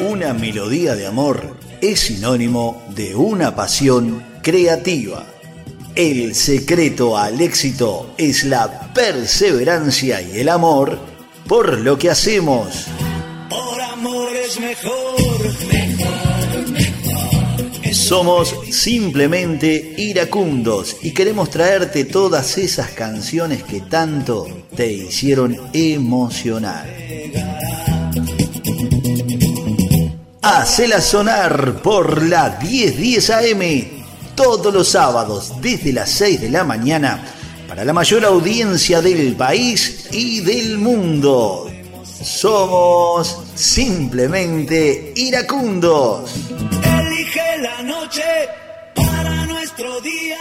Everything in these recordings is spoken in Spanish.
Una melodía de amor es sinónimo de una pasión creativa. El secreto al éxito es la perseverancia y el amor por lo que hacemos. Por amor es mejor. Somos simplemente iracundos y queremos traerte todas esas canciones que tanto te hicieron emocionar. Hacela sonar por la 1010 AM todos los sábados desde las 6 de la mañana para la mayor audiencia del país y del mundo. Somos simplemente iracundos. Elige la noche para nuestro día,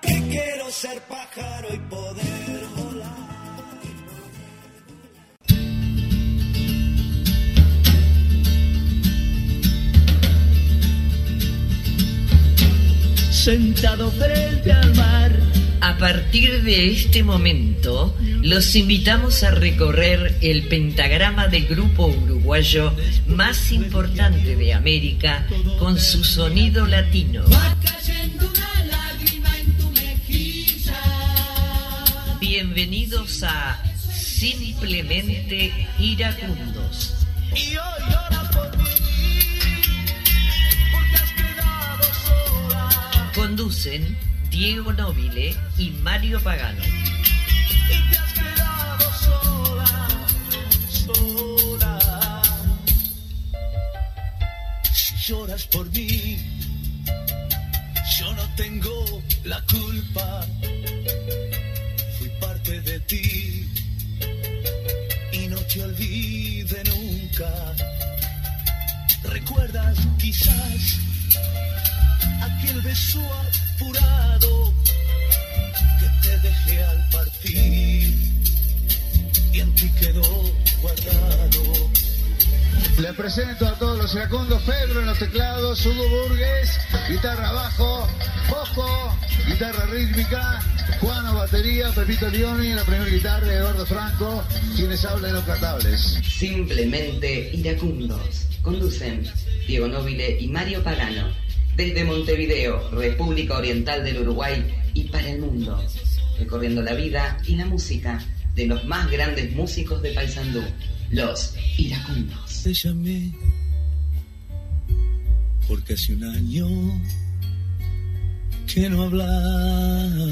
que quiero ser pájaro y poder Sentado frente al mar. A partir de este momento, los invitamos a recorrer el pentagrama del grupo uruguayo más importante de América con su sonido latino. Bienvenidos a Simplemente Iracundos. Y hoy por Conducen Diego Nobile y Mario Pagano. Lloras por mí, yo no tengo la culpa. Fui parte de ti y no te olvide nunca. ¿Recuerdas quizás aquel beso apurado que te dejé al partir y en ti quedó guardado? Les presento a todos los iracundos, Pedro en los teclados, Hugo Burgues, guitarra bajo, Bosco, guitarra rítmica, Juano batería, Pepito Leoni en la primera guitarra, Eduardo Franco, quienes hablan los cantables. Simplemente iracundos. Conducen Diego Nobile y Mario Pagano. Desde Montevideo, República Oriental del Uruguay y para el mundo. Recorriendo la vida y la música de los más grandes músicos de Paysandú. Los iracundos. Te llamé porque hace un año que no hablamos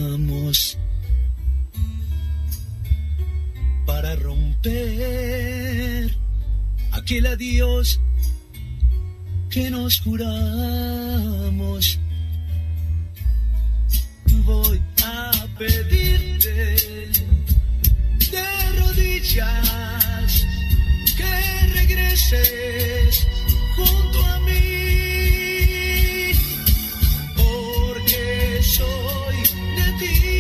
para romper aquel adiós que nos juramos. Voy a pedirte de rodillas que regreses junto a mí, porque soy de ti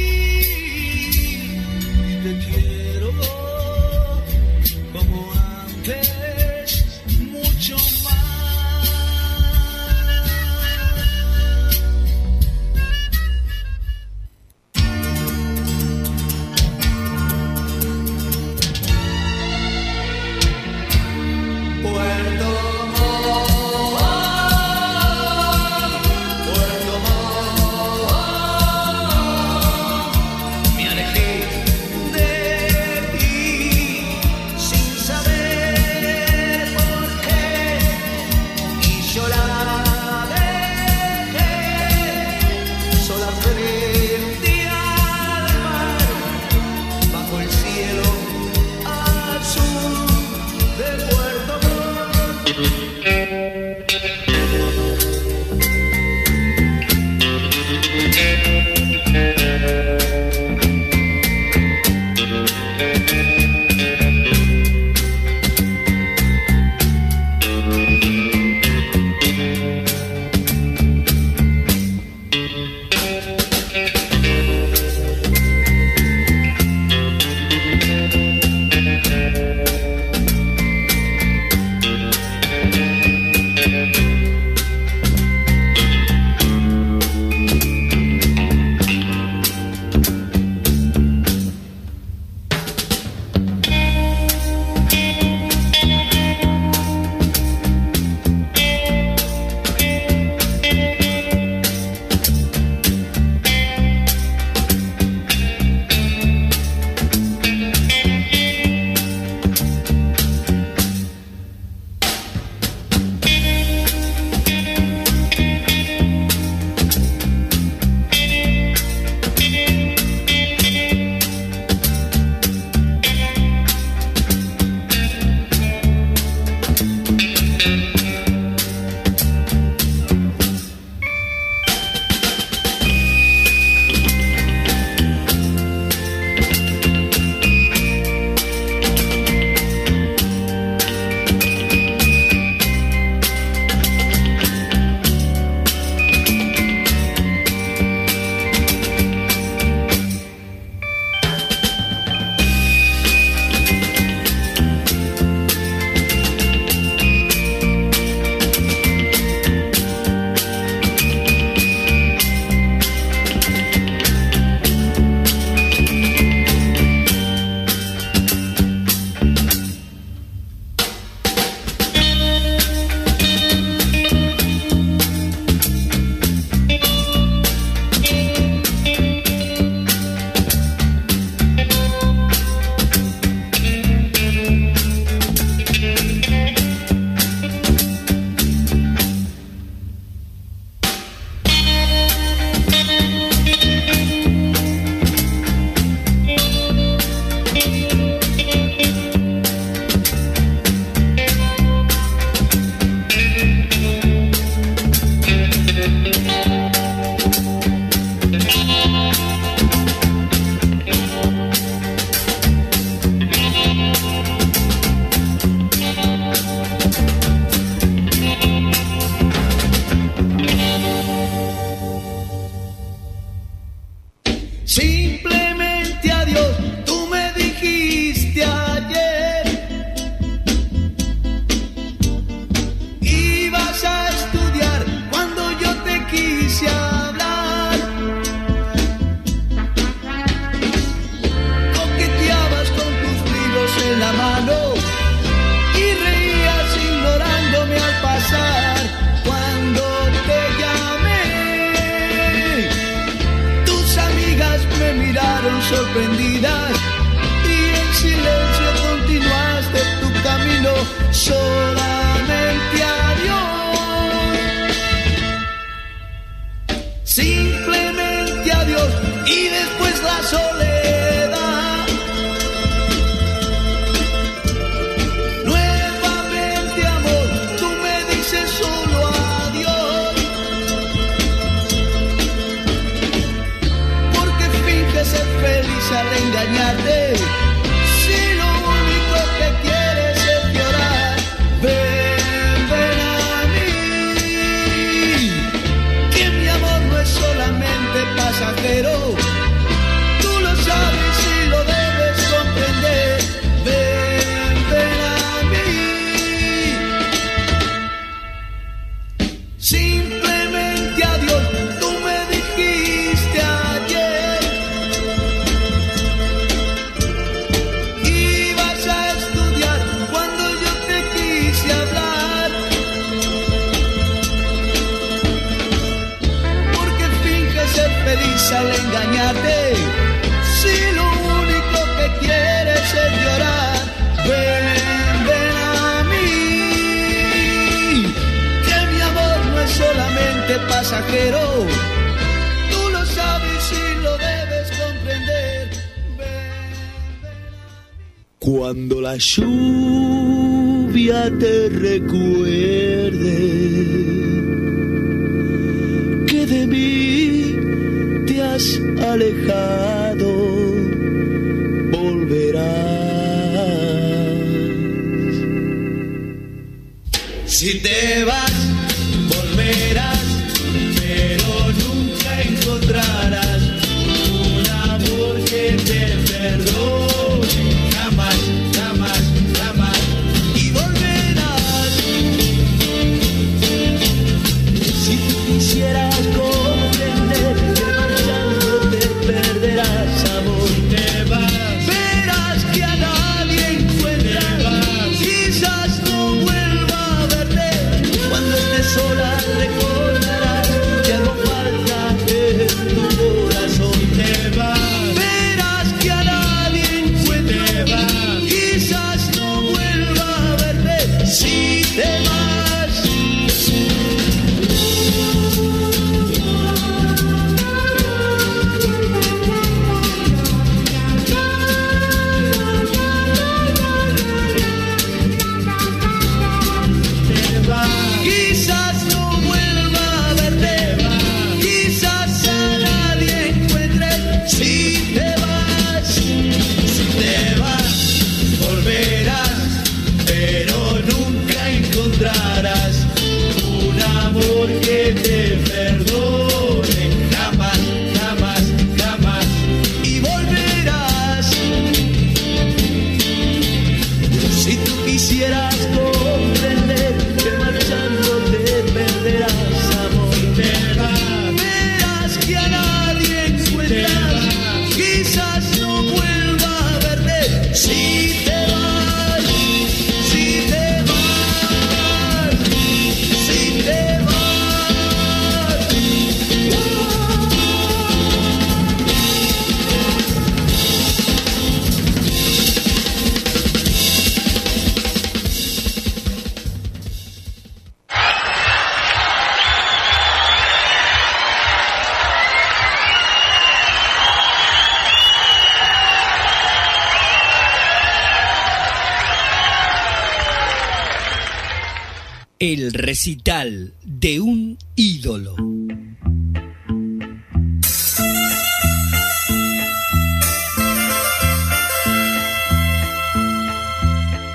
recital de un ídolo.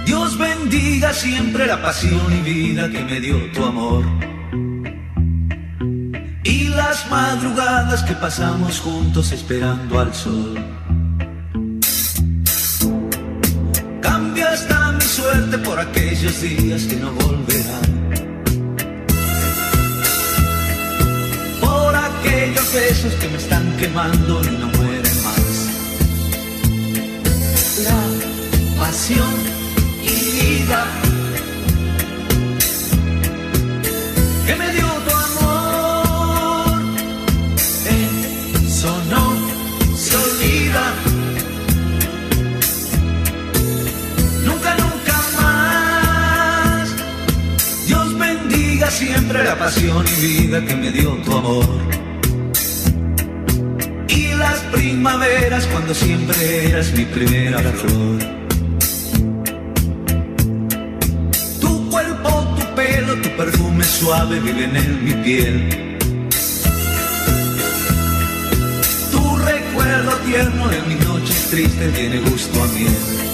Dios bendiga siempre la pasión y vida que me dio tu amor. Y las madrugadas que pasamos juntos esperando al sol. Cambia hasta mi suerte por aquellos días que no volverán. excesos que me están quemando y no mueren más. La pasión y vida que me dio tu amor, eso no se olvida. Nunca, nunca más. Dios bendiga siempre la pasión y vida que me dio tu amor primaveras cuando siempre eras mi primera flor. Tu cuerpo, tu pelo, tu perfume suave viven en mi piel. Tu recuerdo tierno en mis noches tristes tiene gusto a miel.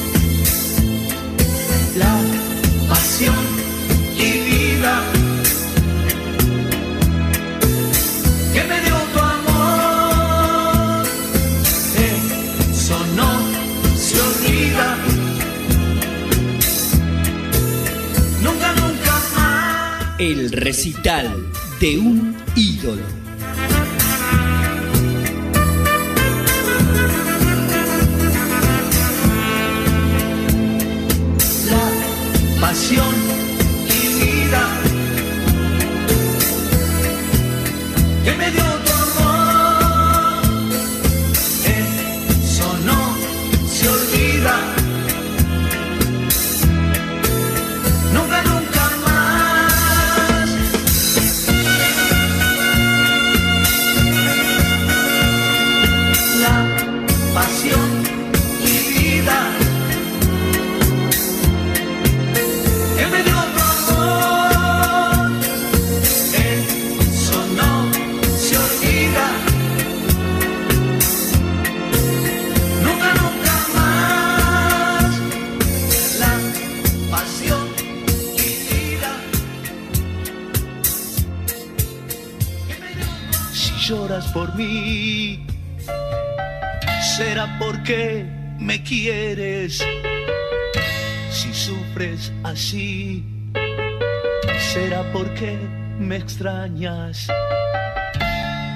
El recital de un ídolo.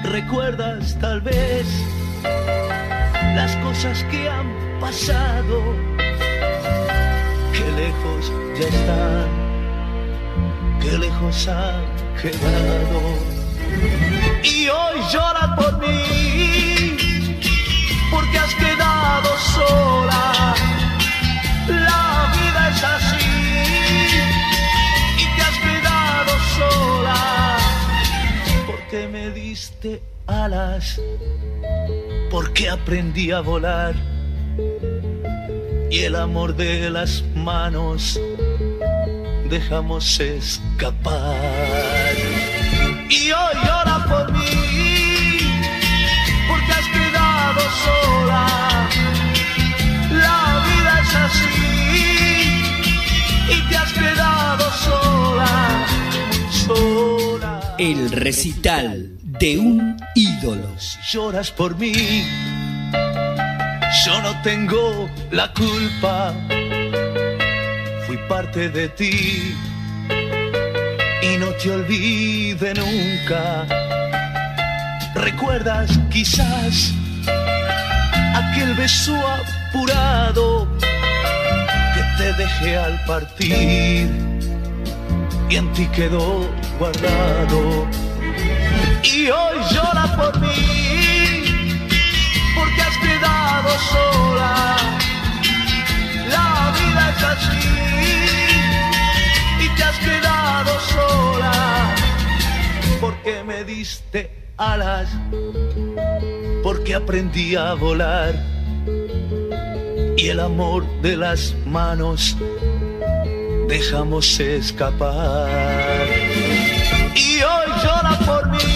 Recuerdas tal vez las cosas que han pasado, que lejos ya están, que lejos han quedado. Y hoy diste alas, porque aprendí a volar y el amor de las manos dejamos escapar. Y hoy llora por mí, porque has quedado sola. La vida es así, y te has quedado sola, sola. El recital de un ídolo. Si lloras por mí, yo no tengo la culpa. Fui parte de ti y no te olvide nunca. ¿Recuerdas quizás aquel beso apurado que te dejé al partir y en ti quedó guardado? Y hoy llora por mí porque has quedado sola. La vida es así y te has quedado sola porque me diste alas, porque aprendí a volar y el amor de las manos dejamos escapar. Y hoy llora por mí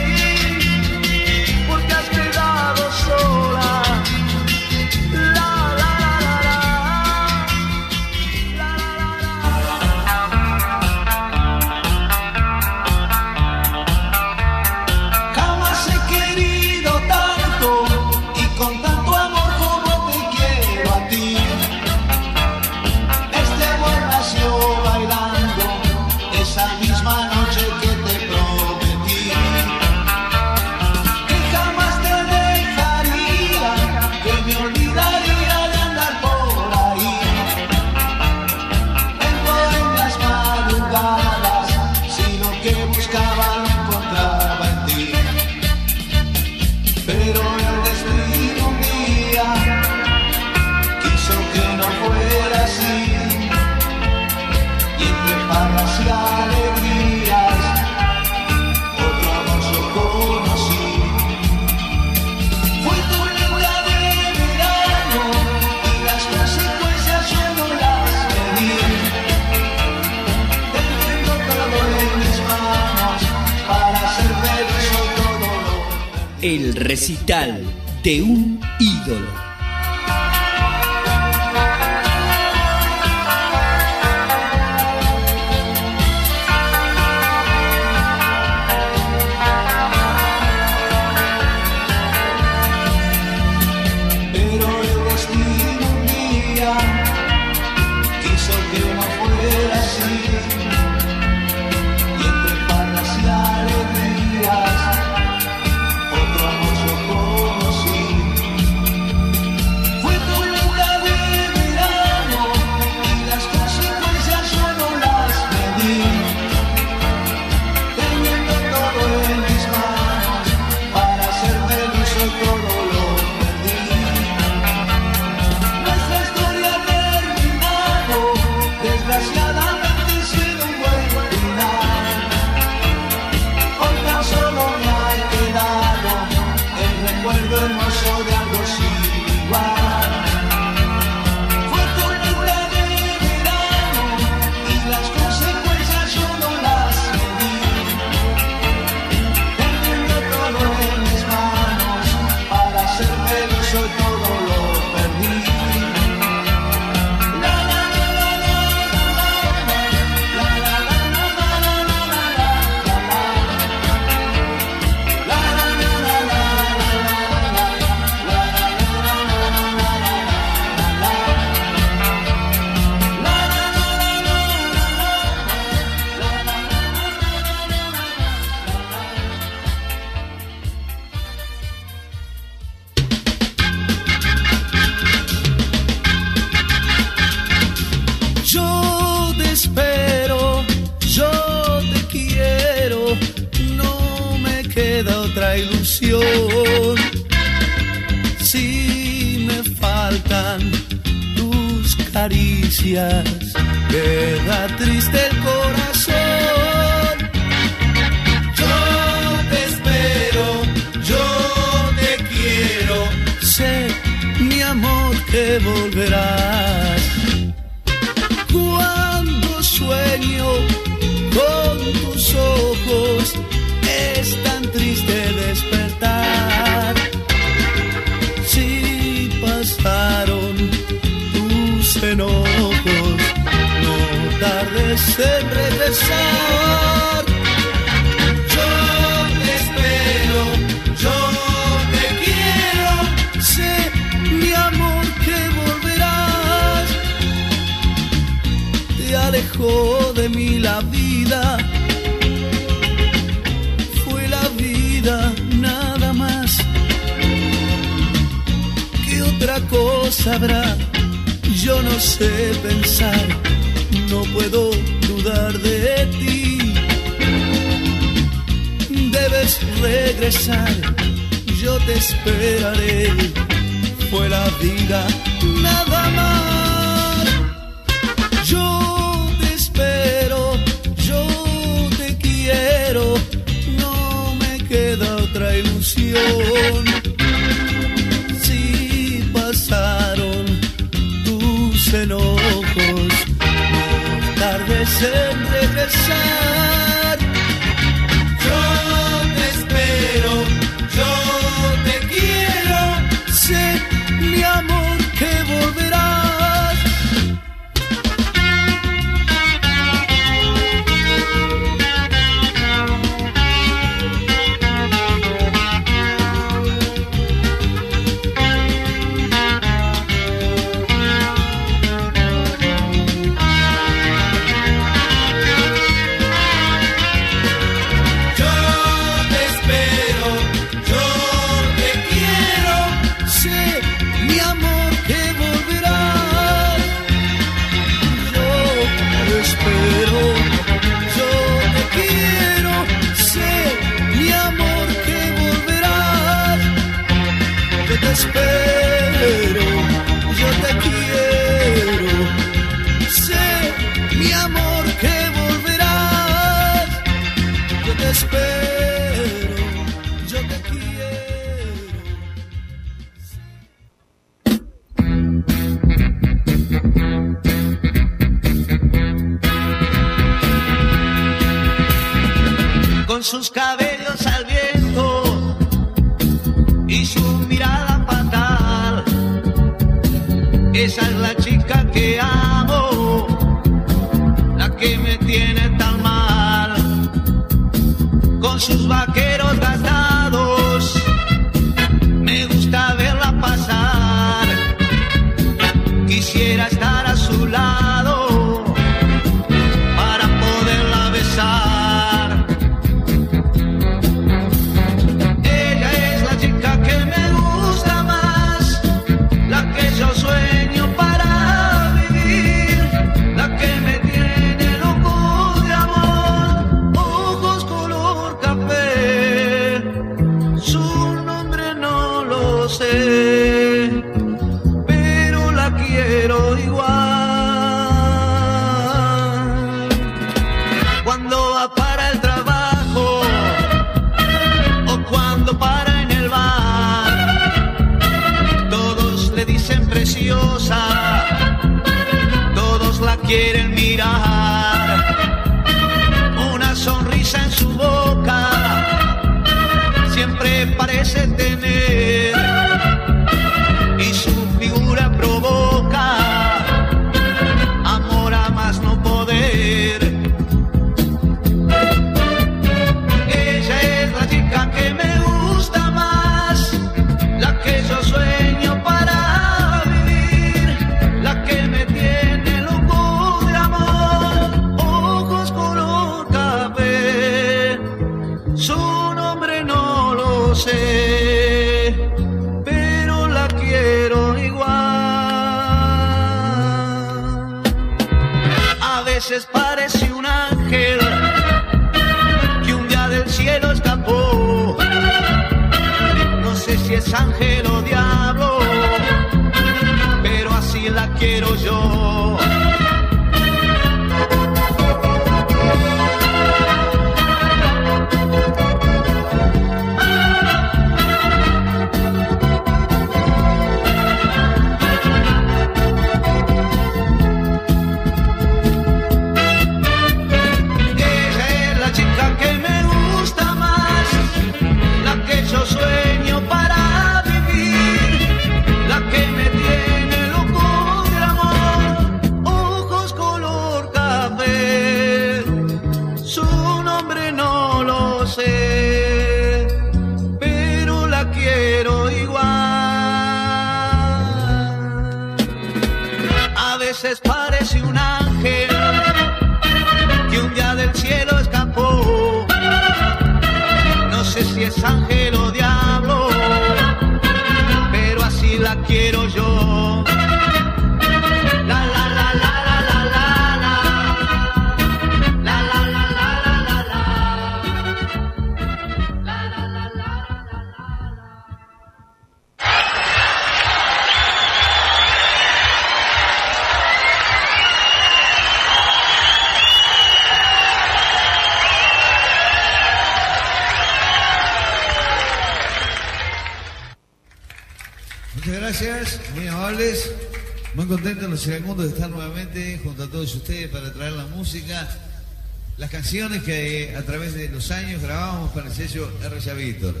canciones que a través de los años grabamos para el sello R.C. Víctor.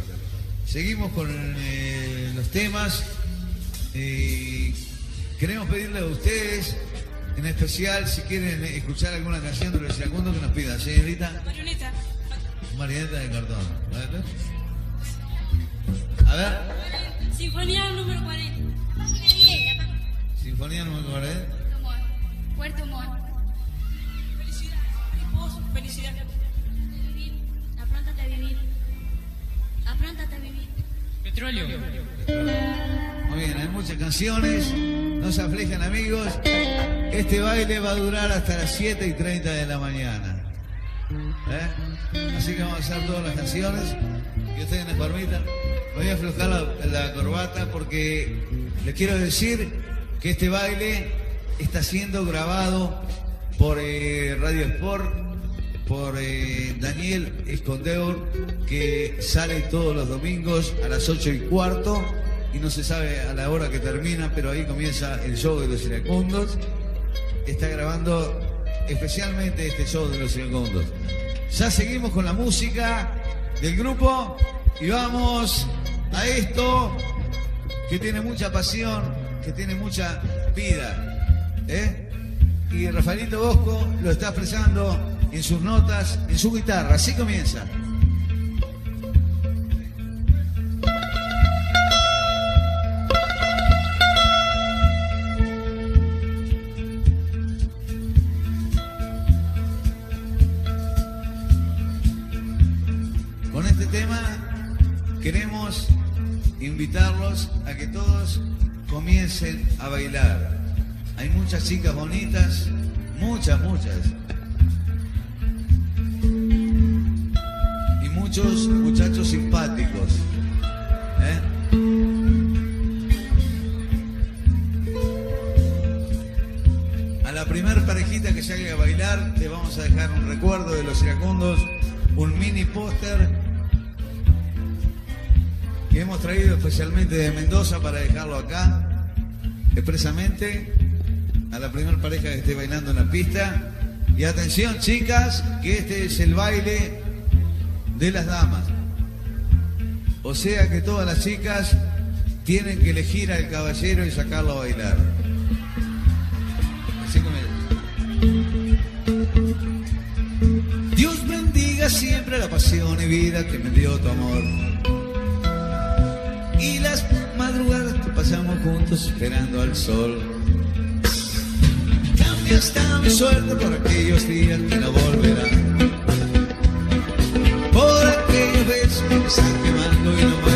Seguimos con eh, los temas. Eh, queremos pedirle a ustedes, en especial, si quieren escuchar alguna canción de los iracundos, que nos pidan. Señorita. Marioneta. Marianeta de Cartón. No se aflijan amigos. Este baile va a durar hasta las 7 y 30 de la mañana. ¿Eh? Así que vamos a hacer todas las canciones. Que ustedes nos permitan. Voy a aflojar la, la corbata porque les quiero decir que este baile está siendo grabado por eh, Radio Sport, por eh, Daniel Escondeur, que sale todos los domingos a las 8 y cuarto y no se sabe a la hora que termina, pero ahí comienza el show de los iracundos. Está grabando especialmente este show de los iracundos. Ya seguimos con la música del grupo y vamos a esto que tiene mucha pasión, que tiene mucha pida. ¿eh? Y Rafaelito Bosco lo está expresando en sus notas, en su guitarra. Así comienza. A bailar. Hay muchas chicas bonitas, muchas, muchas. Y muchos muchachos simpáticos. ¿eh? A la primer parejita que salga a bailar, le vamos a dejar un recuerdo de los iracundos, un mini póster que hemos traído especialmente de Mendoza para dejarlo acá, expresamente a la primera pareja que esté bailando en la pista. Y atención chicas, que este es el baile de las damas. O sea que todas las chicas tienen que elegir al caballero y sacarlo a bailar. Así comienza. Dios bendiga siempre la pasión y vida que me dio tu amor. Juntos esperando al sol. Cambia hasta mi suerte por aquellos días que no volverán. Por aquellos besos que me están quemando y no más.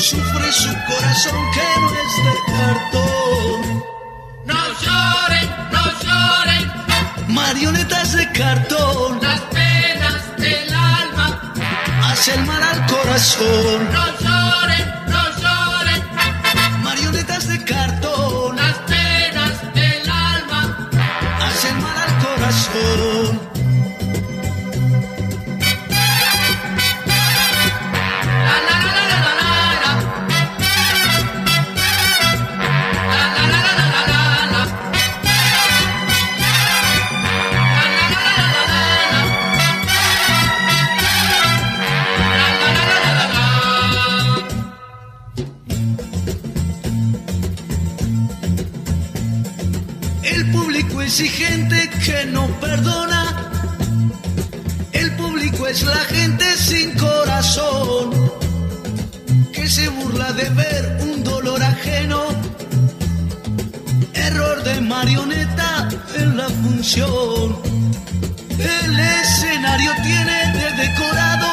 Sufre su corazón que no es de cartón. No lloren, no lloren, Marionetas de cartón las penas del alma. hacen mal al corazón. No lloren, no lloren, marioneta en la función. El escenario tiene de decorado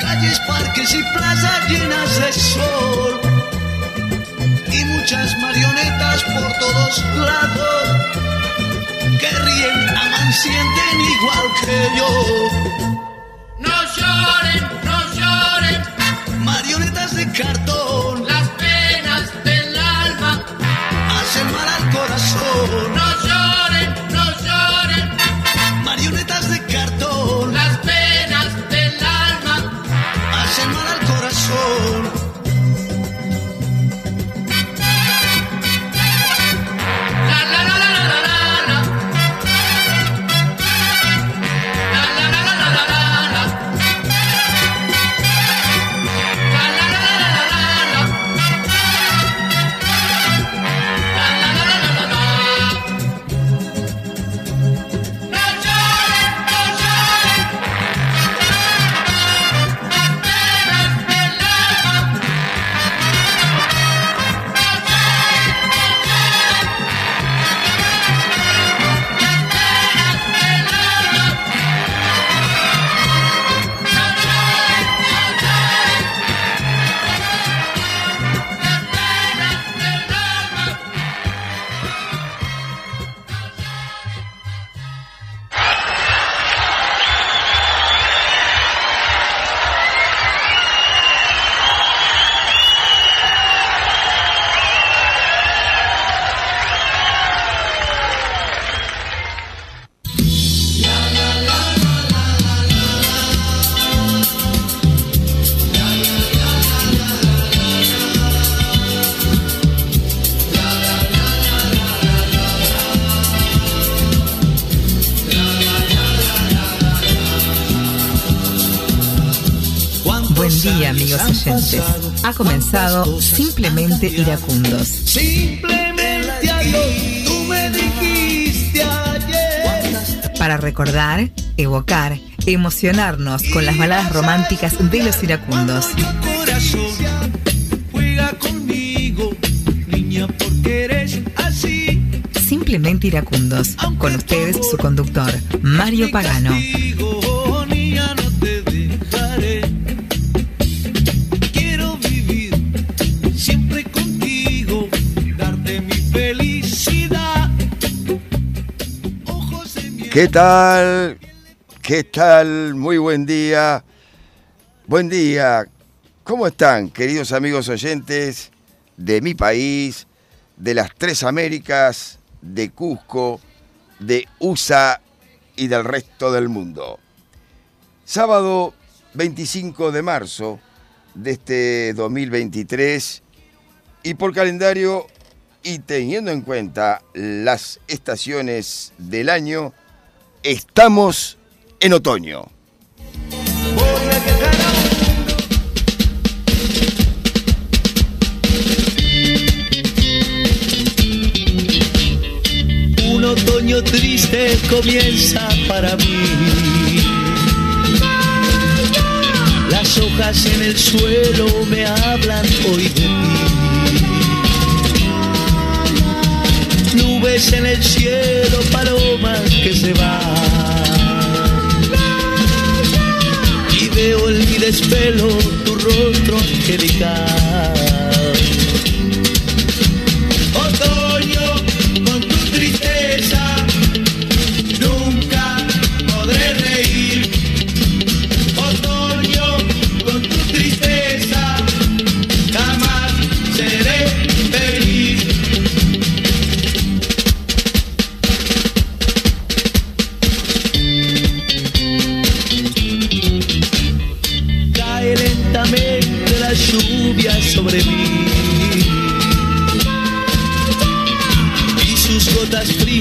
calles, parques y plazas llenas de sol y muchas marionetas por todos lados que ríen, aman, sienten igual que yo. No lloren, no lloren, Marionetas de cartón Simplemente Iracundos. Simplemente adiós, tú me dijiste ayer. Para recordar, evocar, emocionarnos con las baladas románticas de los iracundos. Simplemente Iracundos. Con ustedes, su conductor, Mario Pagano. ¿Qué tal? ¿Qué tal? Muy buen día. Buen día. ¿Cómo están, queridos amigos oyentes de mi país, de las tres Américas, de Cusco, de USA y del resto del mundo? Sábado 25 de marzo de este 2023 y por calendario y teniendo en cuenta las estaciones del año, estamos en otoño. Un otoño triste comienza para mí. Las hojas en el suelo me hablan hoy de Nubes en el cielo, palomas que se van. Y veo en mi despelo tu rostro angelical.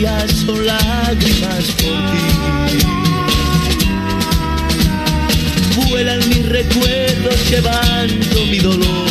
Frías son lágrimas por ti. Vuelan mis recuerdos llevando mi dolor.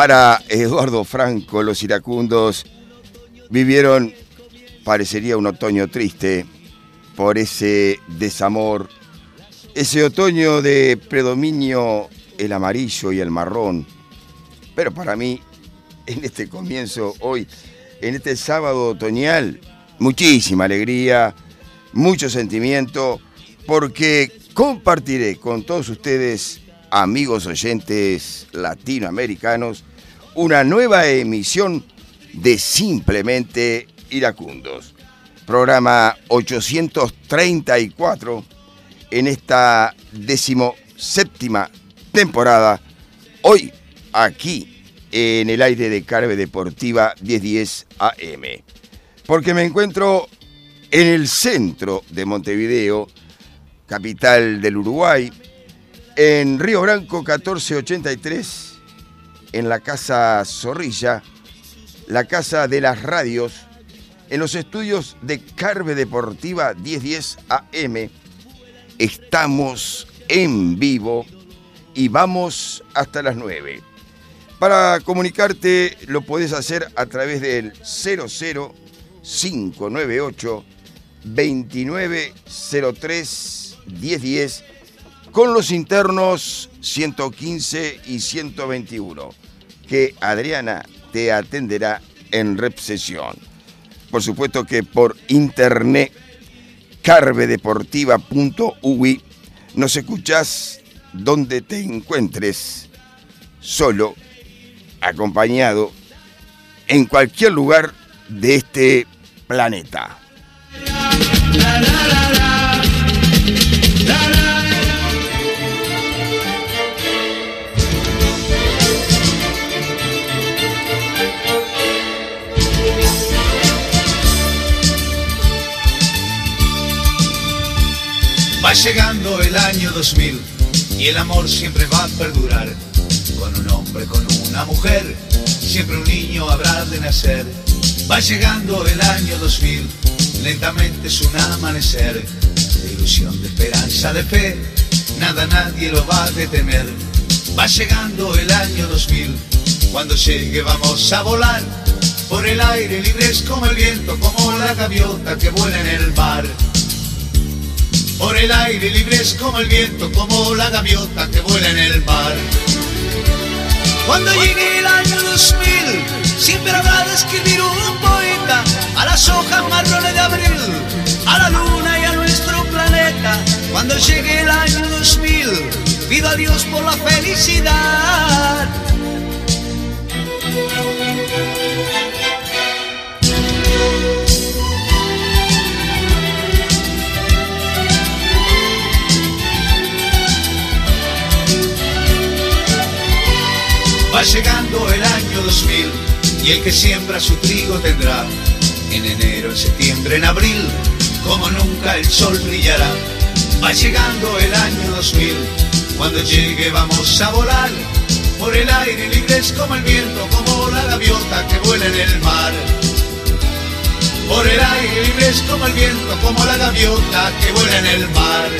Para Eduardo Franco, los iracundos vivieron, parecería un otoño triste, por ese desamor, ese otoño de predominio el amarillo y el marrón. Pero para mí, en este comienzo, hoy, en este sábado otoñal, muchísima alegría, mucho sentimiento, porque compartiré con todos ustedes, amigos oyentes latinoamericanos, una nueva emisión de Simplemente Iracundos. Programa 834 en esta decimoséptima temporada. Hoy, aquí, en el aire de Carve Deportiva 1010 AM. Porque me encuentro en el centro de Montevideo, capital del Uruguay, en Río Branco 1483, en la Casa Zorrilla, la Casa de las Radios, en los estudios de Carve Deportiva 1010 AM. Estamos en vivo y vamos hasta las 9. Para comunicarte lo puedes hacer a través del 00598 2903 1010 con los internos 115 y 121 que Adriana te atenderá en recepción. Por supuesto que por internet carvedeportiva.ui nos escuchas donde te encuentres, solo, acompañado, en cualquier lugar de este planeta. Va llegando el año 2000 y el amor siempre va a perdurar. Con un hombre, con una mujer, siempre un niño habrá de nacer. Va llegando el año 2000, lentamente es un amanecer. De ilusión, de esperanza, de fe, nada nadie lo va a detener. Va llegando el año 2000, cuando llegue vamos a volar. Por el aire libres como el viento, como la gaviota que vuela en el mar por el aire libres como el viento, como la gaviota que vuela en el mar. Cuando llegue el año 2000, siempre habrá de escribir un poeta a las hojas marrones de abril, a la luna y a nuestro planeta. Cuando llegue el año 2000, pido a Dios por la felicidad. Va llegando el año 2000 y el que siembra su trigo tendrá en enero, en septiembre, en abril, como nunca el sol brillará. Va llegando el año 2000, cuando llegue vamos a volar por el aire libres como el viento, como la gaviota que vuela en el mar. Por el aire libres como el viento, como la gaviota que vuela en el mar.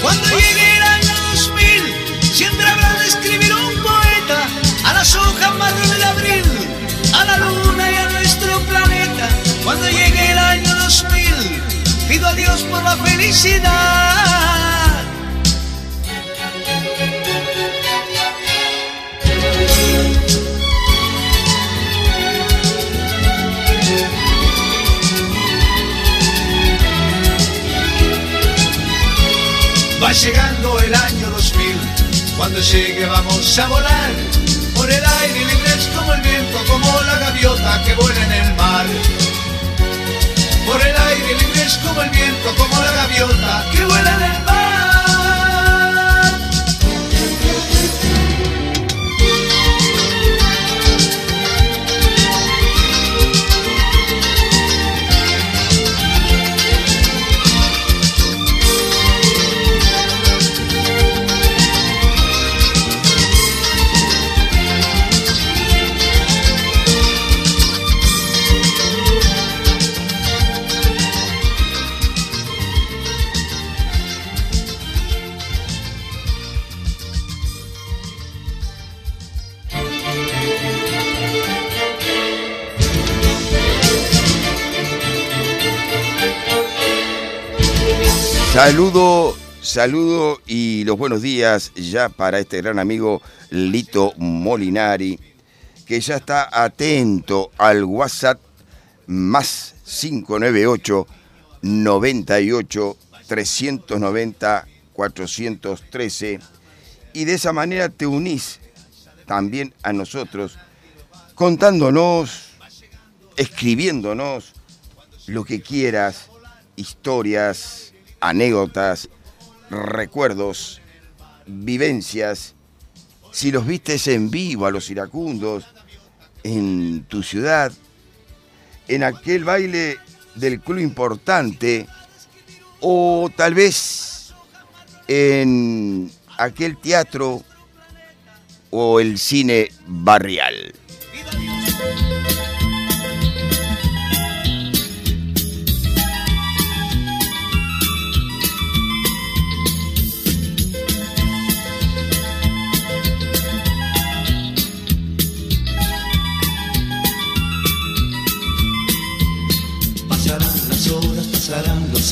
Cuando llegue el año 2000, siempre habrá de escribir las hojas marrones de abril, a la luna y a nuestro planeta. Cuando llegue el año 2000, pido a Dios por la felicidad. Va llegando el año 2000, cuando llegue vamos a volar por el aire libres como el viento, como la gaviota que vuela en el mar. Por el aire libres como el viento, como la gaviota que vuela en el mar. Saludo, y los buenos días ya para este gran amigo Lito Molinari, que ya está atento al WhatsApp más 598 98 390 413 y de esa manera te unís también a nosotros contándonos, escribiéndonos lo que quieras, historias, anécdotas, recuerdos, vivencias. Si los vistes en vivo a los iracundos, en tu ciudad, en aquel baile del club importante, o tal vez en aquel teatro o el cine barrial.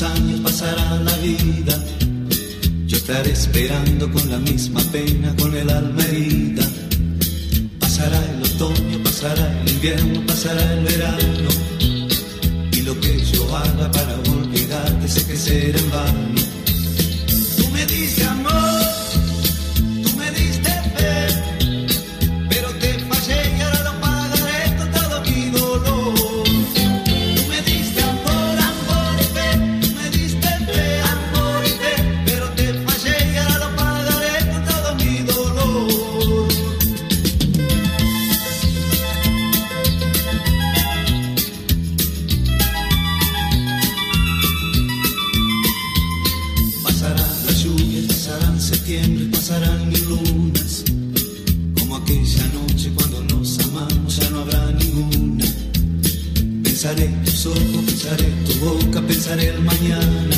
Años, pasará la vida. Yo estaré esperando con la misma pena, con el alma herida. Pasará el otoño, pasará el invierno, pasará el verano. Y lo que yo haga para olvidarte sé que será en vano. Pensaré el mañana.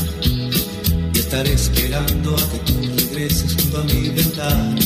Y estaré esperando a que tú regreses junto a mi ventana.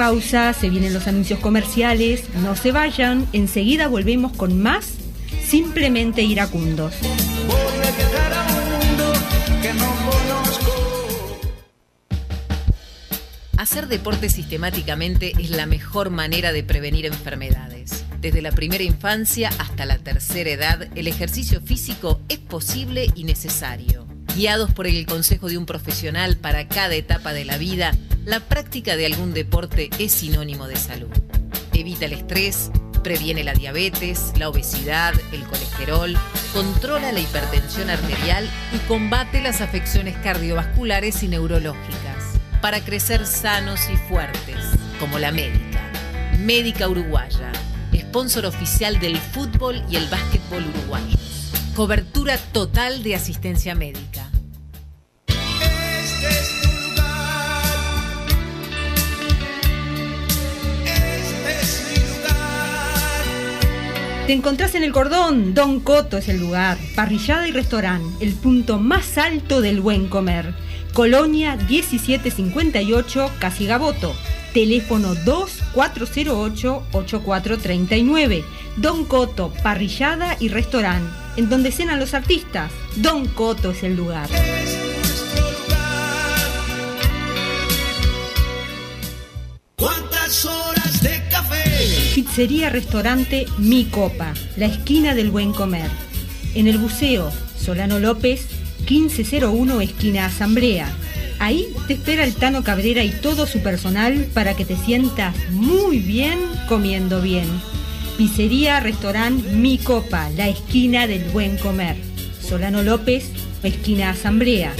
Pausa, se vienen los anuncios comerciales, no se vayan, enseguida volvemos con más Simplemente Iracundos. Voy a viajar a un mundo que no conozco. Hacer deporte sistemáticamente es la mejor manera de prevenir enfermedades. Desde la primera infancia hasta la tercera edad, el ejercicio físico es posible y necesario. Guiados por el consejo de un profesional para cada etapa de la vida, la práctica de algún deporte es sinónimo de salud. Evita el estrés, previene la diabetes, la obesidad, el colesterol, controla la hipertensión arterial y combate las afecciones cardiovasculares y neurológicas para crecer sanos y fuertes, como la médica. Médica Uruguaya, sponsor oficial del fútbol y el básquetbol uruguayos. Cobertura total de asistencia médica. Te encontrás en el cordón, Don Coto es el lugar, parrillada y restaurante, el punto más alto del buen comer. Colonia 1758, Casigaboto. Teléfono 2408-8439. Don Coto, parrillada y restaurante, en donde cenan los artistas. Don Coto es el lugar. ¿Cuántas horas? Pizzería Restaurante Mi Copa, la esquina del buen comer. En el buceo, Solano López, 1501 esquina Asamblea. Ahí te espera el Tano Cabrera y todo su personal para que te sientas muy bien comiendo bien. Pizzería Restaurante Mi Copa, la esquina del buen comer. Solano López, esquina Asamblea.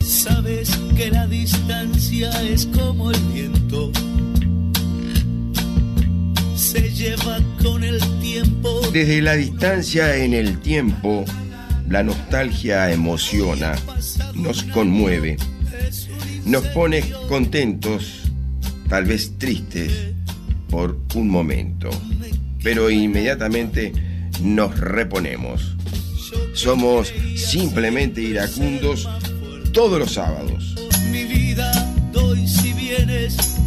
Sabes que la distancia es como el Se lleva con el tiempo. Desde la distancia en el tiempo, la nostalgia emociona, nos conmueve, nos pone contentos, tal vez tristes, por un momento, pero inmediatamente nos reponemos. Somos simplemente iracundos todos los sábados. Mi vida doy si vienes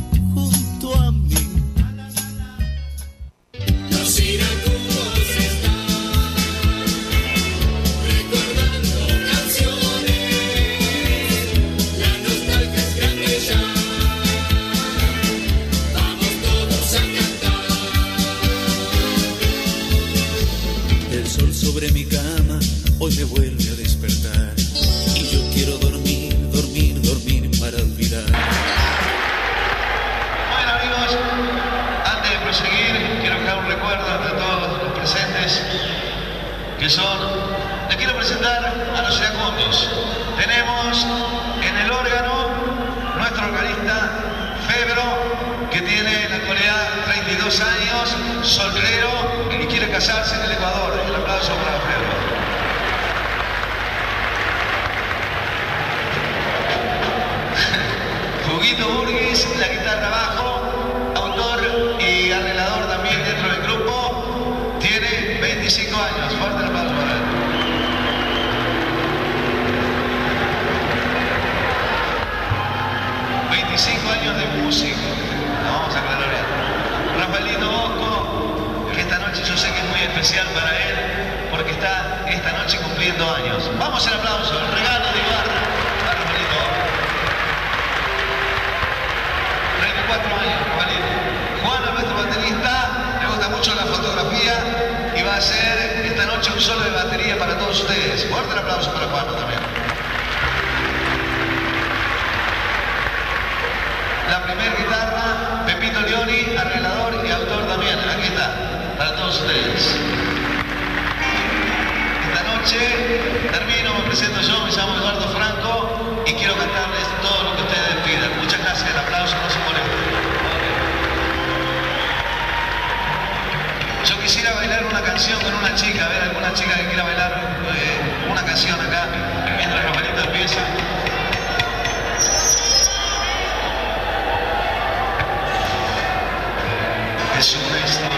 ustedes. Fuerte el aplauso para Juan también. La primera guitarra, Pepito Leoni, arreglador y autor también. Aquí está, para todos ustedes. Esta noche termino, me presento yo, me llamo Eduardo Franco y quiero cantarles todo lo que canción con una chica, a ver, alguna chica que quiera bailar eh, una canción acá, mientras la paleta empieza. Es una historia.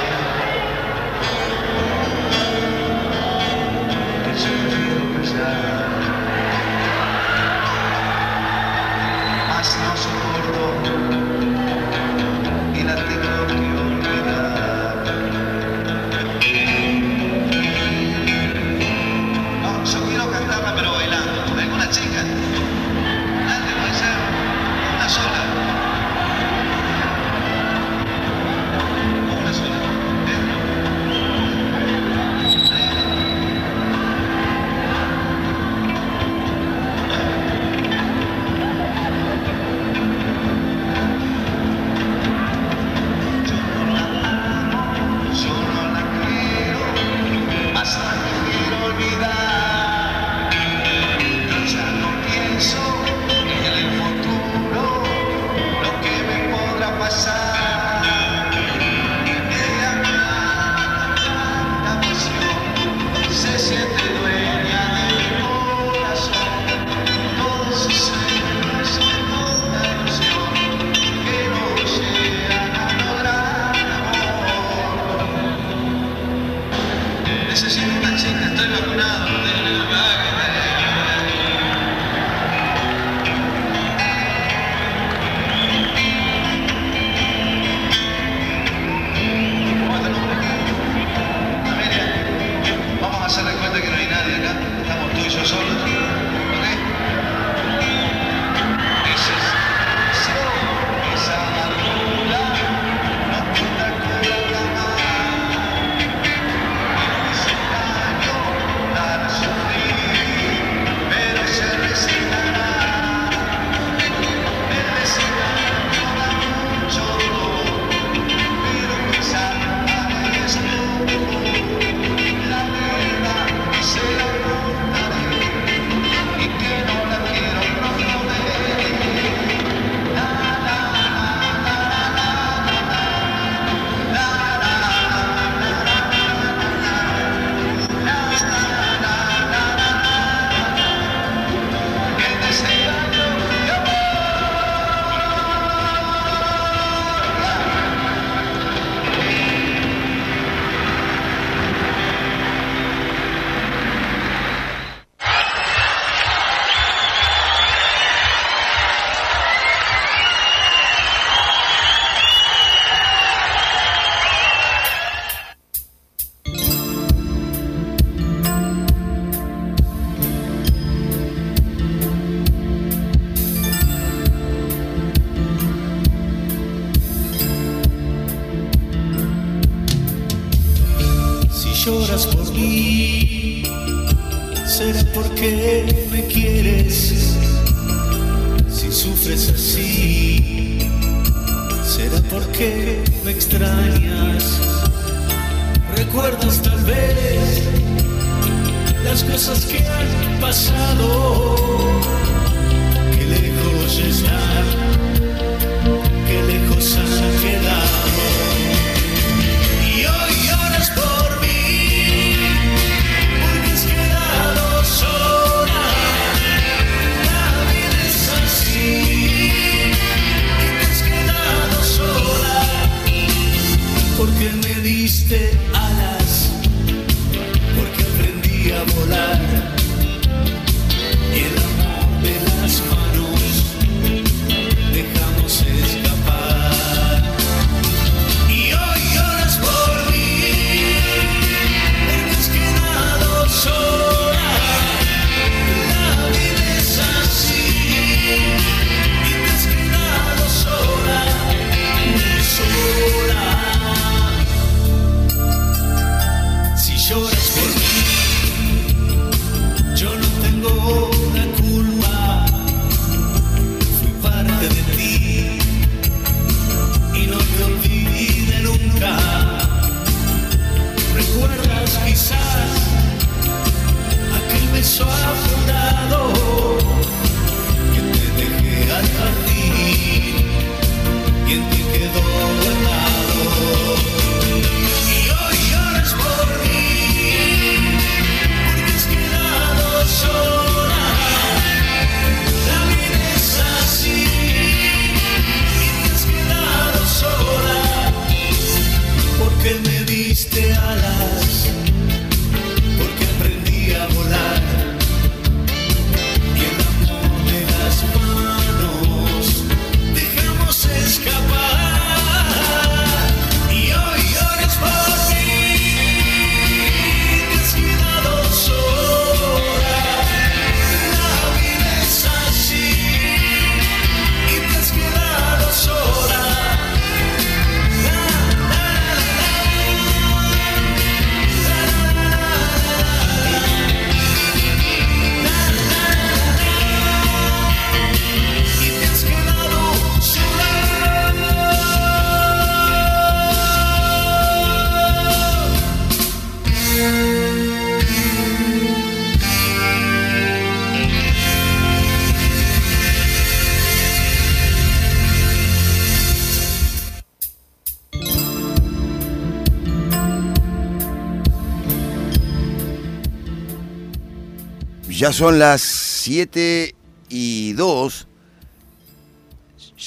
Ya son las 7 y 2.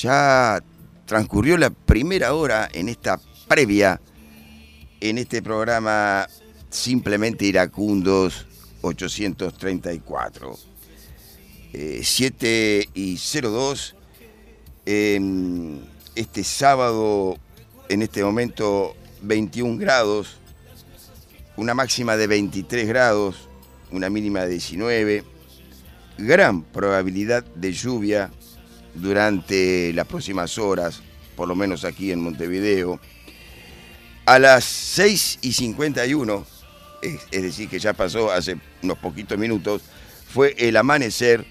Ya transcurrió la primera hora en esta previa, en este programa Simplemente Iracundos 834. Eh, 7 y 02. em, este sábado, en este momento, 21 grados, una máxima de 23 grados, una mínima de 19, gran probabilidad de lluvia durante las próximas horas, por lo menos aquí en Montevideo. A las 6 y 51, es, es decir, que ya pasó hace unos poquitos minutos, fue el amanecer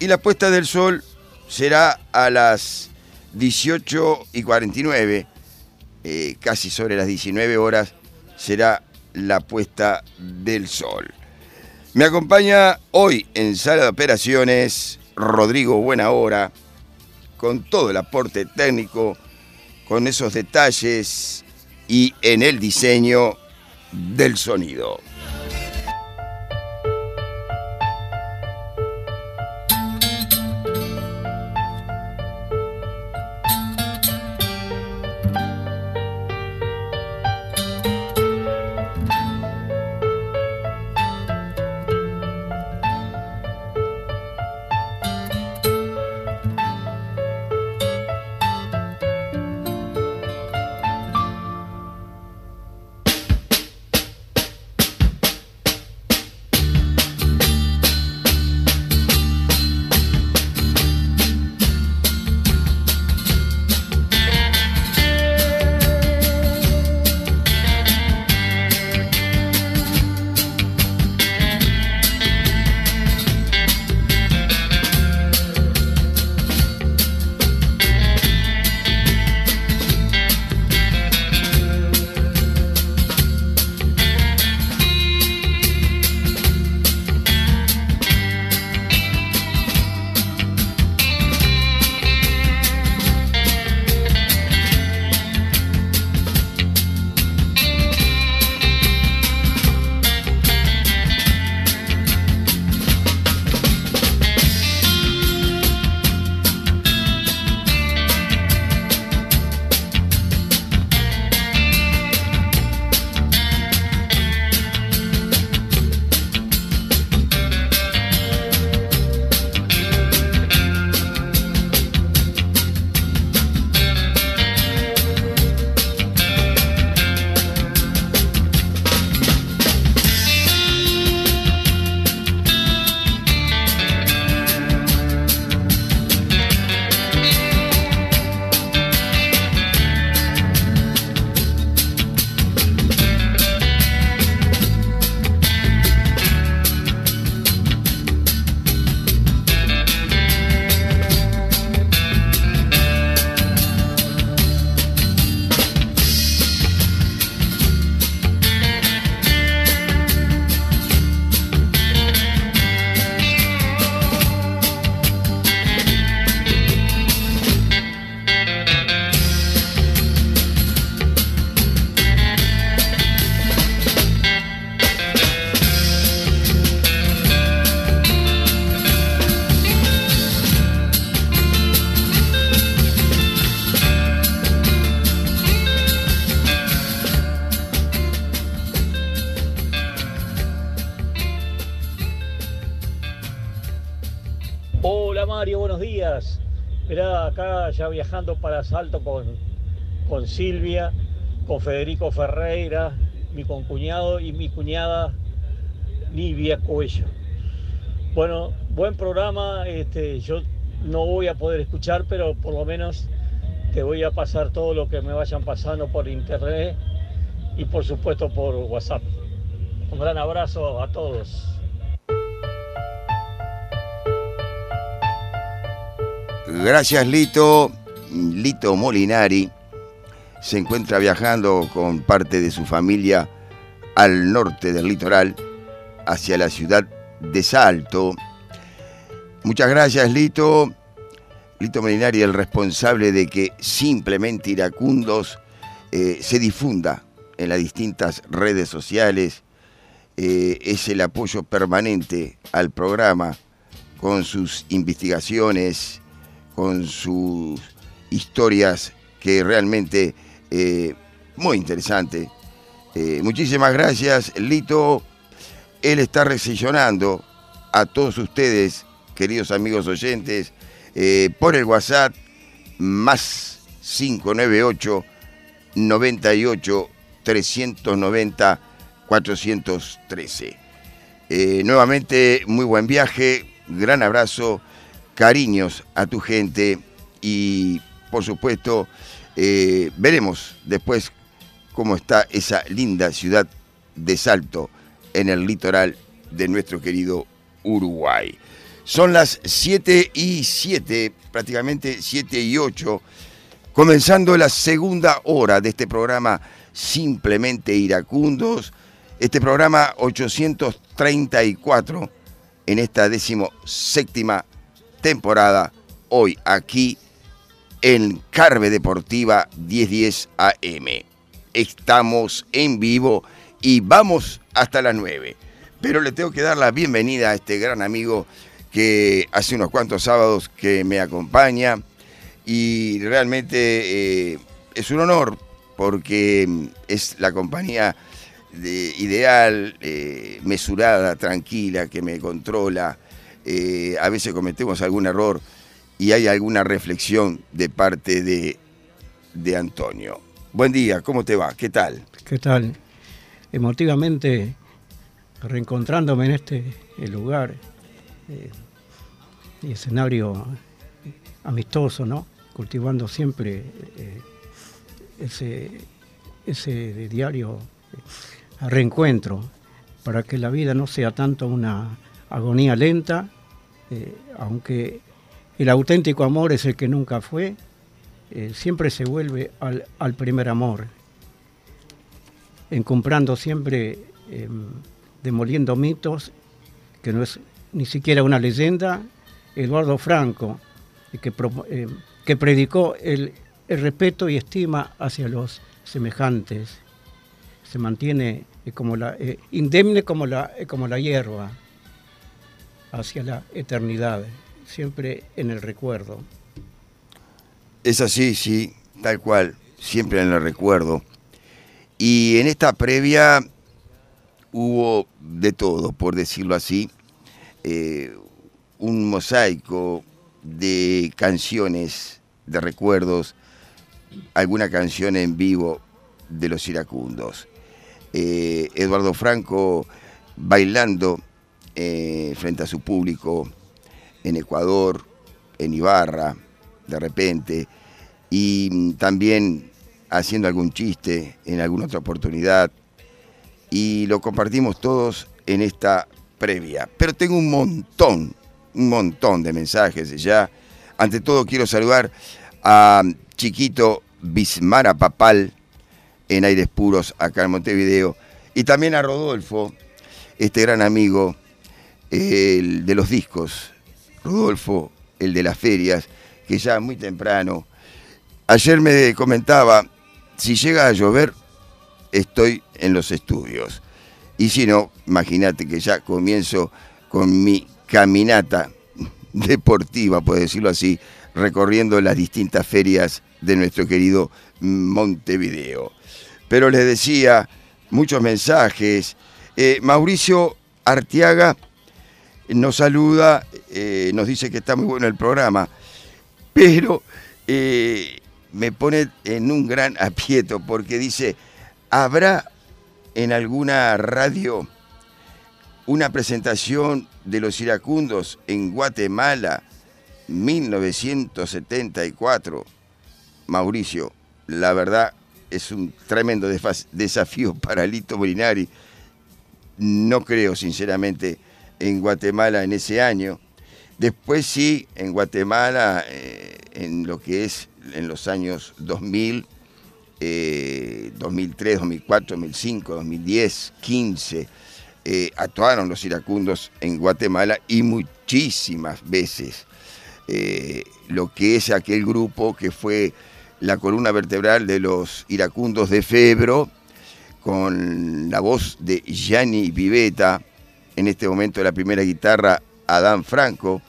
y la puesta del sol será a las 18 y 49, eh, casi sobre las 19 horas, será la puesta del sol. Me acompaña hoy en sala de operaciones Rodrigo Buenahora, con todo el aporte técnico, con esos detalles y en el diseño del sonido. Viajando para Salto con, con Silvia, con Federico Ferreira, mi concuñado y mi cuñada Nivia Cuello. Bueno, buen programa. Este, yo no voy a poder escuchar, pero por lo menos te voy a pasar todo lo que me vayan pasando por internet y por supuesto por WhatsApp. Un gran abrazo a todos. Gracias Lito. Lito Molinari se encuentra viajando con parte de su familia al norte del litoral, hacia la ciudad de Salto. Muchas gracias Lito. Lito Molinari, el responsable de que simplemente Iracundos eh, se difunda en las distintas redes sociales. Eh, es el apoyo permanente al programa con sus investigaciones, con sus historias que realmente eh, muy interesante. Eh, muchísimas gracias, Lito. Él está recepcionando a todos ustedes, queridos amigos oyentes, eh, por el WhatsApp más 598 98 390 413. nuevamente, muy buen viaje, gran abrazo cariños a tu gente y por supuesto eh, veremos después cómo está esa linda ciudad de Salto en el litoral de nuestro querido Uruguay. Son las 7 y 7, prácticamente 7 y 8, comenzando la segunda hora de este programa Simplemente Iracundos, este programa 834 en esta décimo séptima temporada, hoy aquí en Carve Deportiva 1010 AM. Estamos en vivo y vamos hasta las 9. Pero le tengo que dar la bienvenida a este gran amigo que hace unos cuantos sábados que me acompaña y realmente eh, es un honor porque mm, es la compañía de, ideal, eh, mesurada, tranquila, que me controla, eh, a veces cometemos algún error y hay alguna reflexión de parte de, de Antonio. Buen día, ¿cómo te va? ¿Qué tal? ¿Qué tal? Emotivamente, reencontrándome en este lugar eh, y escenario amistoso, ¿no? Cultivando siempre eh, ese, ese diario reencuentro, para que la vida no sea tanto una agonía lenta, eh, aunque el auténtico amor es el que nunca fue, eh, siempre se vuelve al, primer amor, encumbrando siempre, em, demoliendo mitos, que no es ni siquiera una leyenda, Eduardo Franco, que, em, que predicó el, respeto y estima hacia los semejantes, se mantiene eh, como la, indemne como la, como la hierba hacia la eternidad, siempre en el recuerdo. Es así, sí, tal cual, siempre en el recuerdo. Y en esta previa hubo de todo, por decirlo así, eh, un mosaico de canciones, de recuerdos, alguna canción en vivo de los iracundos. Eh, Eduardo Franco bailando eh, frente a su público en Ecuador, en Ibarra, de repente, y también haciendo algún chiste en alguna otra oportunidad, y lo compartimos todos en esta previa. Pero tengo un montón, un montón de mensajes ya. Ante todo quiero saludar a Chiquito Bismara Papal en Aires Puros, acá en Montevideo, y también a Rodolfo, este gran amigo de los discos, Rodolfo, el de las ferias, que ya muy temprano. Ayer me comentaba, si llega a llover, estoy en los estudios. Y si no, imagínate que ya comienzo con mi caminata deportiva, por decirlo así, recorriendo las distintas ferias de nuestro querido Montevideo. Pero les decía, muchos mensajes. Eh, Mauricio Artiaga nos saluda, eh, nos dice que está muy bueno el programa, pero eh, me pone en un gran aprieto porque dice, ¿habrá en alguna radio una presentación de los iracundos en Guatemala 1974? Mauricio, la verdad es un tremendo desafío para Lito Molinari. No creo, sinceramente, en Guatemala en ese año. Después sí, en Guatemala, eh, en lo que es en los años 2000, eh, 2003, 2004, 2005, 2010, 15, eh, actuaron los iracundos en Guatemala y muchísimas veces eh, lo que es aquel grupo que fue la columna vertebral de los iracundos de Febro, con la voz de Gianni Viveta, en este momento la primera guitarra Adán Franco,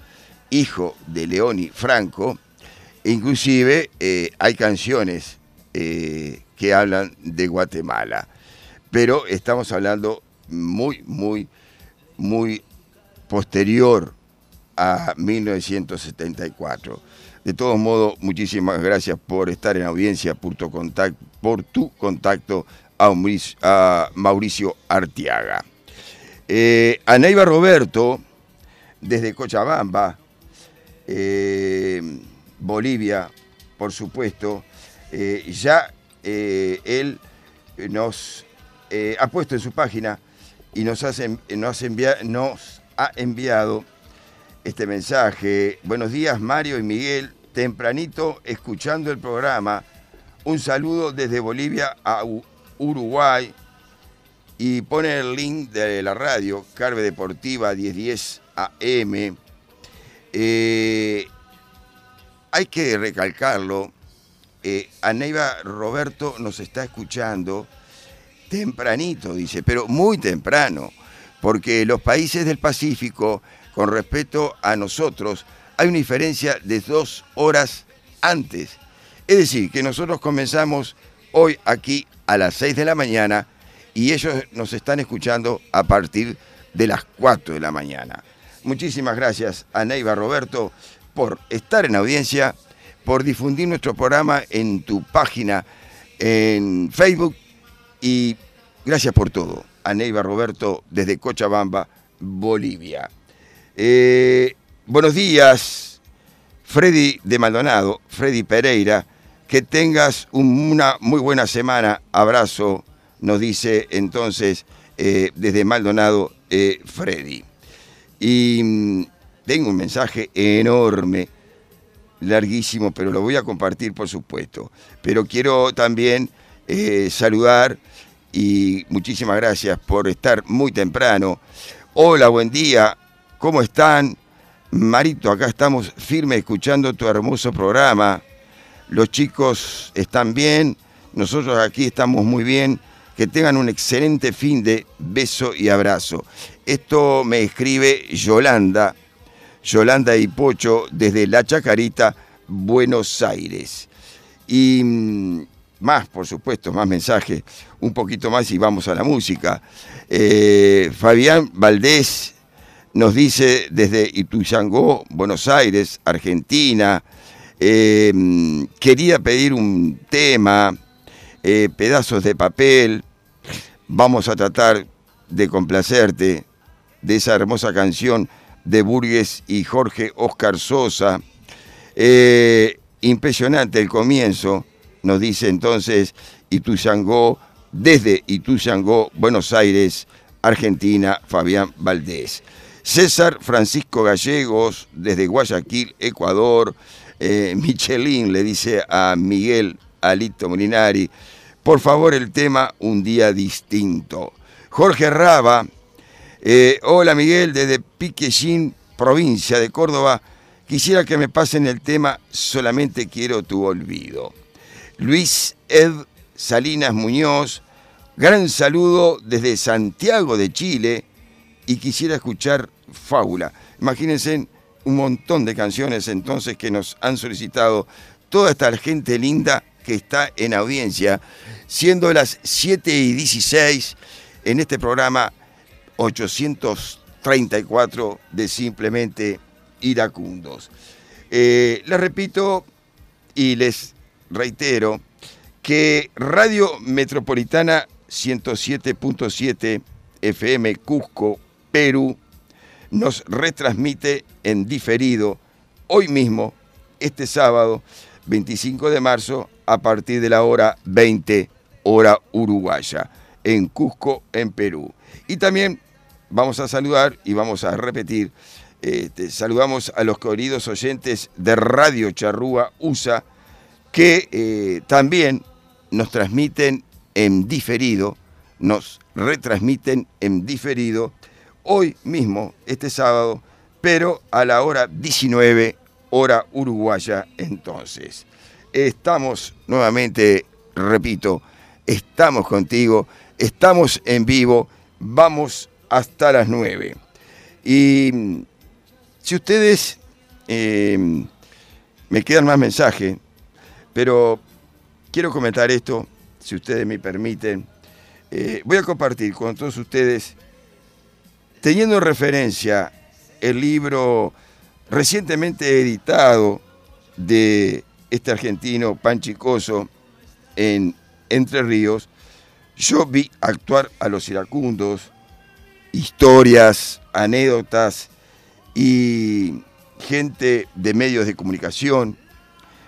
hijo de Leoni Franco, inclusive eh, hay canciones eh, que hablan de Guatemala, pero estamos hablando muy, muy, muy posterior a 1974. De todos modos, muchísimas gracias por estar en audiencia, por tu contacto, por tu contacto a Mauricio Artiaga. Eh, a Neiva Roberto, desde Cochabamba, eh, Bolivia, por supuesto, eh, ya eh, él nos ha puesto en su página y nos, hace- nos, ha enviado este mensaje. Buenos días, Mario y Miguel. Tempranito escuchando el programa. Un saludo desde Bolivia a Uruguay. Y pone el link de la radio, Carve Deportiva 1010 AM. Eh, hay que recalcarlo. eh, Aneiva Roberto nos está escuchando tempranito, dice, pero muy temprano, porque los países del Pacífico, con respecto a nosotros, hay una diferencia de dos horas antes. Es decir, que nosotros comenzamos hoy aquí a las 6 de la mañana y ellos nos están escuchando a partir de las 4 de la mañana. Muchísimas gracias a Neiva Roberto por estar en audiencia, por difundir nuestro programa en tu página en Facebook y gracias por todo. A Neiva Roberto desde Cochabamba, Bolivia. Eh, buenos días, Freddy de Maldonado, Freddy Pereira. Que tengas un- una muy buena semana. Abrazo, nos dice entonces eh, desde Maldonado eh, Freddy. Y mm, tengo un mensaje enorme, larguísimo, pero lo voy a compartir por supuesto. Pero quiero también eh, saludar y muchísimas gracias por estar muy temprano. Hola, buen día, ¿cómo están? Marito, acá estamos firmes escuchando tu hermoso programa. Los chicos están bien, nosotros aquí estamos muy bien. Que tengan un excelente fin de beso y abrazo. Esto me escribe Yolanda, Yolanda y Pocho desde La Chacarita, Buenos Aires. Y mm, más, por supuesto, más mensajes, un poquito más y vamos a la música. Eh, Fabián Valdés nos dice desde Ituzangó, Buenos Aires, Argentina, eh, mm, quería pedir un tema, eh, pedazos de papel, vamos a tratar de complacerte de esa hermosa canción de Burgues y Jorge Oscar Sosa. Eh, impresionante el comienzo, nos dice entonces Ituzangó, desde Ituzangó, Buenos Aires, Argentina, Fabián Valdés. César Francisco Gallegos, desde Guayaquil, Ecuador. Eh, Michelin le dice a Miguel Alito Molinari, por favor el tema Un día distinto. Jorge Raba, eh, hola Miguel, desde Piquellín, provincia de Córdoba. Quisiera que me pasen el tema Solamente quiero tu olvido. Luis Ed Salinas Muñoz, gran saludo desde Santiago de Chile y quisiera escuchar Fábula. Imagínense un montón de canciones entonces que nos han solicitado toda esta gente linda que está en audiencia, siendo las 7 y 16 en este programa 34 de simplemente iracundos. Eh, les repito y les reitero que Radio Metropolitana 107.7 FM Cusco, Perú, nos retransmite en diferido hoy mismo, este sábado 25 de marzo, a partir de la hora 20, hora uruguaya, en Cusco, en Perú. Y también vamos a saludar y vamos a repetir, este, saludamos a los queridos oyentes de Radio Charrúa USA, que eh, también nos transmiten en diferido, nos retransmiten en diferido hoy mismo, este sábado, pero a la hora 19, hora uruguaya entonces. Estamos nuevamente, repito, estamos contigo, estamos en vivo, vamos hasta las 9. Y mm, si ustedes, eh, me quedan más mensajes, pero quiero comentar esto, si ustedes me permiten. Eh, voy a compartir con todos ustedes, teniendo en referencia el libro recientemente editado de este argentino Panchicoso en Entre Ríos, yo vi actuar a los iracundos, historias, anécdotas y gente de medios de comunicación.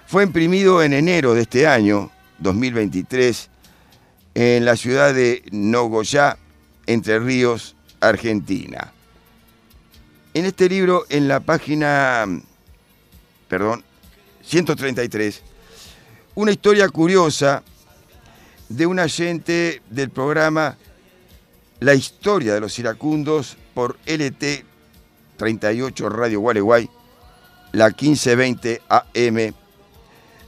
Fue imprimido en enero de este año, 2023, en la ciudad de Nogoyá, Entre Ríos, Argentina. En este libro, en la página, perdón, 133, una historia curiosa de un agente del programa La historia de los iracundos por LT 38 Radio Gualeguay, la 1520 AM,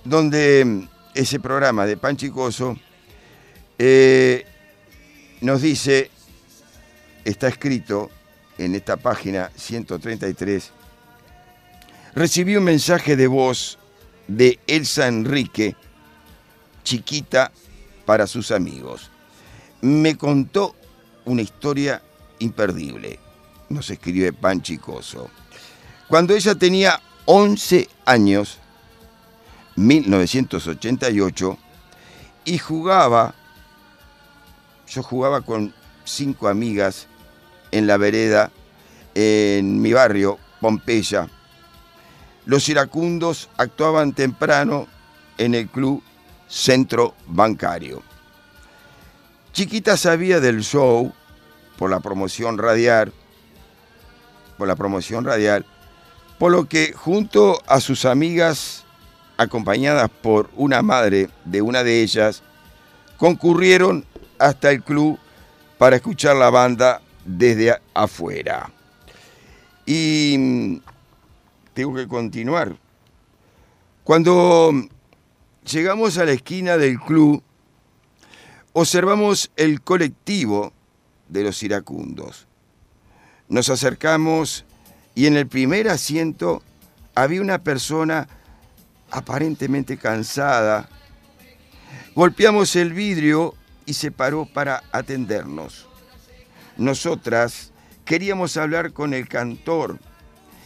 donde mm, ese programa de Panchicoso eh, nos dice, está escrito en esta página 133, recibí un mensaje de voz de Elsa Enrique, chiquita para sus amigos. Me contó una historia imperdible, nos escribe Panchicoso. Cuando ella tenía 11 años, 1988, y jugaba, yo jugaba con cinco amigas en la vereda, en mi barrio, Pompeya. Los iracundos actuaban temprano en el club Centro Bancario. Chiquita sabía del show por la promoción radial, por la promoción radial, por lo que junto a sus amigas, acompañadas por una madre de una de ellas, concurrieron hasta el club para escuchar la banda desde afuera. Y mm, tengo que continuar. Cuando llegamos a la esquina del club, observamos el colectivo de los iracundos. Nos acercamos y en el primer asiento había una persona aparentemente cansada. Golpeamos el vidrio y se paró para atendernos. Nosotras queríamos hablar con el cantor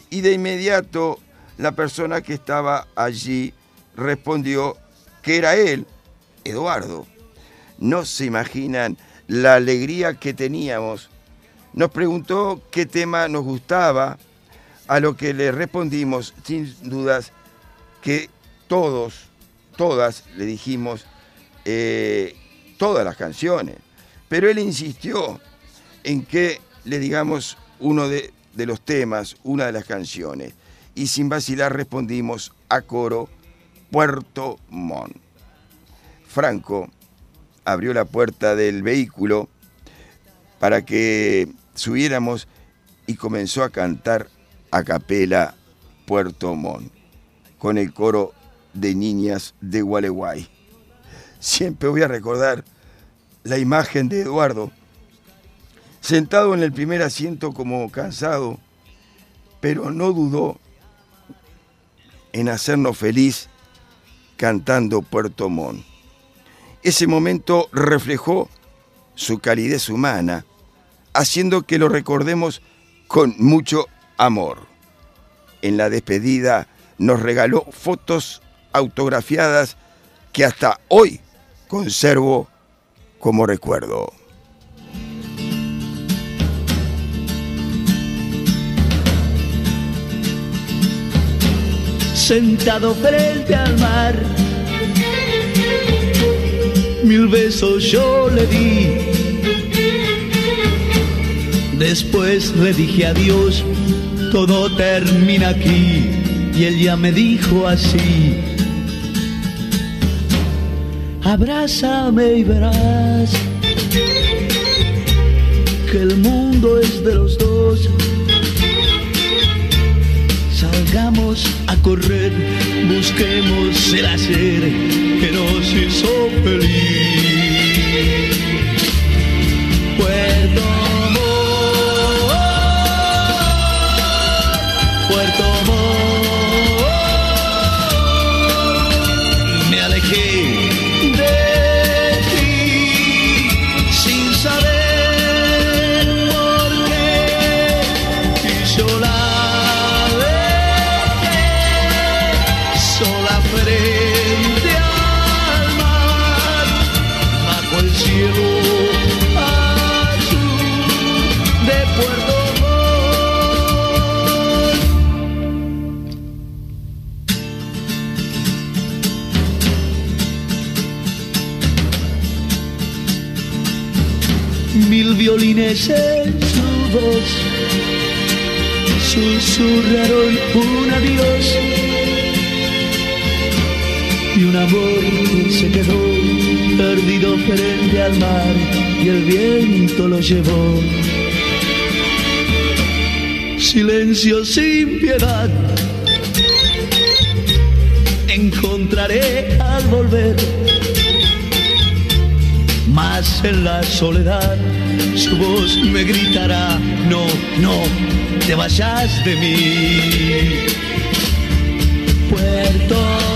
y de inmediato la persona que estaba allí respondió que era él, Eduardo. No se imaginan la alegría que teníamos. Nos preguntó qué tema nos gustaba, a lo que le respondimos sin dudas que todos, todas le dijimos eh, todas las canciones. Pero él insistió en que le digamos uno de, de los temas, una de las canciones. Y sin vacilar respondimos a coro Puerto Montt. Franco abrió la puerta del vehículo para que subiéramos y comenzó a cantar a capela Puerto Montt con el coro de niñas de Gualeguay. Siempre voy a recordar la imagen de Eduardo sentado en el primer asiento como cansado, pero no dudó en hacernos feliz cantando Puerto Montt. Ese momento reflejó su calidez humana, haciendo que lo recordemos con mucho amor. En la despedida nos regaló fotos autografiadas que hasta hoy conservo como recuerdo. Sentado frente al mar. Mil besos yo le di. Después le dije adiós, todo termina aquí. Y él ya me dijo así. Abrázame y verás que el mundo es de los dos. Salgamos correr, busquemos el hacer que nos hizo feliz. En su voz susurraron un adiós y un amor se quedó perdido frente al mar y el viento lo llevó. Silencio sin piedad encontraré al volver. Más en la soledad su voz me gritará, no, no, te vayas de mí. Puerto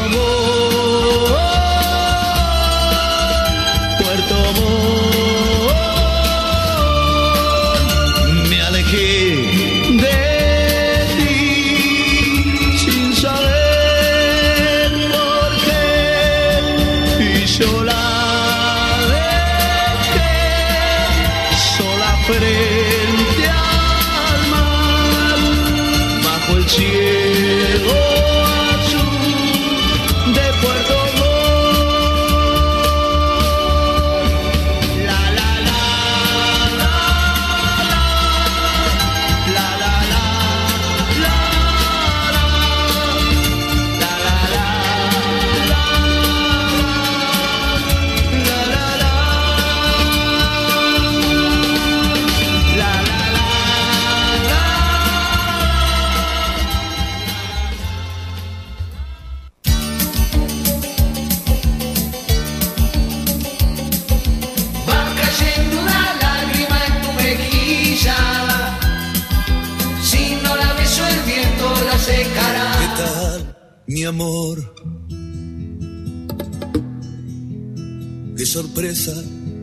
sorpresa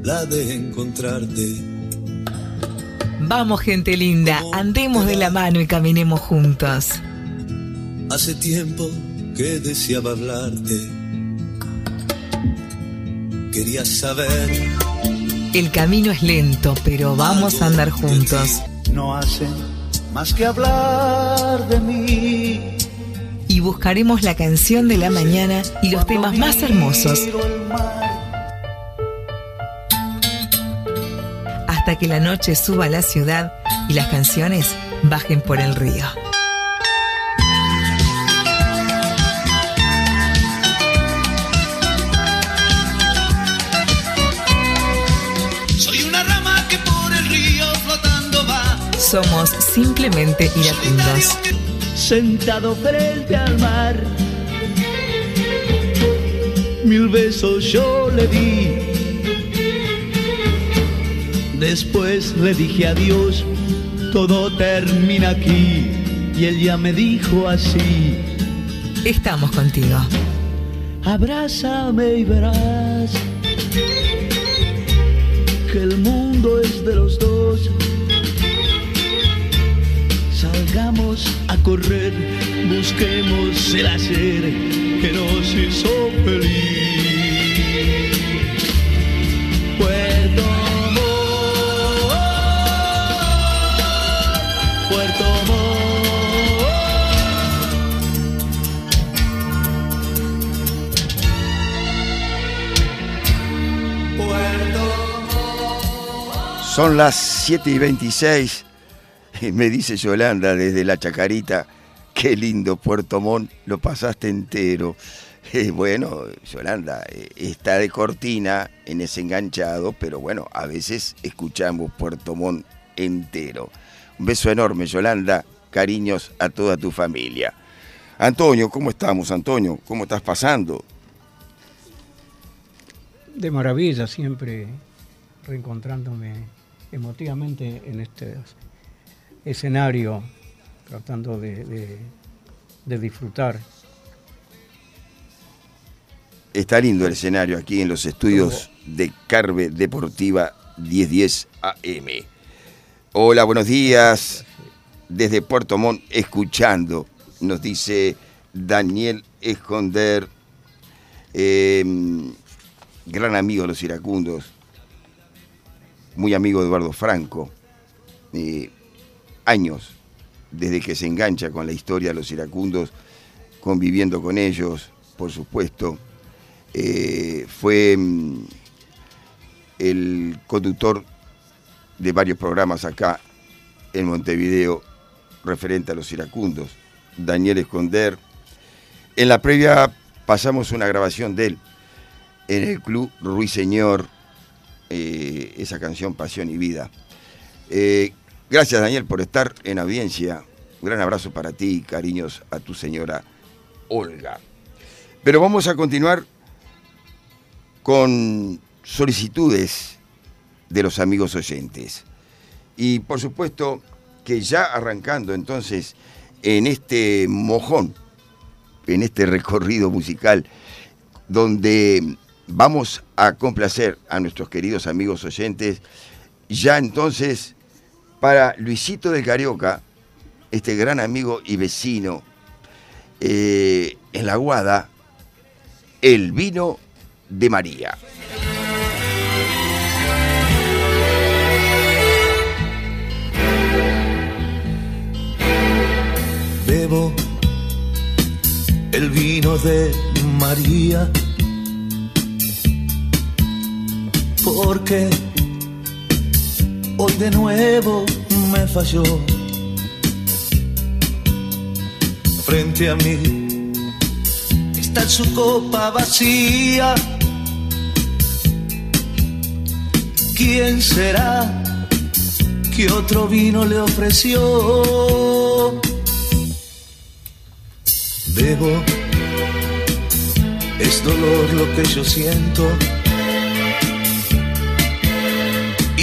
la de encontrarte. Vamos, gente linda, andemos de la mano y caminemos juntos. Hace tiempo que deseaba hablarte. Quería saber El camino es lento, pero vamos a andar juntos. no hacen más que hablar de mí. Y buscaremos la canción de la mañana y los temas más hermosos. Hasta que la noche suba a la ciudad y las canciones bajen por el río. Soy una rama que por el río flotando va. Somos simplemente iracundos. Sentado frente al mar. Mil besos yo le di. Después le dije adiós, todo termina aquí. Y él ya me dijo así. Estamos contigo. Abrázame y verás que el mundo es de los dos. salgamos a correr, busquemos el hacer que nos hizo feliz. Son las 7 y 26. Y me dice Yolanda desde la Chacarita, qué lindo Puerto Montt, lo pasaste entero. Eh, bueno, Yolanda, eh, está de cortina en ese enganchado, pero bueno, a veces escuchamos Puerto Montt entero. Un beso enorme, Yolanda. Cariños a toda tu familia. Antonio, ¿cómo estamos, Antonio? ¿Cómo estás pasando? De maravilla, siempre reencontrándome emotivamente en este escenario, tratando de, de- de disfrutar. Está lindo el escenario aquí en los estudios de Carve Deportiva 1010 AM. Hola, buenos días. Desde Puerto Montt, escuchando, nos dice Daniel Esconder, eh, gran amigo de los iracundos, muy amigo de Eduardo Franco, años desde que se engancha con la historia de los iracundos, conviviendo con ellos, por supuesto. Eh, fue mm, el conductor de varios programas acá en Montevideo referente a los iracundos, Daniel Esconder. En la previa pasamos una grabación de él en el club Ruiseñor, eh, esa canción Pasión y Vida. Eh, gracias Daniel por estar en audiencia. Un gran abrazo para ti y cariños a tu señora Olga. Pero vamos a continuar con solicitudes de los amigos oyentes. Y por supuesto que ya arrancando entonces en este mojón, en este recorrido musical, donde vamos a complacer a nuestros queridos amigos oyentes, ya entonces para Luisito del Carioca, este gran amigo y vecino, eh, en la Guada, el vino de María. Bebo el vino de María. Porque hoy de nuevo me falló. Frente a mí está su copa vacía. ¿Quién será que otro vino le ofreció? Bebo, es dolor lo que yo siento.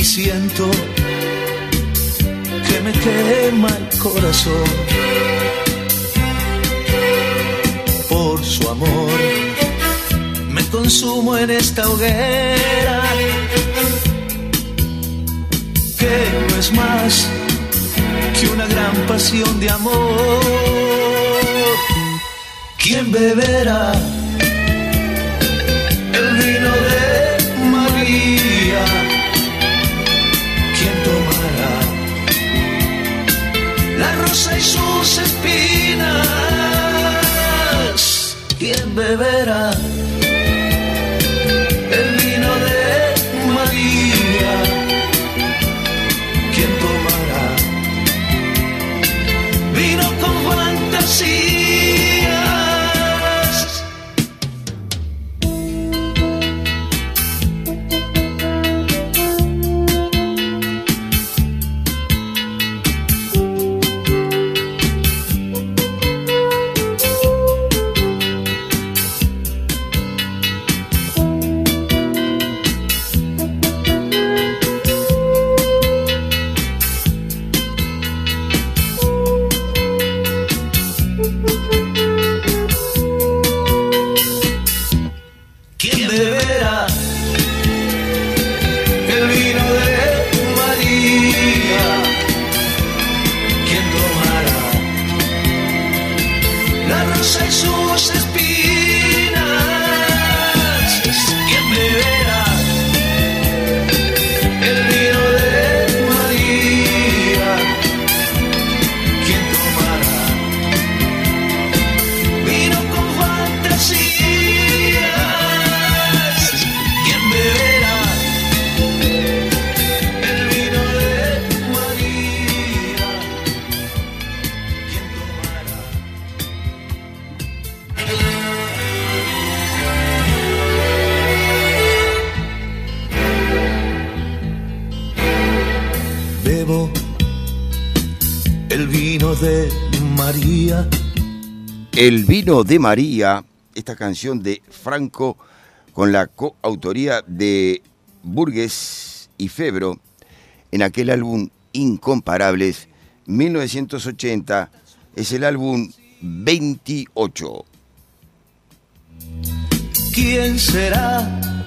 Y siento que me quema el corazón por su amor. Me consumo en esta hoguera que no es más que una gran pasión de amor. ¿Quién beberá sus espinas? ¿Quién beberá El vino de María, esta canción de Franco con la coautoría de Burgues y Febro en aquel álbum Incomparables 1980 es el álbum 28. ¿Quién será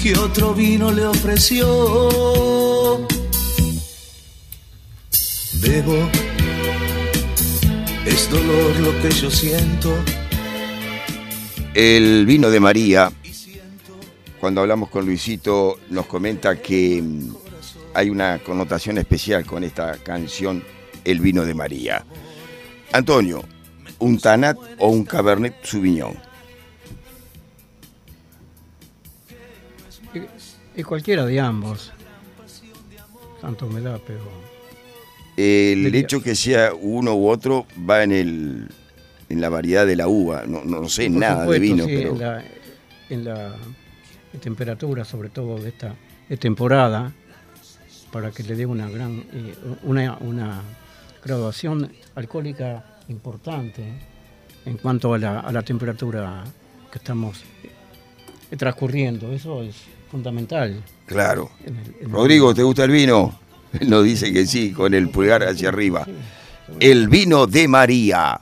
que otro vino le ofreció? Bebo, es dolor lo que yo siento. El vino de María, cuando hablamos con Luisito, nos comenta que mm, hay una connotación especial con esta canción, El vino de María. Antonio, ¿un Tanat o un Cabernet Sauvignon? Y, y cualquiera de ambos. Tanto me da, pero El hecho que sea uno u otro va en, el, en la variedad de la uva. No, no sé Por nada de vino, sí, pero En la, en la temperatura, sobre todo de esta temporada, para que le dé una gran eh, una, una graduación alcohólica importante en cuanto a la, a la temperatura que estamos eh, transcurriendo. Eso es fundamental. claro. En el- en el- Rodrigo, ¿te gusta el vino? Nos dice que sí, con el pulgar hacia arriba. El vino de María.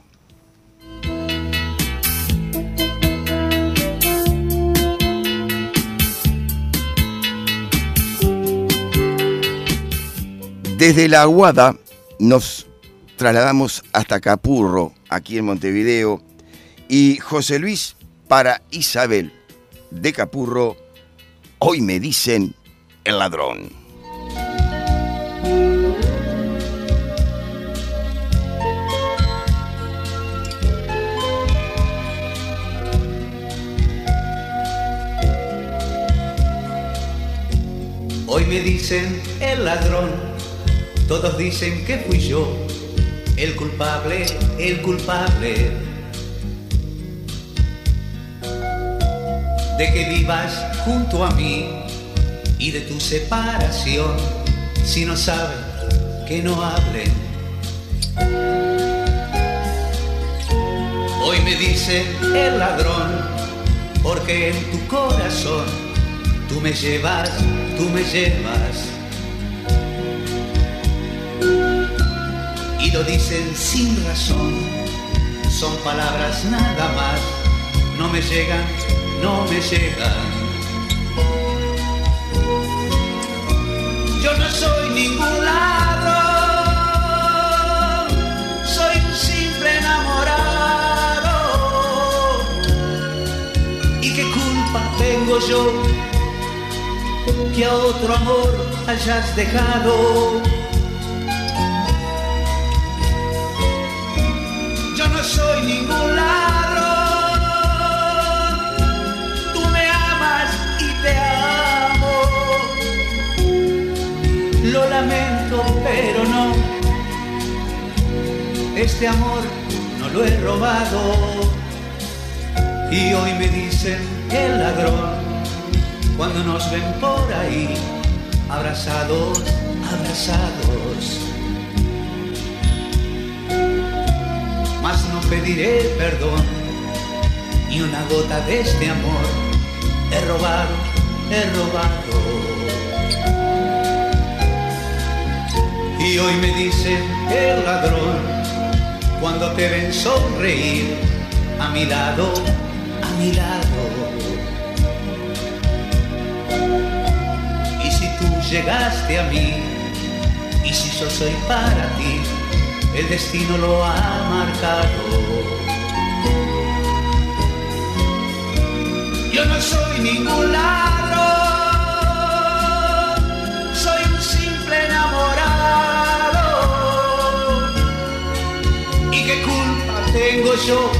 Desde la Aguada nos trasladamos hasta Capurro, aquí en Montevideo, y José Luis para Isabel de Capurro, hoy me dicen el ladrón. Hoy me dicen el ladrón, todos dicen que fui yo, el culpable, el culpable. De que vivas junto a mí y de tu separación, si no saben que no hablen. Hoy me dicen el ladrón, porque en tu corazón Tú me llevas, tú me llevas. Y lo dicen sin razón, son palabras nada más. No me llegan, no me llegan. Yo no soy ningún ladrón, soy un simple enamorado. ¿Y qué culpa tengo yo? Que a otro amor hayas dejado. Yo no soy ningún ladrón, tú me amas y te amo. Lo lamento, pero no, este amor no lo he robado. Y hoy me dicen el ladrón cuando nos ven por ahí, abrazados, abrazados. Mas no pediré perdón, ni una gota de este amor. He robado, he robado. Y hoy me dicen el ladrón, cuando te ven sonreír, a mi lado, a mi lado. Llegaste a mí, y si yo soy para ti, el destino lo ha marcado. Yo no soy ningún ladrón, soy un simple enamorado. ¿Y qué culpa tengo yo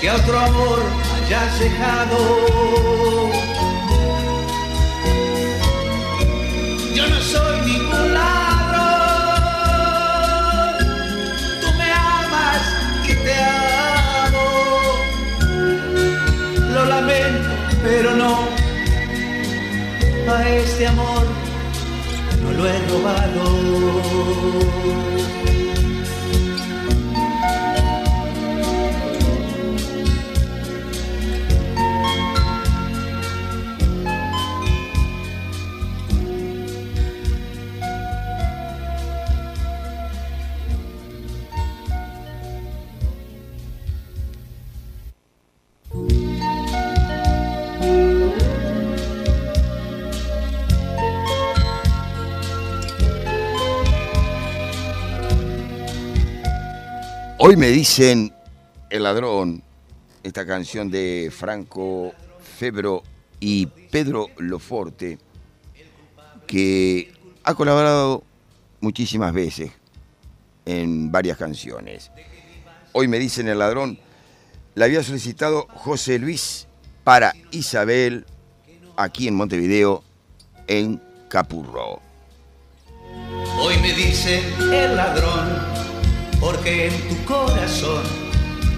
que otro amor hayas dejado? Pero no, a este amor no lo he robado. Hoy me dicen El ladrón, esta canción de Franco Febro y Pedro Loforte, que ha colaborado muchísimas veces en varias canciones. Hoy me dicen El ladrón, la había solicitado José Luis para Isabel, aquí en Montevideo, en Capurro. Hoy me dicen el ladrón, porque en tu corazón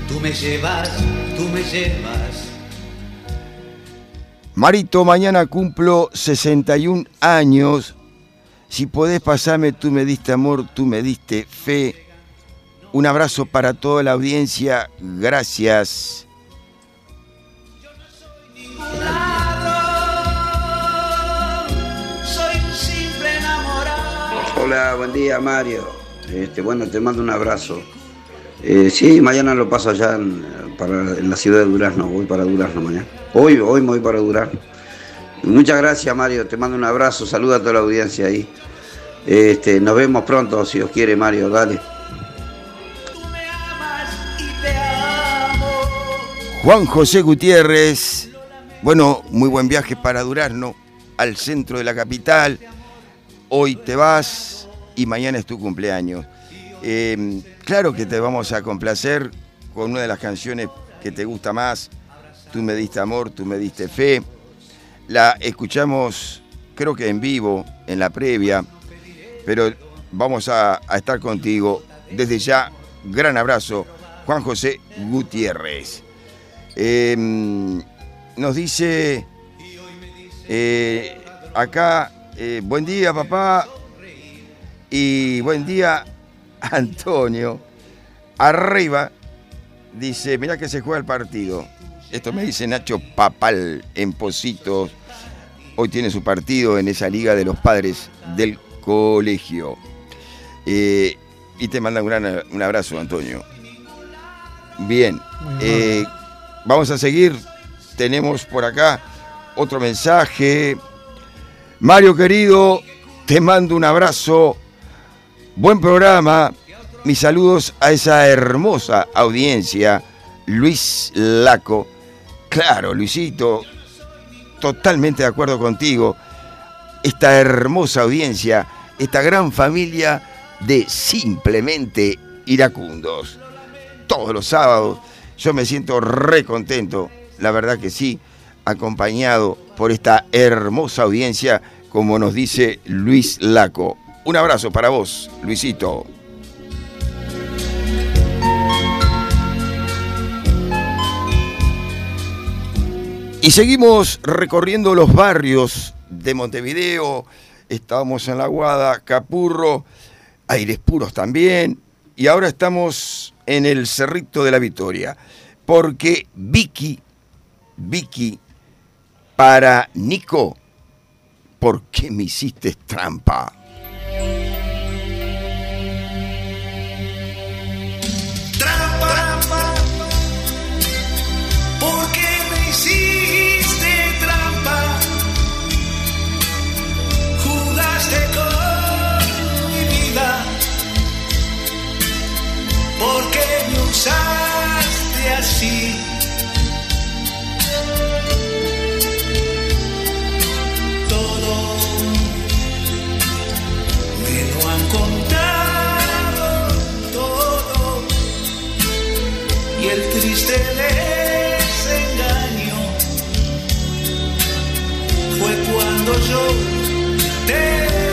tú me llevas, tú me llevas. Marito, mañana cumplo 61 años. Si podés pasarme, tú me diste amor, tú me diste fe. Un abrazo para toda la audiencia. Gracias. Soy un simple enamorado. Hola, buen día Mario. Este, bueno, te mando un abrazo. Eh, sí, mañana lo paso allá en, la ciudad de Durazno, voy para Durazno mañana. Hoy, hoy me voy para Durazno. Muchas gracias Mario, te mando un abrazo, saluda a toda la audiencia ahí. Este, nos vemos pronto, si os quiere Mario, dale. Juan José Gutiérrez. Bueno, muy buen viaje para Durazno, al centro de la capital. Hoy te vas y mañana es tu cumpleaños. Eh, claro que te vamos a complacer con una de las canciones que te gusta más. Tú me diste amor, tú me diste fe. La escuchamos, creo que en vivo, en la previa, pero vamos a, estar contigo. Desde ya, gran abrazo, Juan José Gutiérrez. Eh, nos dice eh, acá, eh, buen día papá y buen día Antonio. Arriba dice, mira que se juega el partido. Esto me dice Nacho Papal en Positos. Hoy tiene su partido en esa liga de los padres del colegio. Eh, y te manda un, gran, un abrazo, Antonio. Bien, eh, vamos a seguir. Tenemos por acá otro mensaje. Mario querido, te mando un abrazo. Buen programa. Mis saludos a esa hermosa audiencia. Luis Laco. Claro, Luisito, totalmente de acuerdo contigo. Esta hermosa audiencia, esta gran familia de simplemente iracundos. Todos los sábados yo me siento re contento, la verdad que sí, acompañado por esta hermosa audiencia, como nos dice Luis Laco. Un abrazo para vos, Luisito. Y seguimos recorriendo los barrios de Montevideo. Estábamos en La Guada, Capurro, Aires Puros también. Y ahora estamos en el Cerrito de la Victoria. Porque Vicky, Vicky, para Nico, ¿por qué me hiciste trampa? ¿Por qué me usaste así? Todo me lo han contado todo y el triste desengaño fue cuando yo te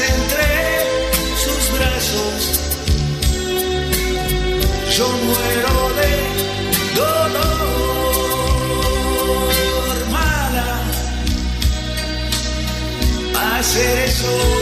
entre sus brazos. Yo muero de dolor, mala, hacer eso.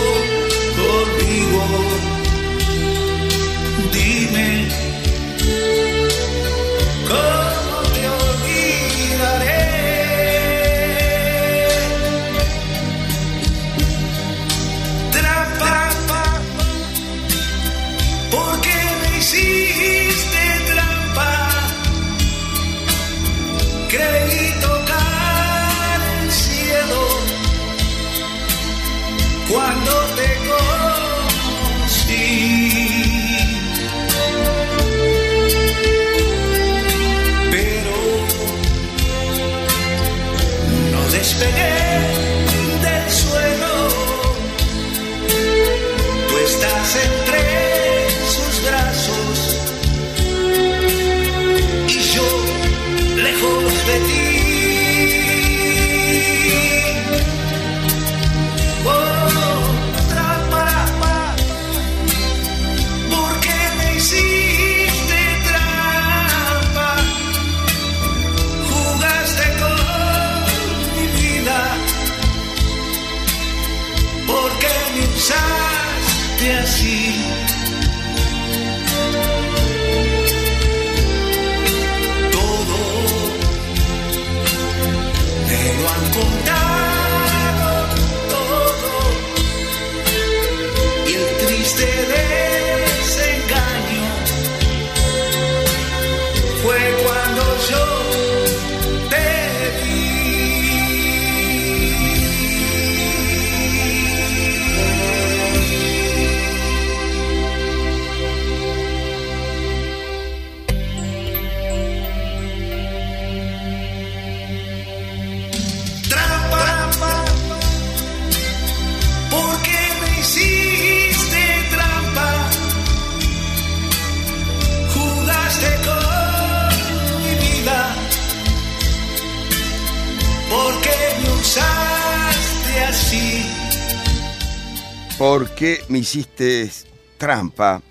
¿Por qué me hiciste trampa?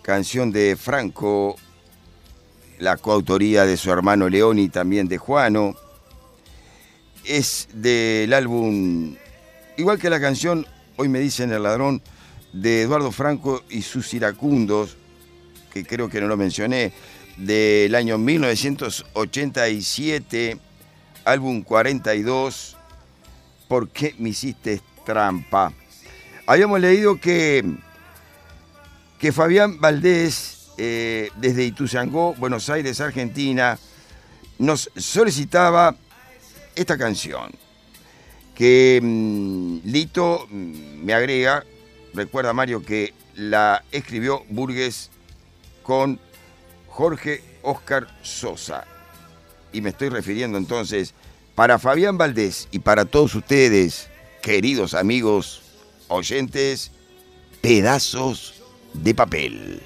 Canción de Franco, la coautoría de su hermano León y también de Juano. Es del álbum, igual que la canción Hoy me dicen el ladrón, de Eduardo Franco y sus iracundos, que creo que no lo mencioné, del año 1987, álbum 42, ¿Por qué me hiciste trampa? Habíamos leído que, que Fabián Valdés, eh, desde Ituzangó, Buenos Aires, Argentina, nos solicitaba esta canción. Que mm, Lito mm, me agrega, recuerda Mario que la escribió Burgues con Jorge Oscar Sosa. Y me estoy refiriendo entonces para Fabián Valdés y para todos ustedes, queridos amigos oyentes, pedazos de papel.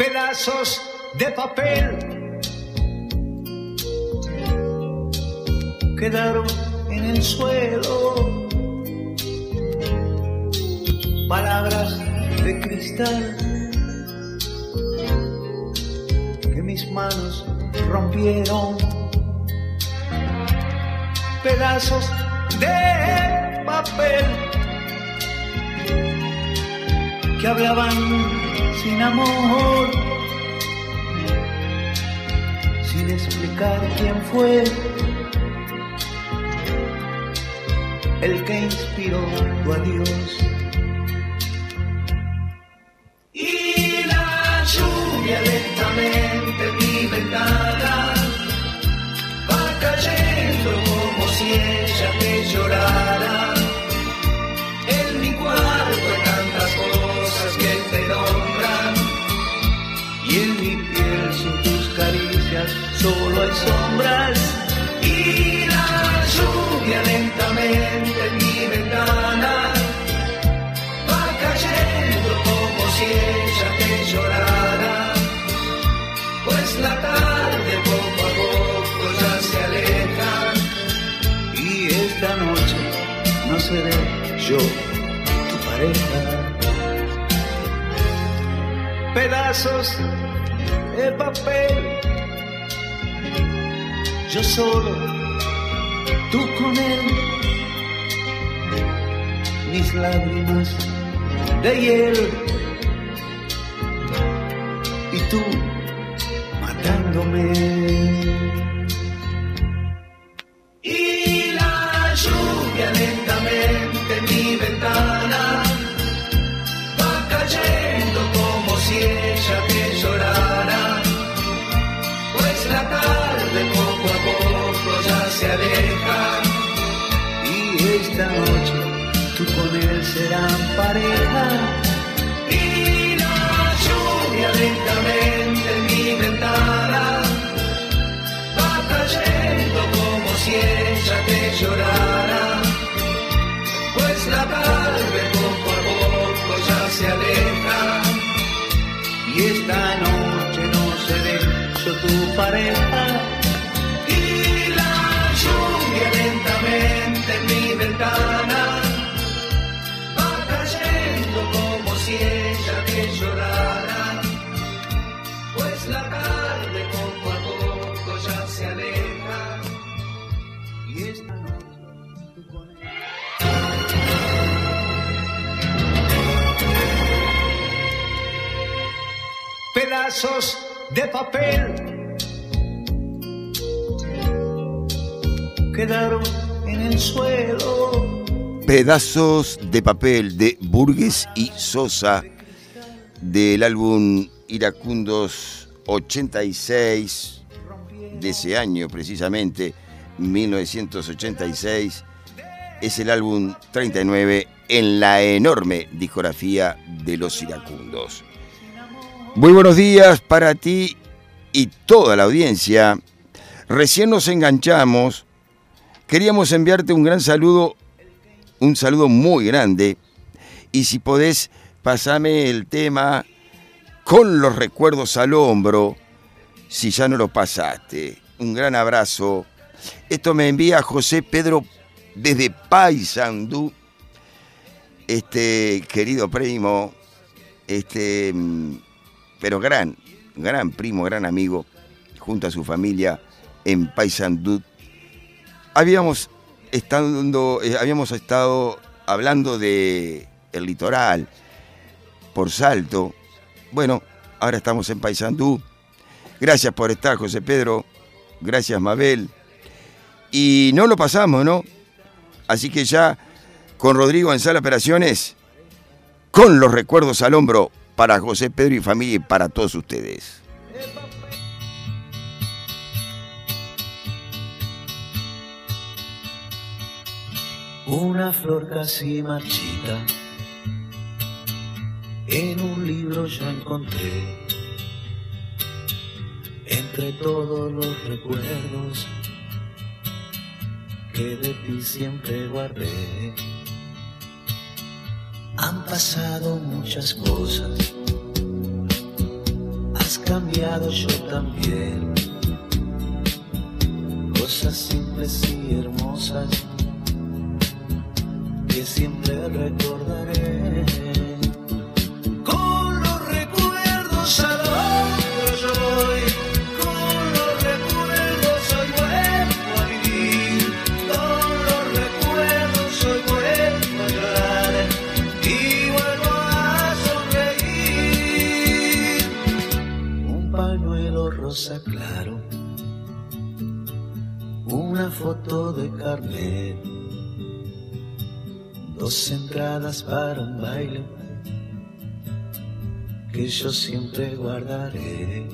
pedazos de papel. Quedaron en el suelo, palabras de cristal. Que mis manos rompieron, pedazos de papel que hablaban sin amor, sin explicar quién fue el que inspiró tu adiós. Y la lluvia lentamente en yo tu pareja. Pedazos de papel. Yo solo, tú con él, mis lágrimas de hiel. Y tú matándome. Ventana va cayendo como si ella te llorara. Pues la tarde poco a poco ya se aleja y esta noche tú con él serán pareja. Esta noche no seré yo tu pareja. Pedazos de papel quedaron en el suelo. Pedazos de papel de Burgues y Sosa del álbum Iracundos 86 de ese año precisamente, 1986. Es el álbum 39 en la enorme discografía de los iracundos. Muy buenos días para ti y toda la audiencia. Recién nos enganchamos. Queríamos enviarte un gran saludo, un saludo muy grande. Y si podés, pasame el tema con los recuerdos al hombro, si ya no lo pasaste. Un gran abrazo. Esto me envía José Pedro desde Paysandú. Este querido primo, este, mm, pero gran, gran primo, gran amigo, junto a su familia en Paysandú. Habíamos estado, eh, habíamos estado hablando de el litoral por Salto. Bueno, ahora estamos en Paysandú. Gracias por estar, José Pedro. Gracias, Mabel. Y no lo pasamos, ¿no? Así que ya con Rodrigo en Sala Operaciones, con los recuerdos al hombro para José Pedro y familia y para todos ustedes. Una flor casi marchita, en un libro yo encontré, entre todos los recuerdos que de ti siempre guardé. Han pasado muchas cosas, has cambiado yo también, cosas simples y hermosas que siempre recordaré. Rosa claro, una foto de carnet dos entradas para un baile que yo siempre guardaré.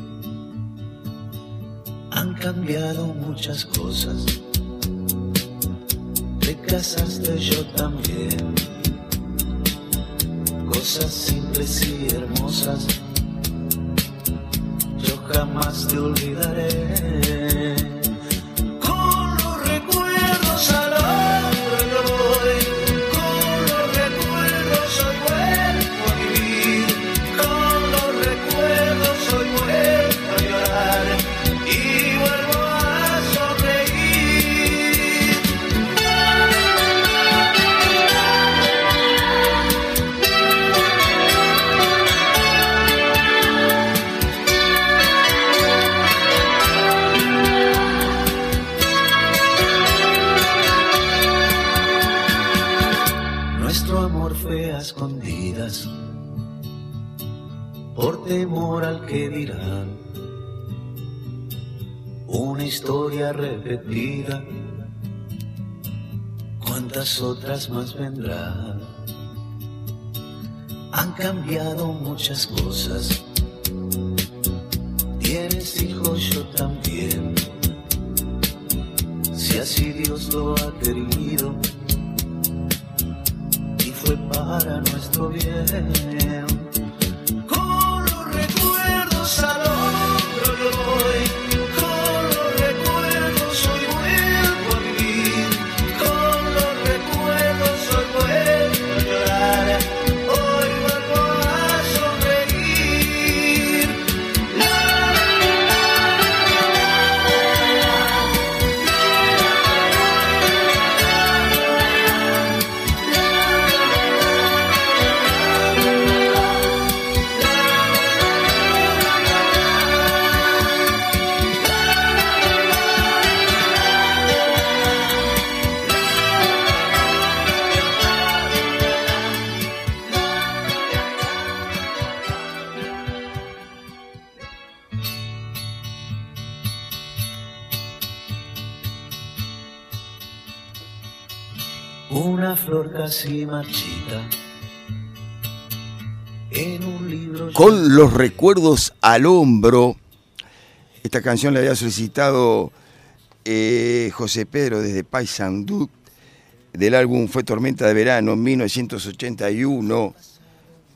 Han cambiado muchas cosas, te casaste yo también. Cosas simples y hermosas, jamás te olvidaré. Historia repetida, cuántas otras más vendrán. Han cambiado muchas cosas, tienes hijos yo también. Si así Dios lo ha querido y fue para nuestro bien. Marchita en un libro Con los recuerdos al hombro. Esta canción la había solicitado eh, José Pedro desde Paysandú. Del álbum Fue Tormenta de Verano, 1981.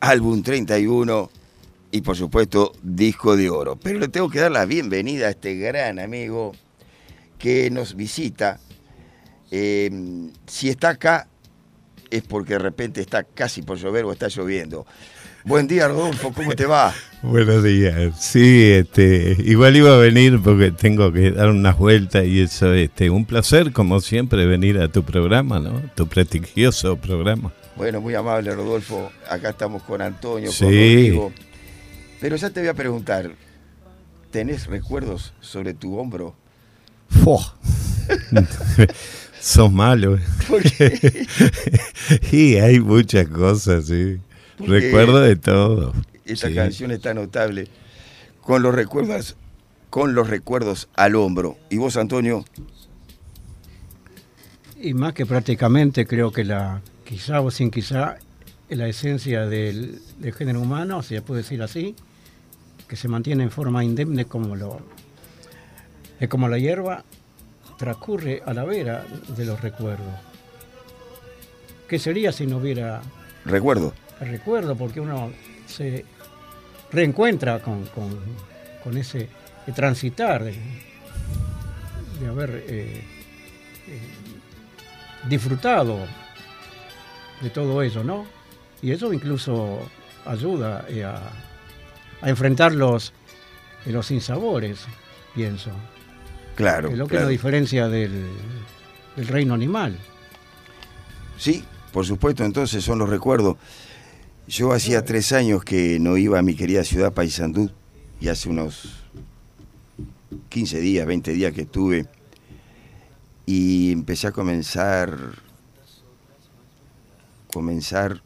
Álbum 31. Y por supuesto, disco de oro. Pero le tengo que dar la bienvenida a este gran amigo que nos visita. Eh, si está acá, es porque de repente está casi por llover o está lloviendo. Buen día, Rodolfo, ¿cómo te va? Buenos días. Sí, este, igual iba a venir porque tengo que dar unas vueltas y eso, este, un placer como siempre venir a tu programa, ¿no? Tu prestigioso programa. Bueno, muy amable, Rodolfo. Acá estamos con Antonio, con Sí. Rodrigo. Pero ya te voy a preguntar, ¿tenés recuerdos sobre tu hombro? Fo. Sos malo. ¿Por qué? y hay muchas cosas, sí. Porque Recuerdo de todo. Esta Sí. canción está notable. Con los recuerdos, con los recuerdos al hombro. ¿Y vos, Antonio? Y más que prácticamente creo que la, quizá o sin quizá, la esencia del, del género humano, si se puede decir así, que se mantiene en forma indemne como lo es como la hierba, transcurre a la vera de los recuerdos. ¿Qué sería si no hubiera Recuerdo. recuerdo? Porque uno se reencuentra con, con- con ese transitar de, de haber eh, eh, disfrutado de todo eso, ¿no? Y eso incluso ayuda eh, a, a enfrentar los, eh, los sinsabores, pienso. Claro. Es lo que claro. nos diferencia del, del reino animal. Sí, por supuesto, entonces son los recuerdos. Yo hacía tres años que no iba a mi querida ciudad Paysandú y hace unos 15 días, 20 días que estuve y empecé a comenzar comenzar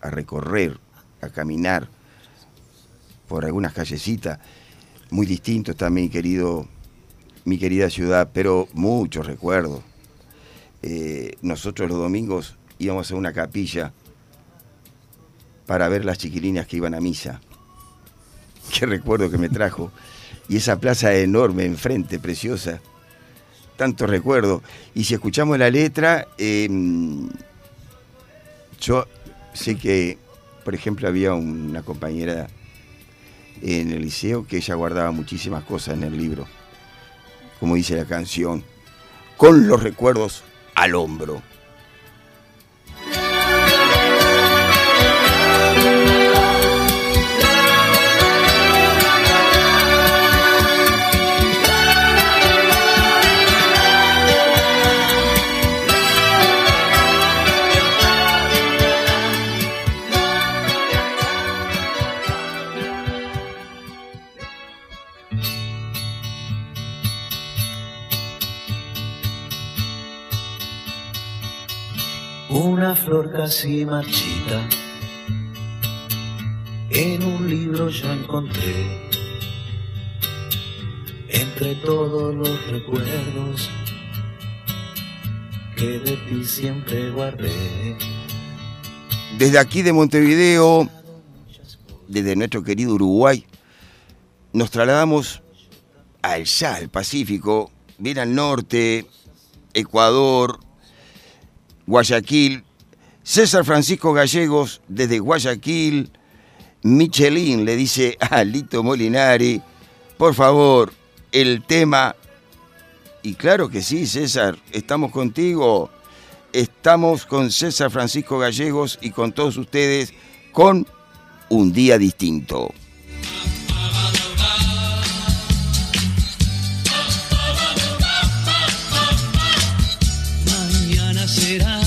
a recorrer, a caminar por algunas callecitas. Muy distinto está mi querido mi querida ciudad, pero muchos recuerdos. Eh, nosotros los domingos íbamos a una capilla para ver las chiquilinas que iban a misa. Qué recuerdo que me trajo. Y esa plaza enorme enfrente, preciosa. Tanto recuerdo. Y si escuchamos la letra, eh, yo sé que, por ejemplo, había una compañera en el liceo que ella guardaba muchísimas cosas en el libro. Como dice la canción, con los recuerdos al hombro. Una flor casi marchita en un libro yo encontré. Entre todos los recuerdos que de ti siempre guardé. Desde aquí de Montevideo, desde nuestro querido Uruguay, nos trasladamos allá, al Pacífico, bien al norte, Ecuador, Guayaquil. César Francisco Gallegos, desde Guayaquil, Michelin le dice a Lito Molinari, por favor, el tema. Y claro que sí, César, estamos contigo. Estamos con César Francisco Gallegos y con todos ustedes con Un Día Distinto. Mañana será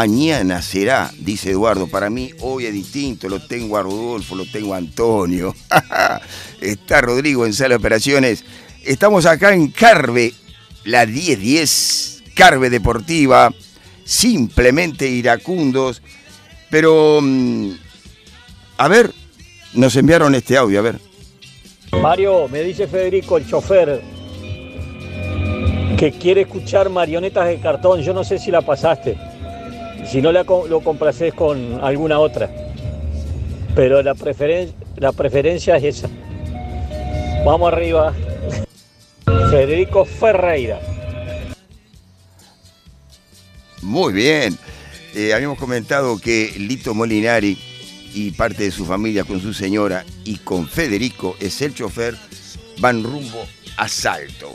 mañana será, dice Eduardo. Para mí hoy es distinto, lo tengo a Rodolfo, lo tengo a Antonio. Está Rodrigo en sala de operaciones. Estamos acá en Carve, la 1010, Carve Deportiva, simplemente iracundos. Pero, mm, a ver, nos enviaron este audio, a ver. Mario, me dice Federico, el chofer, que quiere escuchar marionetas de cartón. Yo no sé si la pasaste. Si no la lo complaces con alguna otra. Pero la, preferen- la preferencia es esa. Vamos arriba. Federico Ferreira. Muy bien. Eh, habíamos comentado que Lito Molinari y parte de su familia con su señora y con Federico, es el chofer, van rumbo a Salto.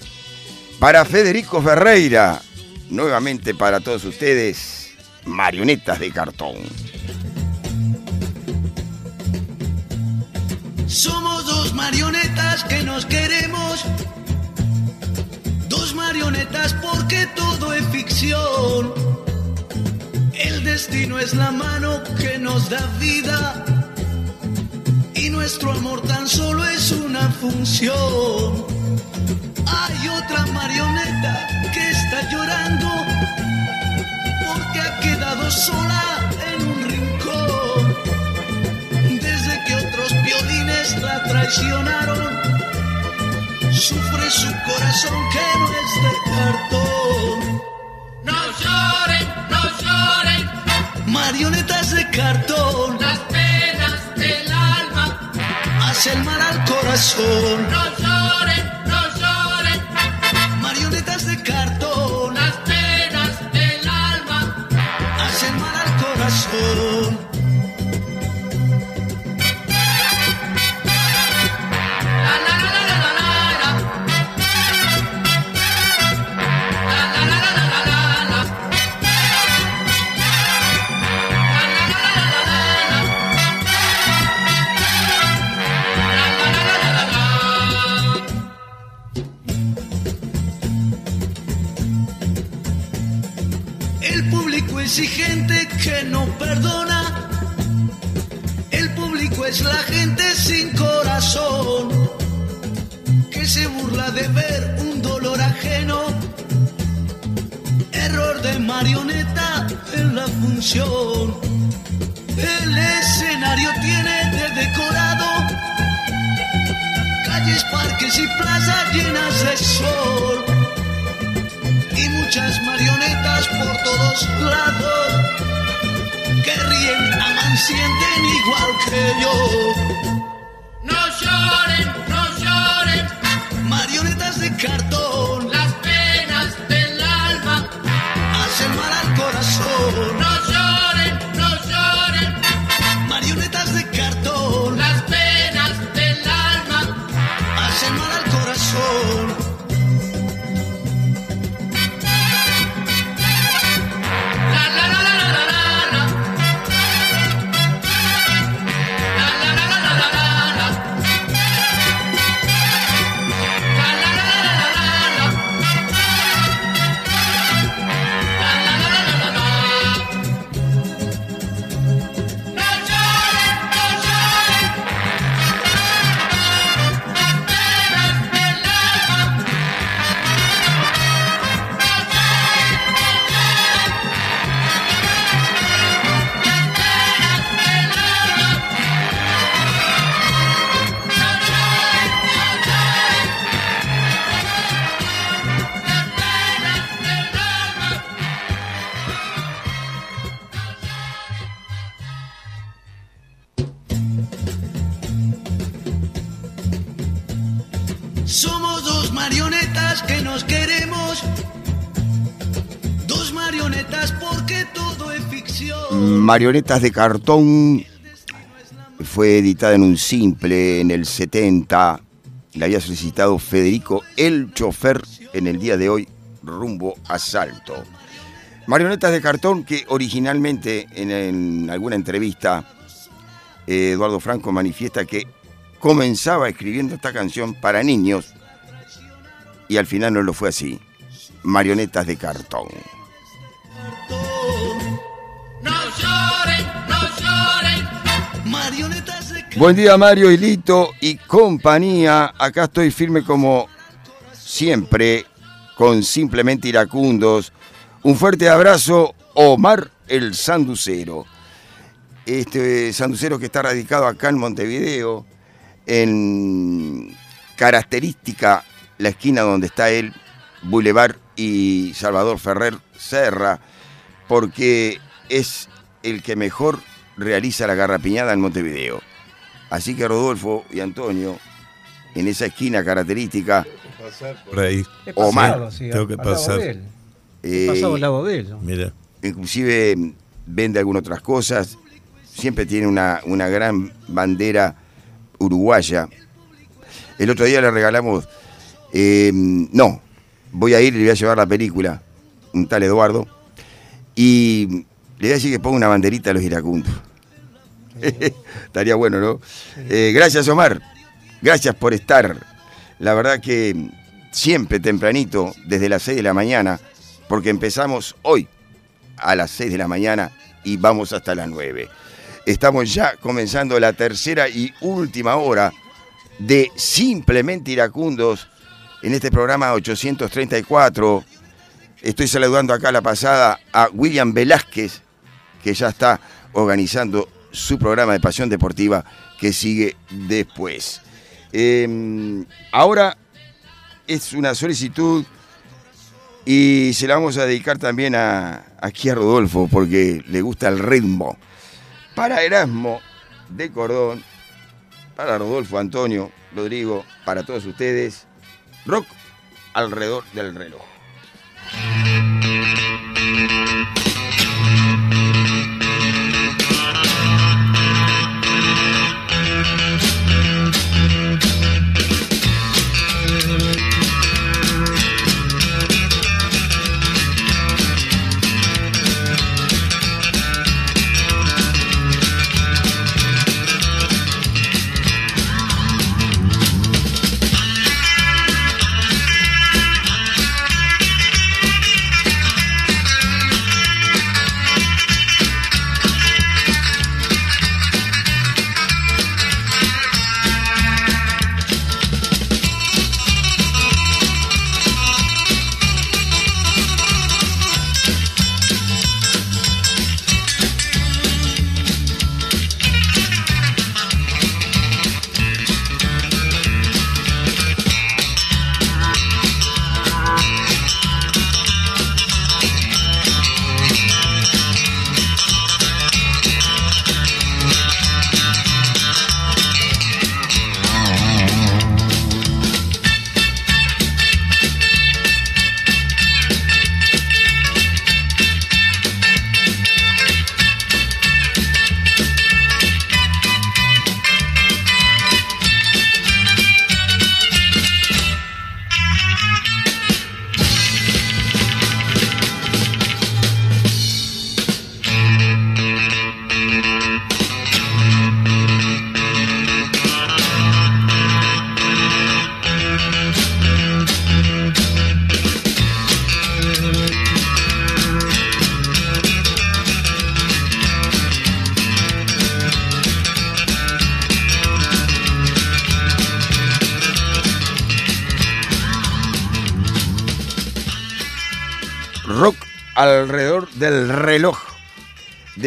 Para Federico Ferreira, nuevamente para todos ustedes, marionetas de cartón. Somos dos marionetas que nos queremos. Dos marionetas porque todo es ficción. El destino es la mano que nos da vida y nuestro amor tan solo es una función. Hay otra marioneta que está llorando porque ha quedado sola en un rincón. Desde que otros violines la traicionaron, sufre su corazón que no es de cartón. No lloren, no lloren, Marionetas de cartón las penas del alma. hacen mal al corazón. No lloren, no lloren, Marionetas de cartón que no perdona. El público es la gente sin corazón. Que se burla de ver un dolor ajeno. Error de marioneta en la función. El escenario tiene de decorado calles, parques y plazas llenas de sol y muchas marionetas por todos lados que ríen, aman, sienten igual que yo. No lloren, no lloren, Marionetas de cartón Marionetas de cartón fue editada en un simple en el 70. La había solicitado Federico el chofer en el día de hoy rumbo a Salto. Marionetas de cartón que originalmente en, en alguna entrevista Eduardo Franco manifiesta que comenzaba escribiendo esta canción para niños y al final no lo fue así. Marionetas de cartón. Buen día Mario, Hilito y compañía. Acá estoy firme como siempre con simplemente iracundos. Un fuerte abrazo, Omar el Sanducero. Este sanducero que está radicado acá en Montevideo, en característica la esquina donde está él, Boulevard y Salvador Ferrer Serra, porque es el que mejor realiza la garrapiñada en Montevideo. Así que Rodolfo y Antonio, en esa esquina característica, Por ahí. Omar. pasado, sí, Tengo que al lado pasar. de él. eh, pasado al lado de él. Mira. inclusive mm, vende algunas otras cosas, siempre tiene una, una gran bandera uruguaya. El otro día le regalamos, eh, no, voy a ir y le voy a llevar la película, un tal Eduardo, y le voy a decir que ponga una banderita a los iracundos. Estaría bueno, ¿no? Eh, gracias, Omar. Gracias por estar. La verdad que siempre tempranito, desde las 6 de la mañana, porque empezamos hoy a las 6 de la mañana y vamos hasta las 9. Estamos ya comenzando la tercera y última hora de Simplemente Iracundos en este programa 834. Estoy saludando acá a la pasada a William Velázquez, que ya está organizando su programa de Pasión Deportiva que sigue después. Eh, ahora es una solicitud y se la vamos a dedicar también a, aquí a Rodolfo porque le gusta el ritmo. Para Erasmo de Cordón, para Rodolfo, Antonio, Rodrigo, para todos ustedes, rock alrededor del reloj.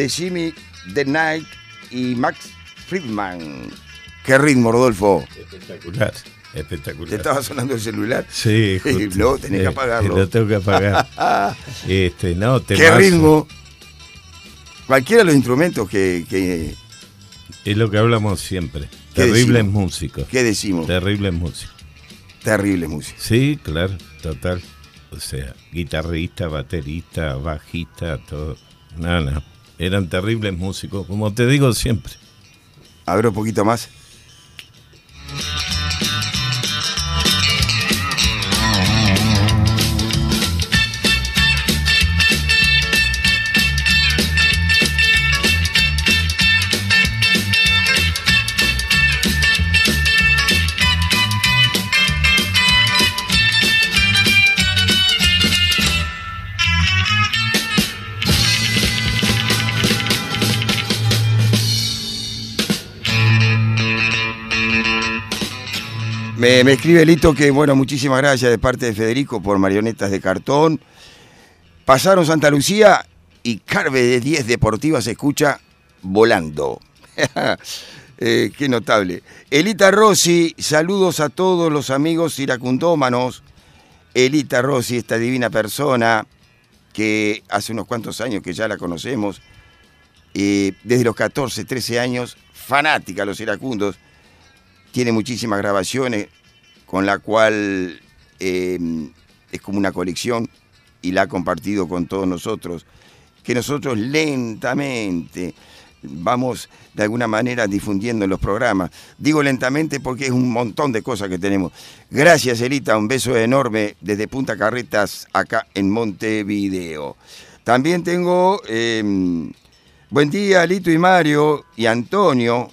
De Jimmy The Night y Max Friedman. ¿Qué ritmo, Rodolfo? Espectacular, espectacular. ¿Te estaba sonando el celular? Sí, Y justo. luego tenés que Eh, apagarlo. Lo tengo que apagar. este, no, ¿Qué ritmo? Cualquiera de los instrumentos que, que- Es lo que hablamos siempre. ¿Qué Terribles músicos. ¿Qué decimos? Terribles músicos. Terrible música. Sí, claro, total. O sea, guitarrista, baterista, bajista, todo. No, no. Eran terribles músicos, como te digo siempre. A ver un poquito más. Escribe que, bueno, muchísimas gracias de parte de Federico por marionetas de cartón. Pasaron Santa Lucía y Carve de 10 Deportiva se escucha volando. Eh, qué notable. Elita Rossi, saludos a todos los amigos iracundómanos. Elita Rossi, esta divina persona que hace unos cuantos años que ya la conocemos, eh, desde los 14, 13 años, fanática a los iracundos, tiene muchísimas grabaciones con la cual eh, es como una colección y la ha compartido con todos nosotros, que nosotros lentamente vamos de alguna manera difundiendo en los programas. Digo lentamente porque es un montón de cosas que tenemos. Gracias, Elita, un beso enorme desde Punta Carretas, acá en Montevideo. También tengo, eh, buen día, Lito y Mario y Antonio,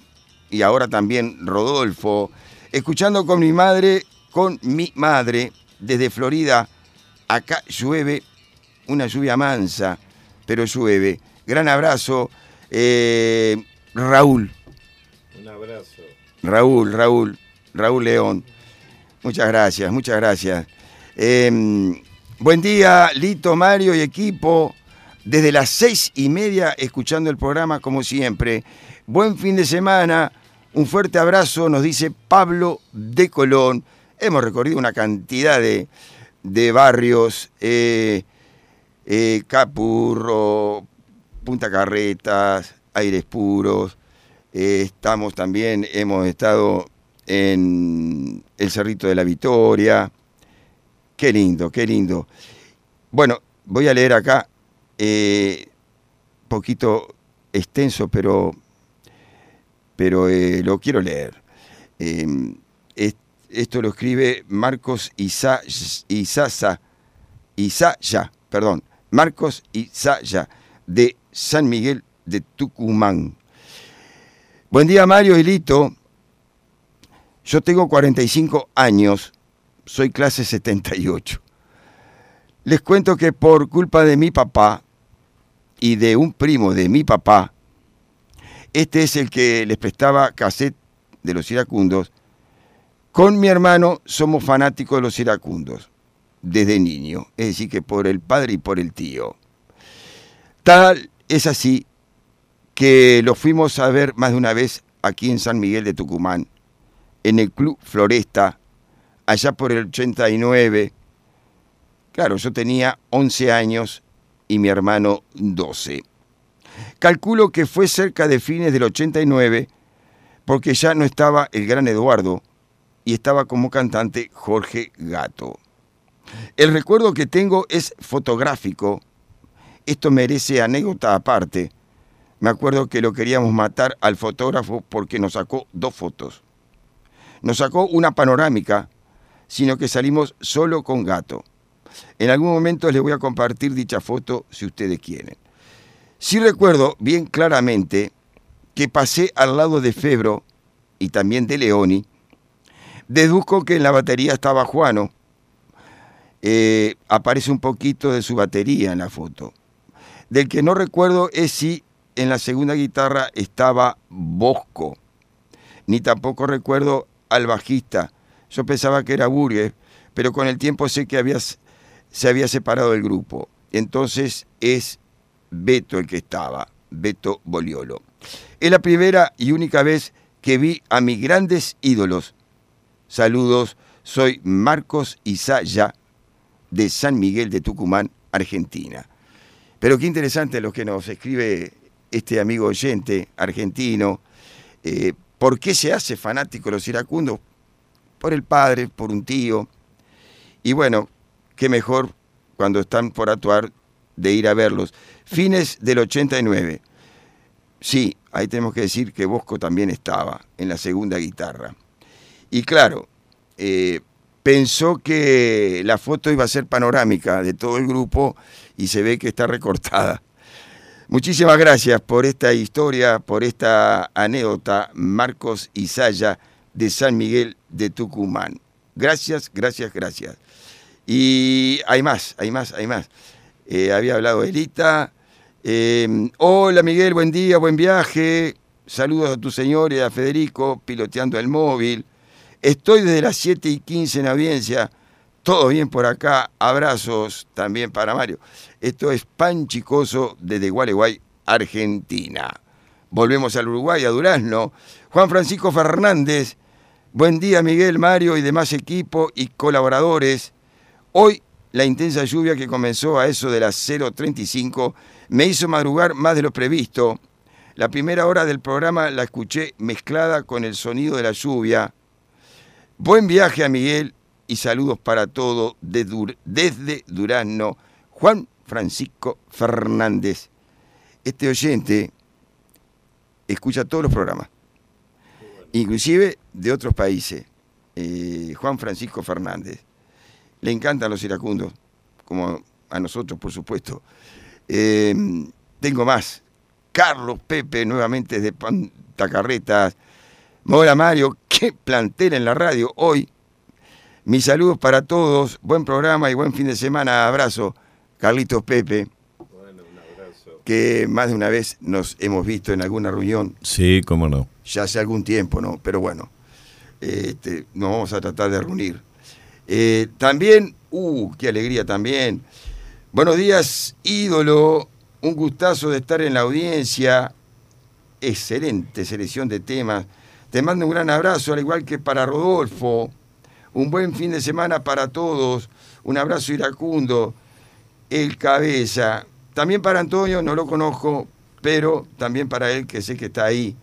y ahora también Rodolfo, escuchando con mi madre, con mi madre, desde Florida. Acá llueve, una lluvia mansa, pero llueve. Gran abrazo, eh, Raúl. Un abrazo. Raúl, Raúl, Raúl León. Muchas gracias, muchas gracias. Eh, buen día, Lito, Mario y equipo. Desde las seis y media escuchando el programa como siempre. Buen fin de semana. Un fuerte abrazo, nos dice Pablo de Colón. Hemos recorrido una cantidad de, de barrios. eh, eh, Capurro, Punta Carretas, Aires Puros. Eh, estamos también, hemos estado en el Cerrito de la Victoria. Qué lindo, qué lindo. Bueno, voy a leer acá, poquito extenso, pero, pero eh, lo quiero leer. Es- esto lo escribe Marcos Isa- Isaya, perdón, Marcos Isaya, de San Miguel de Tucumán. Buen día, Mario y Lito. Yo tengo 45 años, soy clase 78. Les cuento que por culpa de mi papá y de un primo de mi papá, este es el que les prestaba cassette de los iracundos, con mi hermano somos fanáticos de los iracundos desde niño, es decir, que por el padre y por el tío. Tal es así que lo fuimos a ver más de una vez aquí en San Miguel de Tucumán, en el Club Floresta, allá por el 89. Claro, yo tenía 11 años y mi hermano 12. Calculo que fue cerca de fines del 89, porque ya no estaba el gran Eduardo y estaba como cantante Jorge Gato. El recuerdo que tengo es fotográfico. Esto merece anécdota aparte. Me acuerdo que lo queríamos matar al fotógrafo porque nos sacó dos fotos. Nos sacó una panorámica, sino que salimos solo con gato. En algún momento les voy a compartir dicha foto si ustedes quieren. Sí recuerdo bien claramente que pasé al lado de Febro y también de Leoni. Deduzco que en la batería estaba Juano. Eh, aparece un poquito de su batería en la foto. Del que no recuerdo es si en la segunda guitarra estaba Bosco. Ni tampoco recuerdo al bajista. Yo pensaba que era Burgues, pero con el tiempo sé que había, se había separado del grupo. Entonces es Beto el que estaba, Beto Boliolo. Es la primera y única vez que vi a mis grandes ídolos. Saludos, soy Marcos Isaya de San Miguel de Tucumán, Argentina. Pero qué interesante lo que nos escribe este amigo oyente argentino. Eh, ¿Por qué se hace fanático los iracundos? Por el padre, por un tío. Y bueno, qué mejor cuando están por actuar de ir a verlos. Fines del 89. Sí, ahí tenemos que decir que Bosco también estaba en la segunda guitarra. Y claro, eh, pensó que la foto iba a ser panorámica de todo el grupo y se ve que está recortada. Muchísimas gracias por esta historia, por esta anécdota, Marcos Isaya de San Miguel de Tucumán. Gracias, gracias, gracias. Y hay más, hay más, hay más. Eh, había hablado Elita. Eh, hola Miguel, buen día, buen viaje. Saludos a tu señor y a Federico, piloteando el móvil. Estoy desde las 7 y 15 en audiencia. Todo bien por acá. Abrazos también para Mario. Esto es Pan Chicoso desde Gualeguay, Argentina. Volvemos al Uruguay, a Durazno. Juan Francisco Fernández. Buen día, Miguel, Mario y demás equipo y colaboradores. Hoy la intensa lluvia que comenzó a eso de las 0.35 me hizo madrugar más de lo previsto. La primera hora del programa la escuché mezclada con el sonido de la lluvia. Buen viaje a Miguel y saludos para todo de Dur- desde Durazno. Juan Francisco Fernández. Este oyente escucha todos los programas, inclusive de otros países. Eh, Juan Francisco Fernández. Le encantan los iracundos, como a nosotros, por supuesto. Eh, tengo más. Carlos Pepe, nuevamente de Pantacarretas. Hola Mario, qué plantel en la radio hoy. Mis saludos para todos, buen programa y buen fin de semana. Abrazo, Carlitos Pepe. Que más de una vez nos hemos visto en alguna reunión, Sí, cómo no. ya hace algún tiempo, ¿no? Pero bueno, este, nos vamos a tratar de reunir. Eh, también, uh, qué alegría también. Buenos días, ídolo. Un gustazo de estar en la audiencia. Excelente selección de temas. Te mando un gran abrazo, al igual que para Rodolfo. Un buen fin de semana para todos. Un abrazo iracundo. El cabeza. También para Antonio, no lo conozco, pero también para él, que sé que está ahí.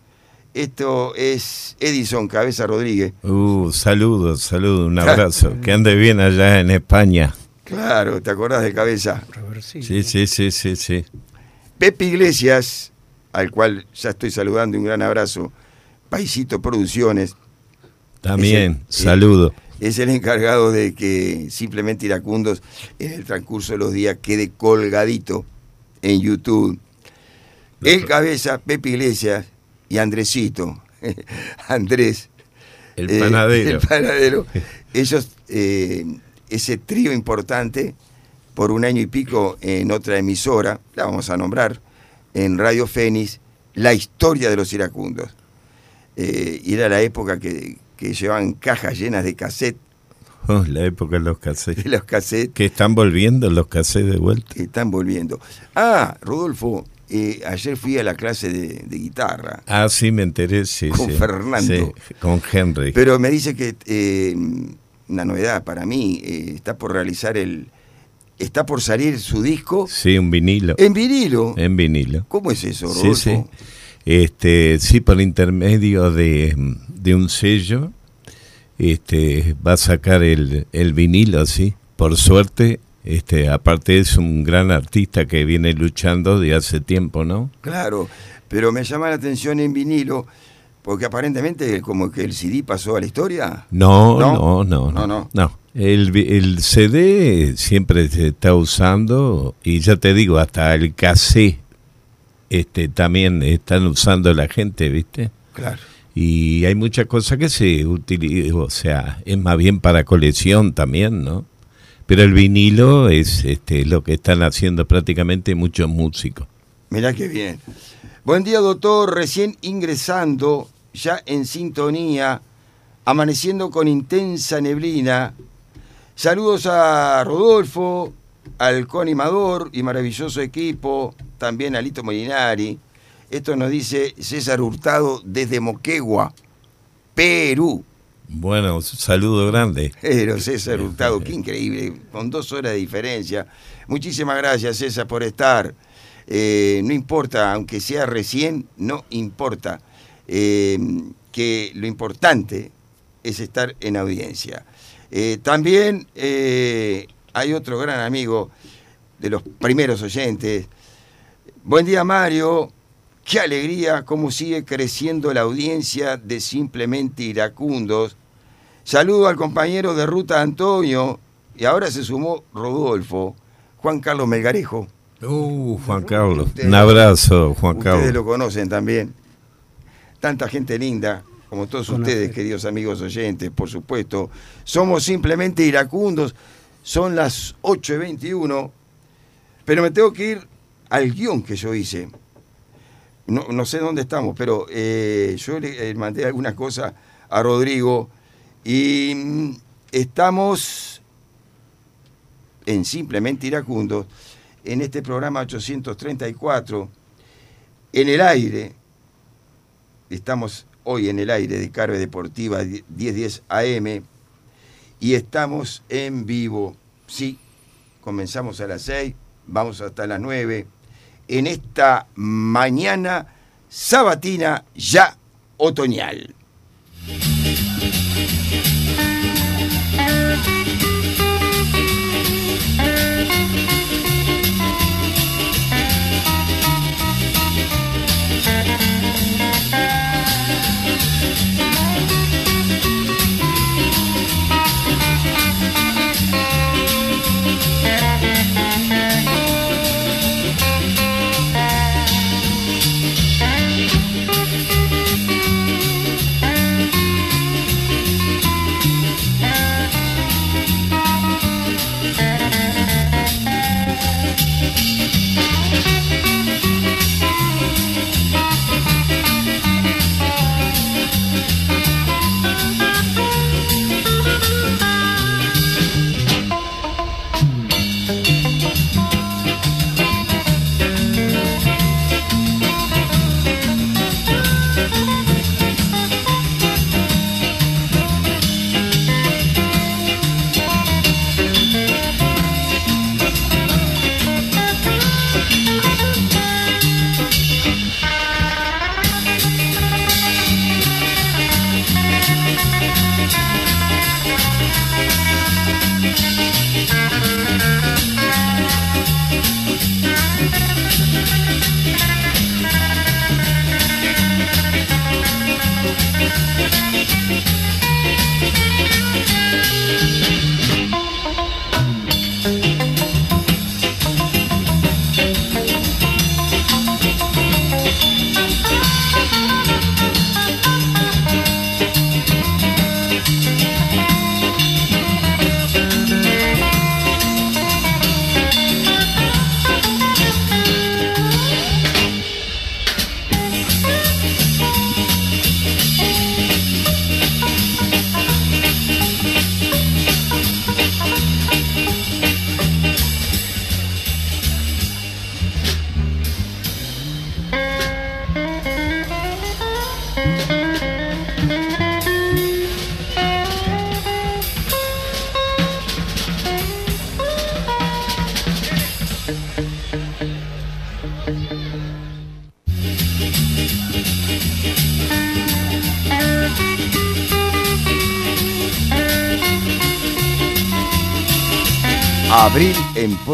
Esto es Edison Cabeza Rodríguez. Uh, saludos, saludos, un abrazo. Que ande bien allá en España. Claro, ¿te acordás de Cabeza? Sí, sí, sí, sí, sí. Pepe Iglesias, al cual ya estoy saludando, un gran abrazo. Paisito Producciones. También, Es el- saludo. Es el encargado de que simplemente Iracundos en el transcurso de los días quede colgadito en YouTube. El cabeza, Pepe Iglesias y Andresito. Andrés. El eh, panadero. el panadero. Ellos, eh, ese trío importante, por un año y pico en otra emisora, la vamos a nombrar, en Radio Fénix, la historia de los iracundos. Eh, y era la época que, que llevaban cajas llenas de cassette, Oh, la época de los cassettes. de los cassettes Que están volviendo los cassettes de vuelta. que están volviendo. Ah, Rodolfo, eh, ayer fui a la clase de, de guitarra, Ah, sí, me enteré, sí. Con sí. Fernando. Sí, con Henry. pero me dice que eh, una novedad para mí, eh, está por realizar el... Está por salir su disco Sí, un vinilo. en vinilo. En vinilo. ¿Cómo es eso, Sí, Rodolfo? sí. Este, sí, por intermedio de, de un sello, este, va a sacar el, el vinilo, sí. Por suerte, este, aparte es un gran artista que viene luchando de hace tiempo, ¿no? Claro, pero me llama la atención en vinilo, porque aparentemente como que el CD pasó a la historia. No, ¿No? no, no, No, no. no. El, el CD siempre se está usando y ya te digo, hasta el cassette este, también están usando la gente, ¿viste? Claro. Y hay muchas cosas que se utilizan, o sea, es más bien para colección también, ¿no? Pero el vinilo es este, lo que están haciendo prácticamente muchos músicos. Mirá qué bien. Buen día, doctor. Recién ingresando, ya en sintonía, amaneciendo con intensa neblina. Saludos a Rodolfo, al conimador y maravilloso equipo, también a Lito Molinari. Esto nos dice César Hurtado desde Moquegua, Perú. Bueno, saludo grande. Pero César Hurtado, qué increíble, con dos horas de diferencia. Muchísimas gracias, César, por estar. Eh, no importa, aunque sea recién, no importa. Eh, que lo importante es estar en audiencia. Eh, también hay otro gran amigo de los primeros oyentes. Buen día, Mario. Qué alegría cómo sigue creciendo la audiencia de Simplemente Iracundos. Saludo al compañero de ruta Antonio y ahora se sumó Rodolfo, Juan Carlos Melgarejo. Uh, Juan Carlos. Ustedes- Un abrazo, Juan Ustedes Carlos. lo conocen también. Tanta gente linda, como todos ustedes, queridos amigos oyentes, por supuesto. Somos simplemente iracundos. Son las 8.21, pero me tengo que ir al guion que yo hice. No, sé dónde estamos, pero eh, yo le eh, mandé alguna cosa a Rodrigo y mm, estamos en Simplemente Iracundos, en este programa 834, en el aire, estamos hoy en el aire de Carve Deportiva 1010 AM y estamos en vivo, sí, comenzamos a las 6, vamos hasta las 9, en esta mañana sabatina ya otoñal.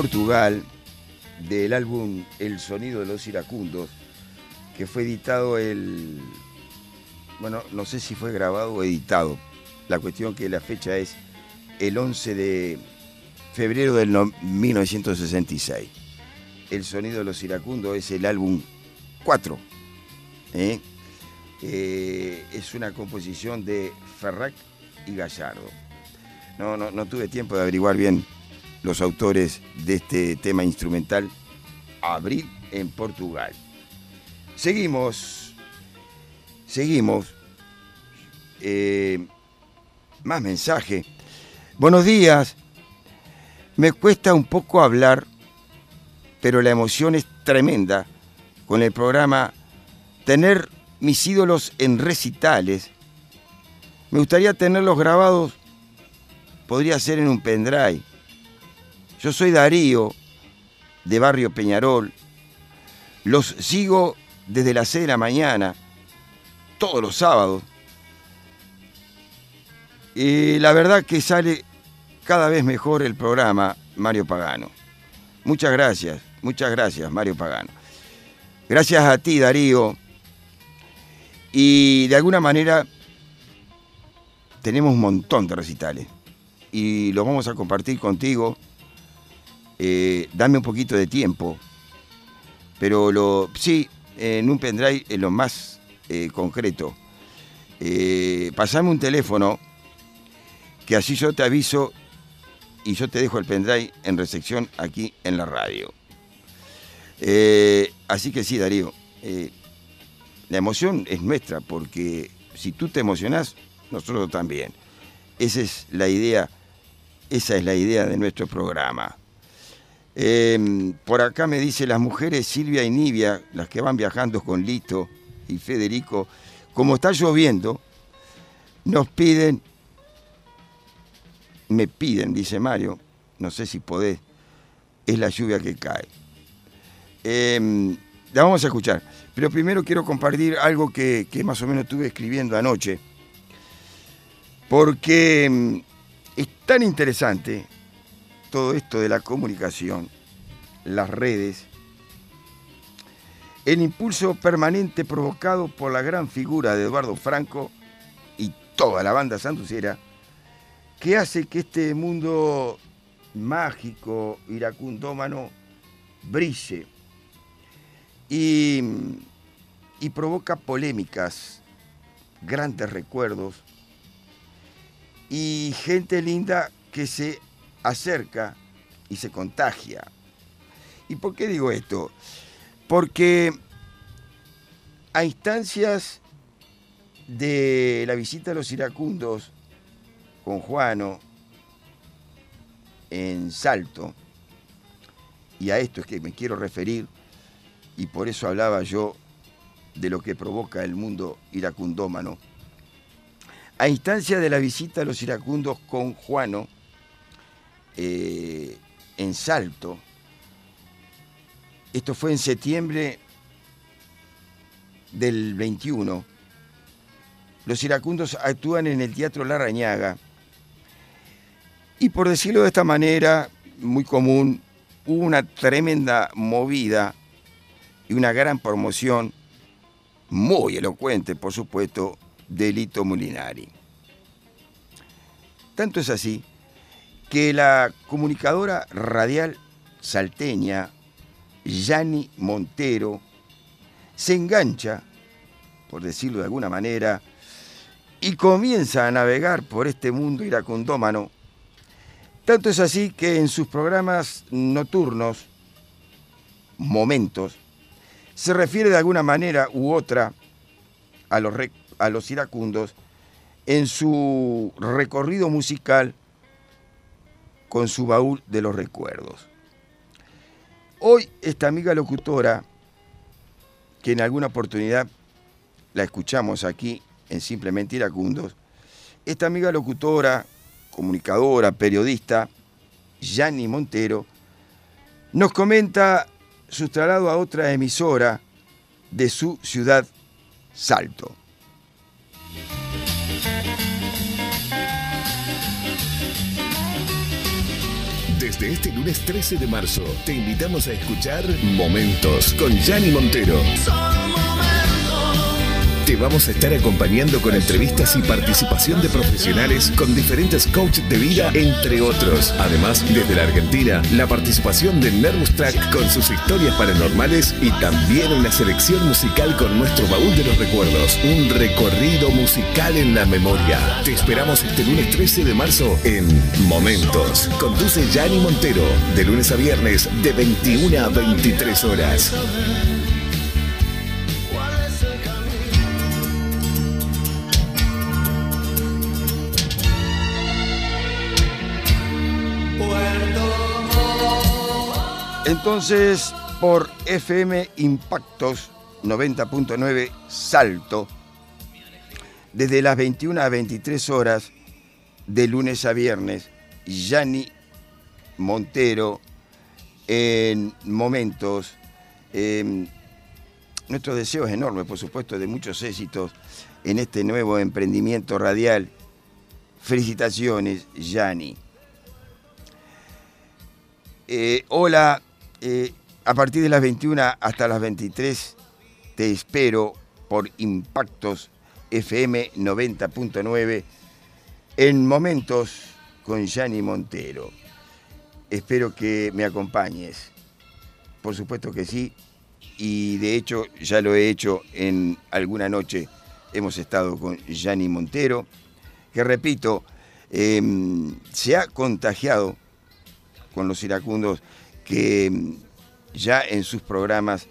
Portugal del álbum El sonido de los iracundos, que fue editado el... Bueno, no sé si fue grabado o editado. La cuestión que la fecha es el 11 de febrero del no- 1966. El sonido de los iracundos es el álbum 4. ¿eh? Eh, es una composición de Ferrac y Gallardo. No, no, no tuve tiempo de averiguar bien los autores de este tema instrumental, Abril en Portugal. Seguimos, seguimos. Eh, más mensaje. Buenos días. Me cuesta un poco hablar, pero la emoción es tremenda con el programa Tener mis ídolos en recitales. Me gustaría tenerlos grabados, podría ser en un pendrive. Yo soy Darío, de Barrio Peñarol. Los sigo desde las 6 de la mañana, todos los sábados. Y la verdad que sale cada vez mejor el programa, Mario Pagano. Muchas gracias, muchas gracias, Mario Pagano. Gracias a ti, Darío. Y de alguna manera tenemos un montón de recitales. Y los vamos a compartir contigo. Eh, dame un poquito de tiempo. Pero lo, sí, en un pendrive es lo más eh, concreto. Eh, pasame un teléfono que así yo te aviso y yo te dejo el pendrive en recepción aquí en la radio. Eh, así que sí, Darío, eh, la emoción es nuestra porque si tú te emocionás, nosotros también. Esa es la idea, esa es la idea de nuestro programa. Eh, por acá me dice las mujeres Silvia y Nivia, las que van viajando con Lito y Federico, como está lloviendo, nos piden, me piden, dice Mario, no sé si podés, es la lluvia que cae. Eh, la vamos a escuchar, pero primero quiero compartir algo que, que más o menos estuve escribiendo anoche, porque mm, es tan interesante todo esto de la comunicación, las redes, el impulso permanente provocado por la gran figura de Eduardo Franco y toda la banda santucera, que hace que este mundo mágico, iracundómano, brille y, y provoca polémicas, grandes recuerdos y gente linda que se acerca y se contagia. ¿Y por qué digo esto? Porque a instancias de la visita a los iracundos con Juano en Salto, y a esto es que me quiero referir, y por eso hablaba yo de lo que provoca el mundo iracundómano. A instancia de la visita a los iracundos con Juano, eh, en Salto. Esto fue en septiembre del 21. Los iracundos actúan en el Teatro La Rañaga. Y por decirlo de esta manera, muy común, hubo una tremenda movida y una gran promoción, muy elocuente, por supuesto, de Lito Molinari. Tanto es así que la comunicadora radial salteña Yani Montero se engancha, por decirlo de alguna manera, y comienza a navegar por este mundo iracundómano. Tanto es así que en sus programas nocturnos, momentos, se refiere de alguna manera u otra a los, a los iracundos en su recorrido musical con su baúl de los recuerdos. Hoy esta amiga locutora, que en alguna oportunidad la escuchamos aquí en Simplemente Iracundos, esta amiga locutora, comunicadora, periodista, Yani Montero, nos comenta su traslado a otra emisora de su ciudad, Salto. Desde este lunes 13 de marzo, te invitamos a escuchar Momentos con Gianni Montero. Te vamos a estar acompañando con entrevistas y participación de profesionales con diferentes coaches de vida, entre otros. Además, desde la Argentina, la participación de Nervous Track con sus historias paranormales y también una selección musical con nuestro baúl de los recuerdos. Un recorrido musical en la memoria. Te esperamos este lunes 13 de marzo en Momentos. Conduce Gianni Montero, de lunes a viernes, de 21 a 23 horas. Entonces, por FM Impactos 90.9 Salto, desde las 21 a 23 horas, de lunes a viernes, Yanni Montero, en momentos. eh, nuestro deseo es enorme, por supuesto, de muchos éxitos en este nuevo emprendimiento radial. Felicitaciones, Yanni. Eh, hola, eh, a partir de las 21 hasta las 23 te espero por Impactos FM 90.9 en momentos con Yanni Montero. Espero que me acompañes. Por supuesto que sí. Y de hecho ya lo he hecho en alguna noche. Hemos estado con Yanni Montero, que repito, em, se ha contagiado con los iracundos que em, ya en sus programas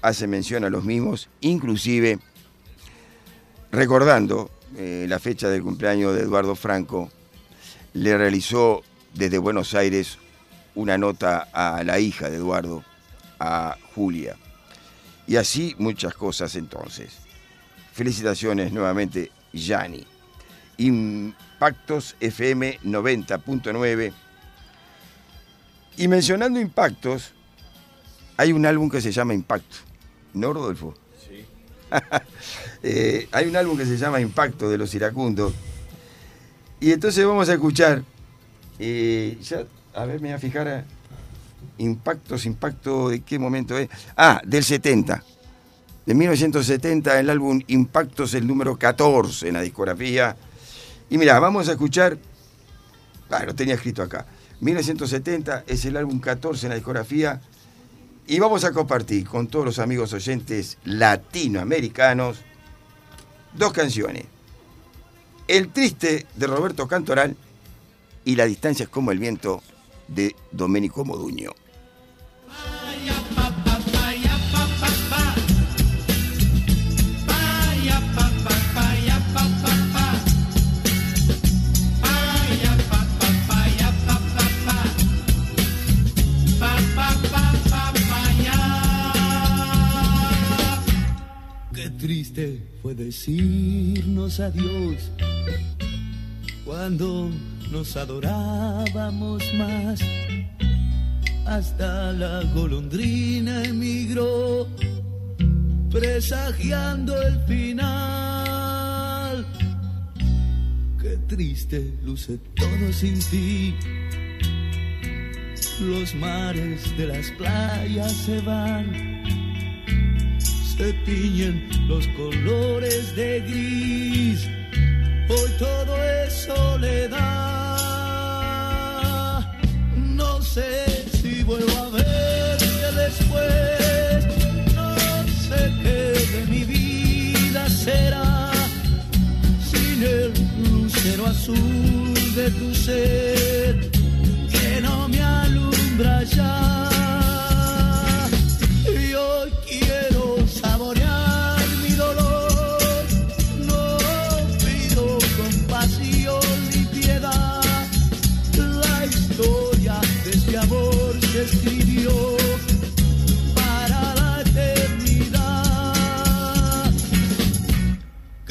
hace mención a los mismos, inclusive recordando eh, la fecha del cumpleaños de Eduardo Franco, le realizó desde Buenos Aires una nota a la hija de Eduardo, a Julia. Y así muchas cosas entonces. Felicitaciones nuevamente, Yanni. Impactos FM 90.9. Y mencionando impactos, hay un álbum que se llama Impacto. ¿No, Rodolfo? Sí. Eh, hay un álbum que se llama Impacto de los iracundos. Y entonces vamos a escuchar. eh, ya, a ver, me voy a fijar. a- impactos, impacto, ¿de qué momento es? Ah, del 70. De 1970, el álbum Impactos, el número 14 en la discografía. Y mira, vamos a escuchar. Ah, lo tenía escrito acá. 1970 es el álbum 14 en la discografía. Y vamos a compartir con todos los amigos oyentes latinoamericanos dos canciones. El triste de Roberto Cantoral y La distancia es como el viento de Domenico Moduño. Fue decirnos adiós cuando nos adorábamos más. Hasta la golondrina emigró, presagiando el final. Qué triste luce todo sin ti. Los mares de las playas se van se tiñen los colores de gris. Hoy todo es soledad. No sé si vuelvo a verte después. No sé qué de mi vida será sin el lucero azul de tu ser que no me alumbra ya.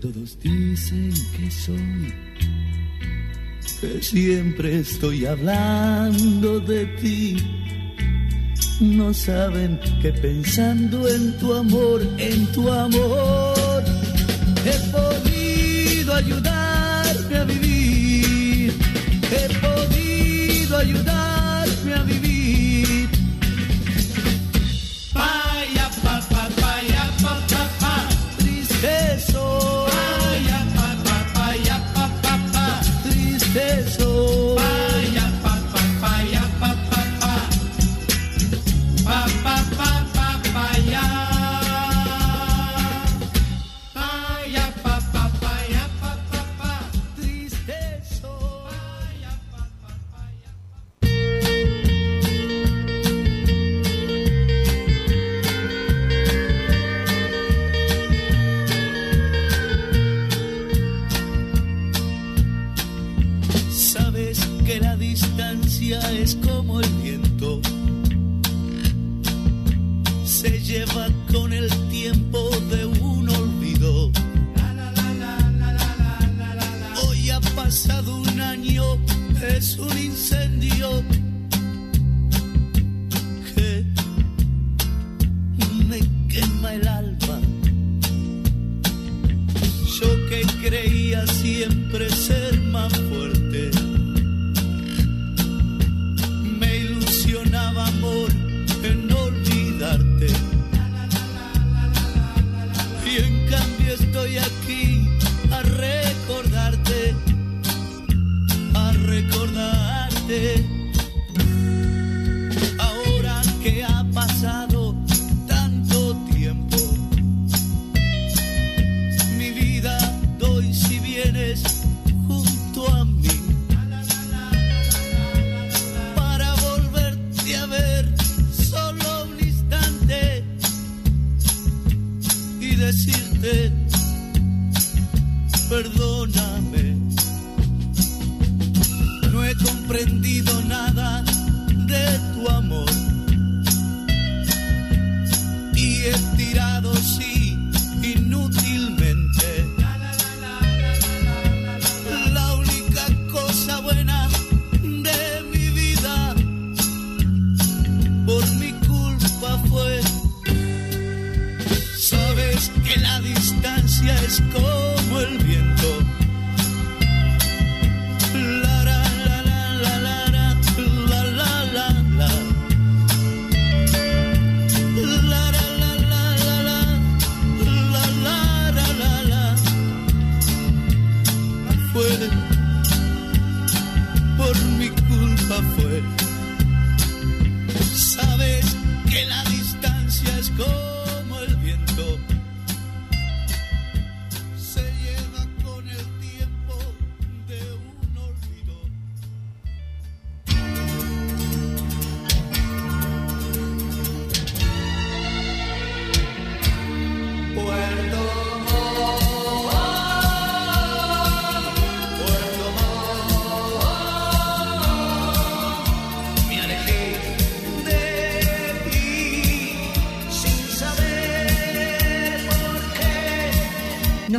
todos dicen que soy, que siempre estoy hablando de ti. No saben que pensando en tu amor, en tu amor, he podido ayudarme a vivir, he podido ayudarme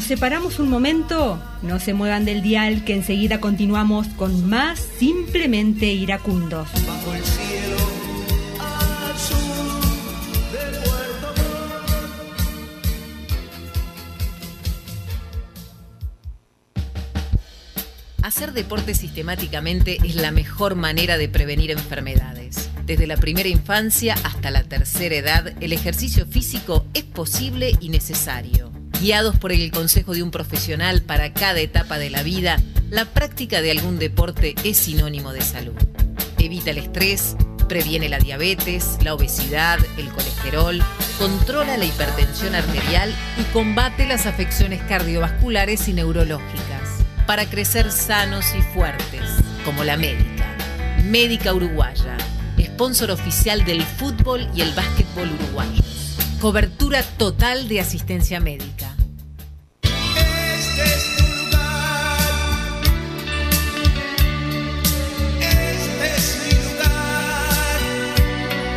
separamos un momento, no se muevan del dial que enseguida continuamos con más simplemente iracundos. Hacer deporte sistemáticamente es la mejor manera de prevenir enfermedades. Desde la primera infancia hasta la tercera edad, el ejercicio físico es posible y necesario. Guiados por el consejo de un profesional para cada etapa de la vida, la práctica de algún deporte es sinónimo de salud. Evita el estrés, previene la diabetes, la obesidad, el colesterol, controla la hipertensión arterial y combate las afecciones cardiovasculares y neurológicas para crecer sanos y fuertes, como la médica. Médica Uruguaya, sponsor oficial del fútbol y el básquetbol uruguayos. Cobertura total de asistencia médica. Este es tu lugar. Este es mi lugar.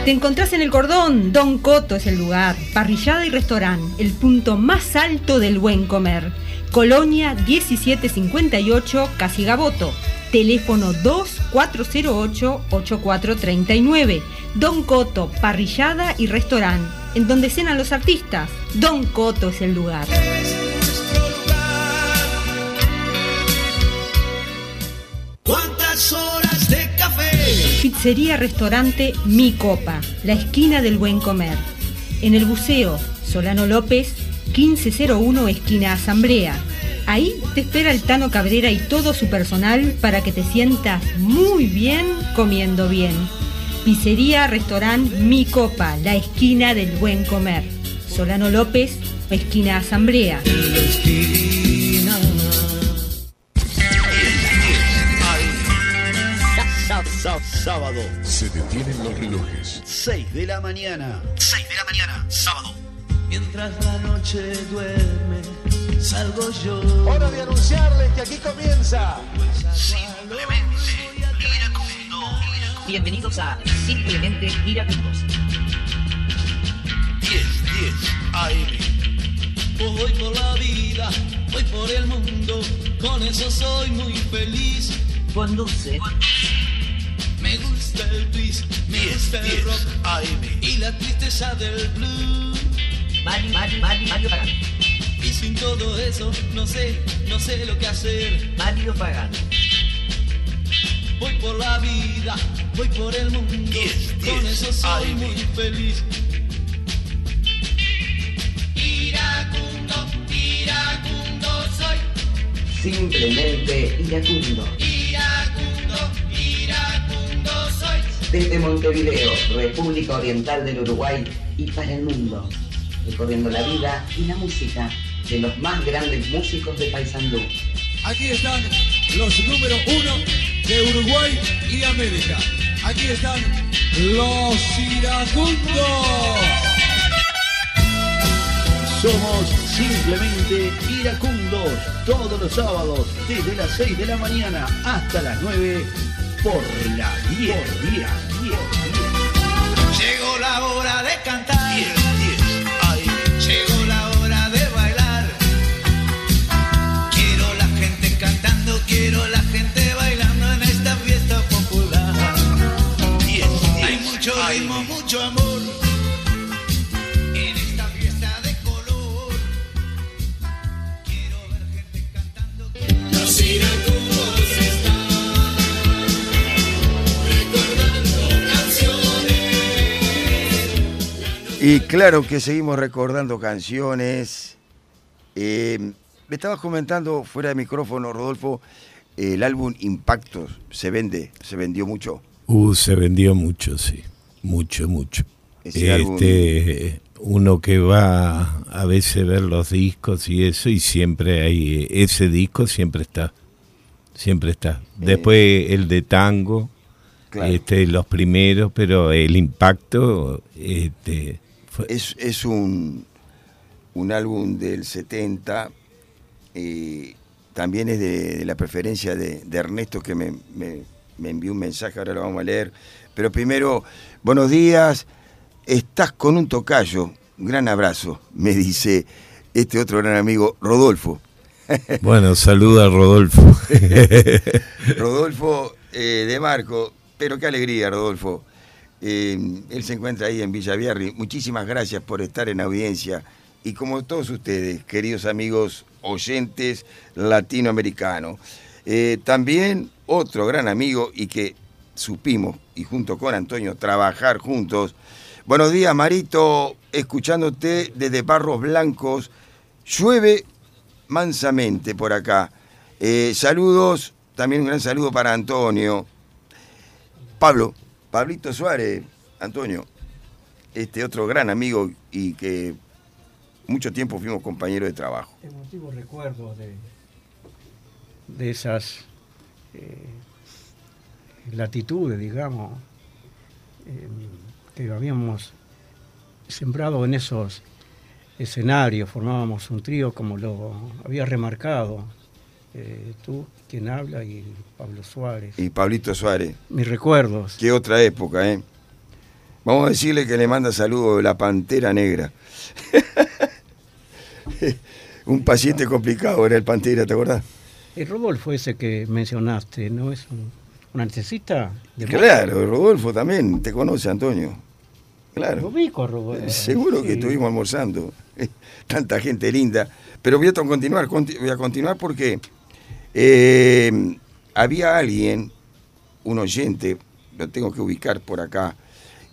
Te encontrás en el cordón, Don Coto es el lugar, parrillada y restaurante, el punto más alto del buen comer. Colonia 1758, Casigaboto. Teléfono 2408-8439. Don Coto, parrillada y restaurante, en donde cenan los artistas. Don Coto es el lugar. ¿Cuántas horas de café? Pizzería Restaurante Mi Copa, la esquina del buen comer. En el buceo, Solano López, 1501 esquina Asamblea. Ahí te espera el Tano Cabrera y todo su personal para que te sientas muy bien comiendo bien. Pizzería Restaurante Mi Copa, la esquina del buen comer. Solano López, esquina Asamblea. Sábado. Se detienen los relojes. 6 de la mañana. 6 de la mañana, sábado. Mientras la noche duerme, salgo yo. Hora de anunciarles que aquí comienza. Simplemente. Bienvenidos a Simplemente Iracundos. 10, 10 AM. Voy por la vida, voy por el mundo, con eso soy muy feliz. Conduce. Me gusta el twist, me 10, gusta el 10 rock AM. y la tristeza del blues. Mario, Mario, Mario, Mario Pagano. Y sin todo eso, no sé, no sé lo que hacer. Mario Pagano. Voy por la vida, voy por el mundo, 10, con 10 eso soy AM. muy feliz. Iracundo, iracundo soy. Simplemente iracundo. Iracundo, iracundo soy. Desde Montevideo, República Oriental del Uruguay y para el mundo. Recorriendo la vida y la música de los más grandes músicos de Paysandú. Aquí están los número uno de Uruguay y América. Aquí están los iracundos. Somos simplemente iracundos todos los sábados desde las 6 de la mañana hasta las 9 por la 10 10 10 Llegó la hora de cantar. 10 10 AM. Llegó la hora de bailar. Quiero la gente cantando, quiero la gente mucho amor. En esta fiesta de color. Quiero ver gente cantando. Los iracundos están recordando canciones. Y claro que seguimos recordando canciones. Eh, me estabas comentando fuera de micrófono, Rodolfo, el álbum Impactos se vende, se vendió mucho. Uh, se vendió mucho, sí. Mucho, mucho. Ese álbum- este, uno que va a veces ver los discos y eso, y siempre hay, ese disco siempre está. Siempre está. Después el de tango, Claro. este, los primeros, pero el impacto, este, fue- Es, es un, un álbum del 70, eh, también es de, de la preferencia de, de Ernesto que me, me- me envió un mensaje, ahora lo vamos a leer. Pero primero, buenos días, estás con un tocayo, un gran abrazo, me dice este otro gran amigo, Rodolfo. bueno, saluda a Rodolfo. Rodolfo eh, de Marco, pero qué alegría, Rodolfo. Eh, él se encuentra ahí en Villavierri. Muchísimas gracias por estar en audiencia. Y como todos ustedes, queridos amigos oyentes latinoamericanos, eh, también otro gran amigo y que supimos, y junto con Antonio, trabajar juntos. Buenos días, Marito, escuchándote desde Barros Blancos. Llueve mansamente por acá. Eh, saludos, también un gran saludo para Antonio. Pablo, Pablito Suárez, Antonio, este otro gran amigo y que mucho tiempo fuimos compañeros de trabajo. Emotivos recuerdos de, de esas eh, latitudes, digamos, eh, que habíamos sembrado en esos escenarios, formábamos un trío como lo había remarcado eh, tú, quien habla, y Pablo Suárez. Y Pablito Suárez. Mis recuerdos. Qué otra época, ¿eh? Vamos a decirle que le manda saludos de la Pantera Negra. un paciente complicado era el Pantera, ¿te acordás? El Rodolfo ese que mencionaste, ¿no es un, un anestesista? de Claro, Rodolfo también, te conoce, Antonio. Lo Claro. ubico, Rodolfo. Seguro que estuvimos almorzando. Tanta gente linda. Pero voy a continuar, conti- voy a continuar porque eh, había alguien, un oyente, lo tengo que ubicar por acá,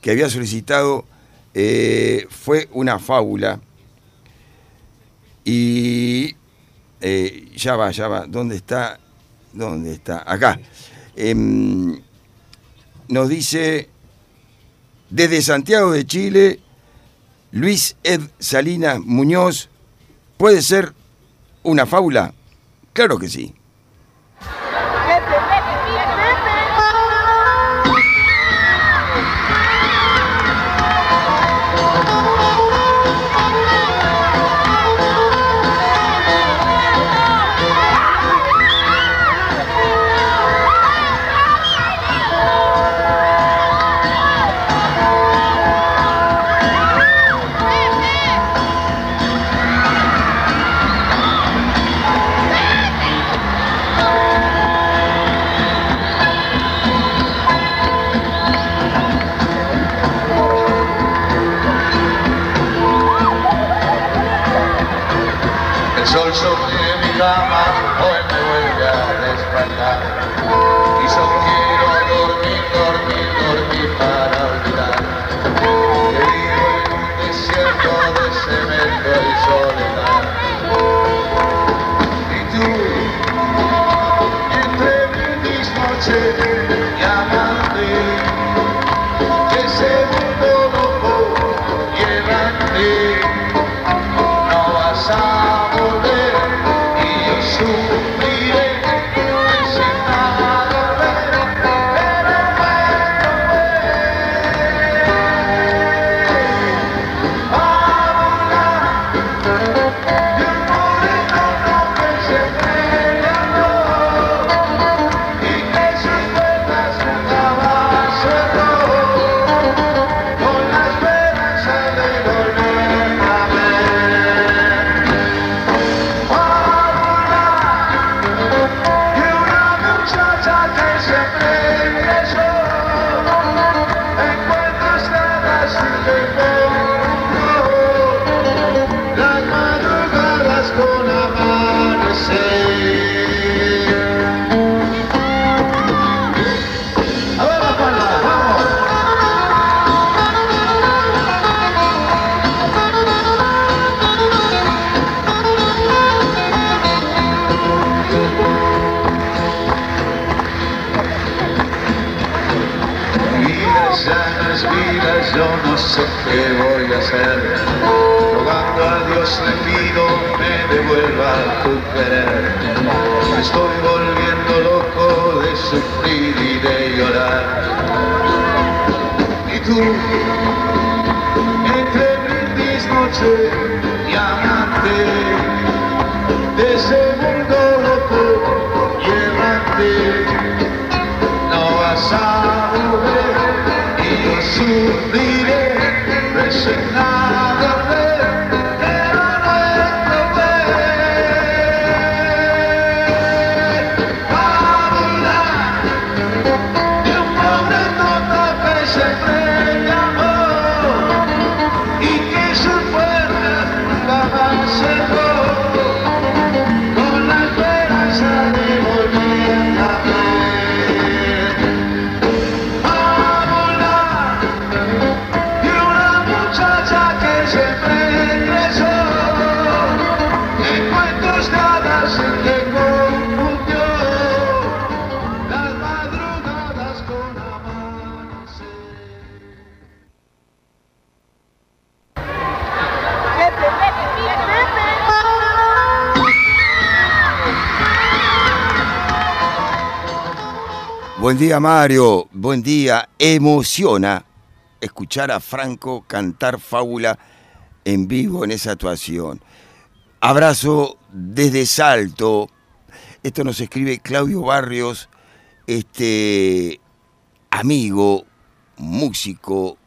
que había solicitado, eh, fue una fábula. Y eh, ya va, ya va. ¿Dónde está? ¿Dónde está? Acá. Em, nos dice desde Santiago de Chile, Luis Ed Salinas Muñoz, ¿puede ser una fábula? Claro que sí. Me estoy volviendo loco de sufrir y de llorar. Y tú, entre brindis noche y amante, de ese mundo loco errante no vas a volver y yo sufriré resignado Buen día, Mario. Buen día. Emociona escuchar a Franco cantar fábula en vivo en esa actuación. Abrazo desde Salto. Esto nos escribe Claudio Barrios, este amigo, músico,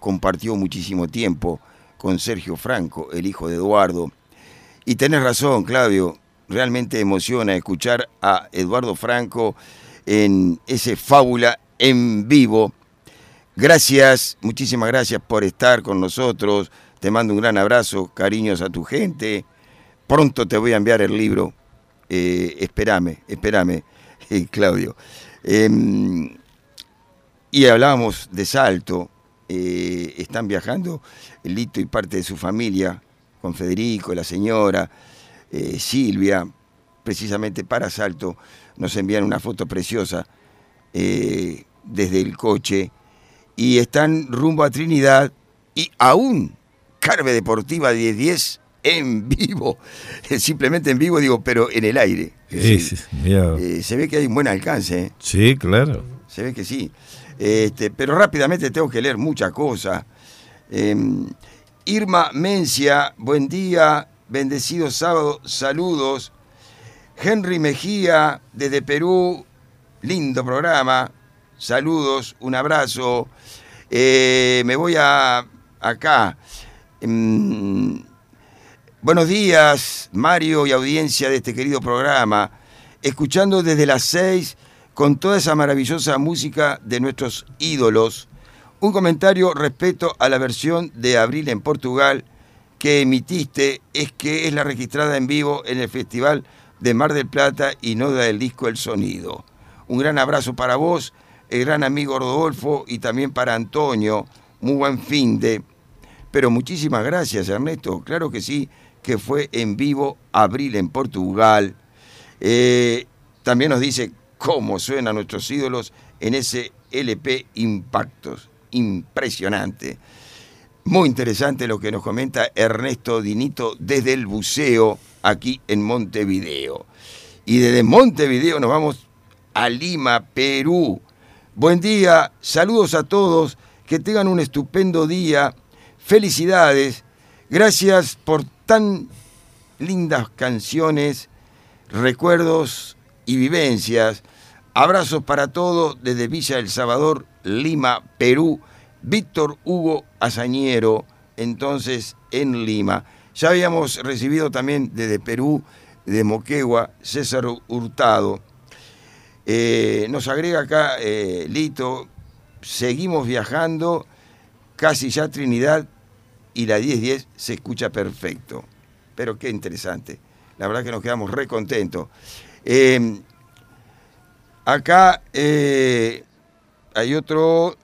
compartió muchísimo tiempo con Sergio Franco, el hijo de Eduardo. Y tenés razón, Claudio, realmente emociona escuchar a Eduardo Franco en ese fábula en vivo. Gracias, muchísimas gracias por estar con nosotros. Te mando un gran abrazo, cariños a tu gente. Pronto te voy a enviar el libro. Eh, espérame, espérame, eh, Claudio. Em, y hablábamos de Salto. Eh, están viajando Lito y parte de su familia con Federico, la señora, eh, Silvia, precisamente para Salto. Nos envían una foto preciosa eh, desde el coche y están rumbo a Trinidad y aún Carve Deportiva 1010 en vivo, simplemente en vivo digo, pero en el aire. Sí. Eh, se ve que hay un buen alcance. ¿eh? Sí, claro. Se ve que sí. Este, pero rápidamente tengo que leer muchas cosas. Eh, Irma Mencia, buen día, bendecido sábado, saludos. Henry Mejía, desde Perú, lindo programa, saludos, un abrazo. Eh, me voy a acá. Mm, buenos días, Mario y audiencia de este querido programa. Escuchando desde las seis con toda esa maravillosa música de nuestros ídolos. Un comentario respecto a la versión de Abril en Portugal que emitiste es que es la registrada en vivo en el Festival de Mar del Plata y no del disco El Sonido. Un gran abrazo para vos, el gran amigo Rodolfo y también para Antonio. Muy buen fin de. Pero muchísimas gracias, Ernesto. Claro que sí, que fue en vivo Abril en Portugal. Eh, también nos dice cómo suenan nuestros ídolos en ese LP Impactos. Impresionante. Muy interesante lo que nos comenta Ernesto Dinito desde el buceo aquí en Montevideo. Y desde Montevideo nos vamos a Lima, Perú. Buen día, saludos a todos, que tengan un estupendo día, felicidades, gracias por tan lindas canciones, recuerdos y vivencias. Abrazos para todos desde Villa El Salvador, Lima, Perú. Víctor Hugo Azañero, entonces en Lima. Ya habíamos recibido también desde Perú, de Moquegua, César Hurtado. Eh, nos agrega acá eh, Lito, seguimos viajando, casi ya Trinidad y la 1010 se escucha perfecto. Pero qué interesante. La verdad que nos quedamos re contentos. Eh, acá eh, hay otro.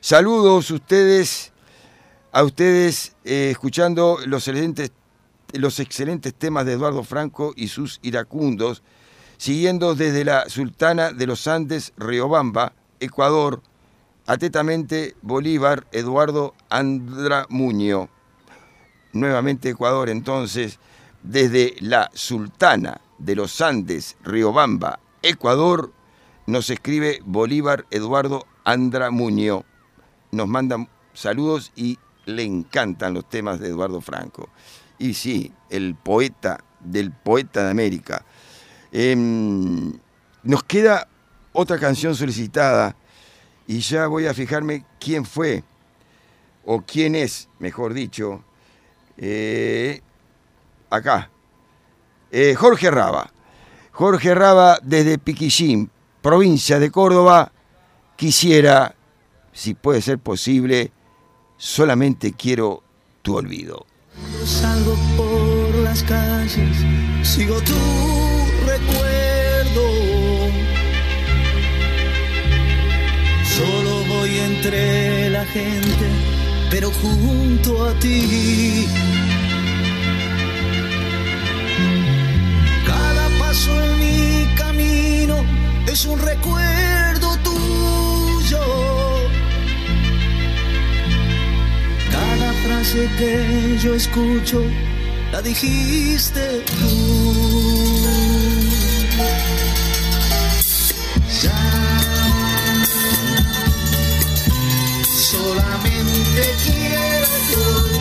Saludos ustedes, a ustedes eh, escuchando los excelentes, los excelentes temas de Eduardo Franco y sus iracundos, siguiendo desde la Sultana de los Andes, Riobamba, Ecuador, atentamente Bolívar, Eduardo Andra Muño. Nuevamente Ecuador, entonces, desde la Sultana de los Andes, Riobamba, Ecuador, nos escribe Bolívar Eduardo Andra Muño. Nos manda saludos y le encantan los temas de Eduardo Franco. Y sí, el poeta del poeta de América. Em, nos queda otra canción solicitada y ya voy a fijarme quién fue, o quién es, mejor dicho, eh, acá. Eh, Jorge Raba. Jorge Raba desde Piquillín, provincia de Córdoba, quisiera, si puede ser posible, solamente quiero tu olvido. Salgo por las calles, sigo tu recuerdo. Solo voy entre la gente, pero junto a ti. Cada paso en mi camino es un recuerdo frase que yo escucho la dijiste tú. Ya solamente quiero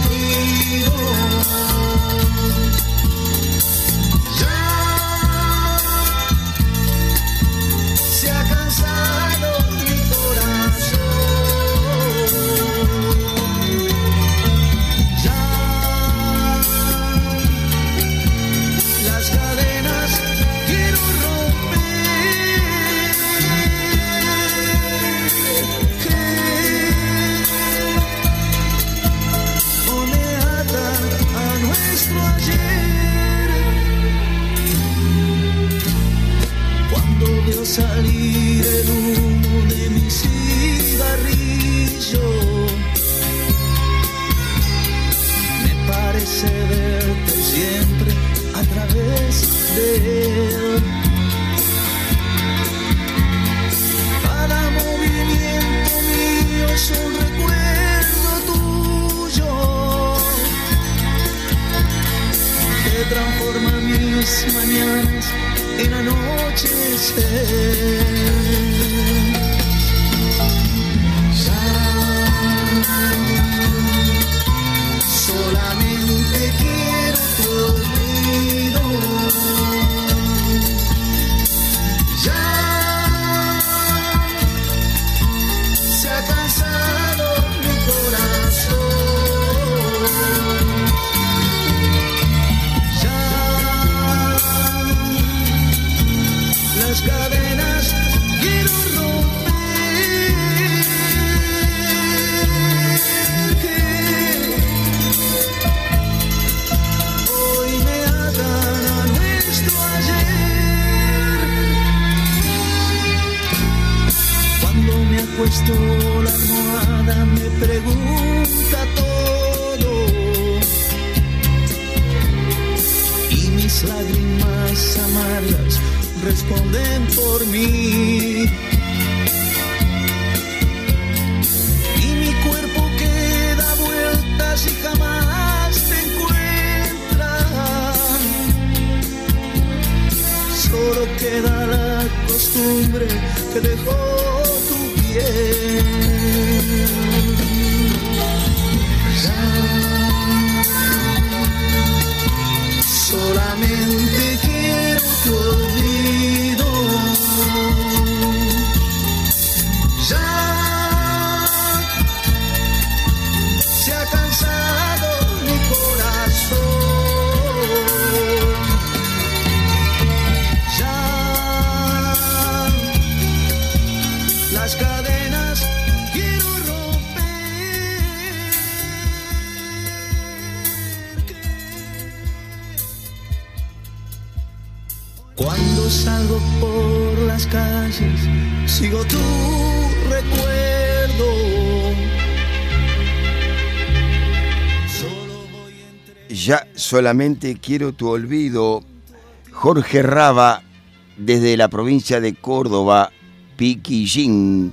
salir el humo de mi cigarrillo. Me parece verte siempre a través de él. Cada movimiento mío es un recuerdo tuyo que transforma mis mañanas en anochecer. Las cadenas solamente quiero tu olvido. Jorge Raba, desde la provincia de Córdoba, Piquillín,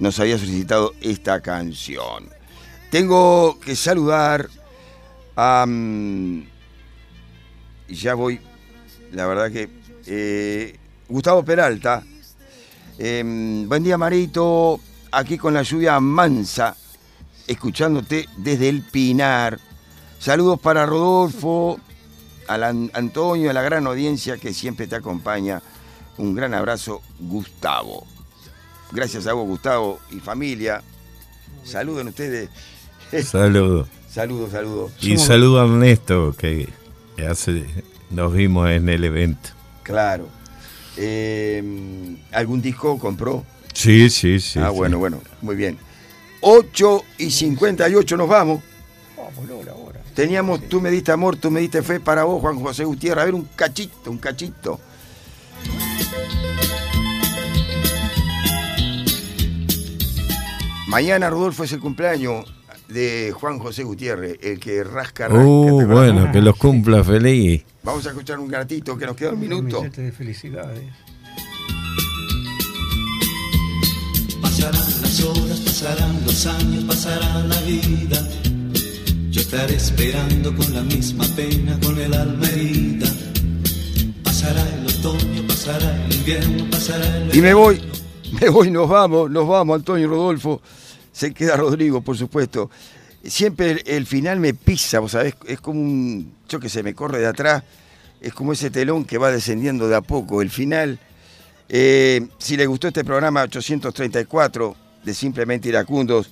nos había solicitado esta canción. Tengo que saludar a... mm, ya voy, la verdad que... eh, Gustavo Peralta. Eh, buen día, Marito. Aquí con la lluvia mansa, escuchándote desde el Pinar. Saludos para Rodolfo, An- Antonio, a la gran audiencia que siempre te acompaña. Un gran abrazo, Gustavo. Gracias a vos, Gustavo y familia. Saluden ustedes. Saludos. Saludos, saludos. Y Somos- saludo a Ernesto, que hace, nos vimos en el evento. Claro. Eh, ¿Algún disco compró? Sí, sí, sí. ah, sí. bueno, bueno, muy bien. 8 y 58 nos vamos. Teníamos Tú me diste amor, tú me diste fe para vos, Juan José Gutiérrez. A ver, un cachito, un cachito. Mañana, Rodolfo, es el cumpleaños de Juan José Gutiérrez, el que rasca, rasca. ¿te Uh, bueno, que los cumpla feliz. Vamos a escuchar un gatito que nos queda un minuto. Billete de felicidades. Pasarán las horas, pasarán los años, pasará la vida. Yo estaré esperando con la misma pena, con el alma herida. Pasará el otoño, pasará el invierno, pasará el Y me voy, me voy, nos vamos, nos vamos, Antonio y Rodolfo. Se queda Rodrigo, por supuesto. Siempre el, el final me pisa, vos sabés, es como un, yo que se me corre de atrás, es como ese telón que va descendiendo de a poco. El final, eh, si les gustó este programa 834 de Simplemente Iracundos,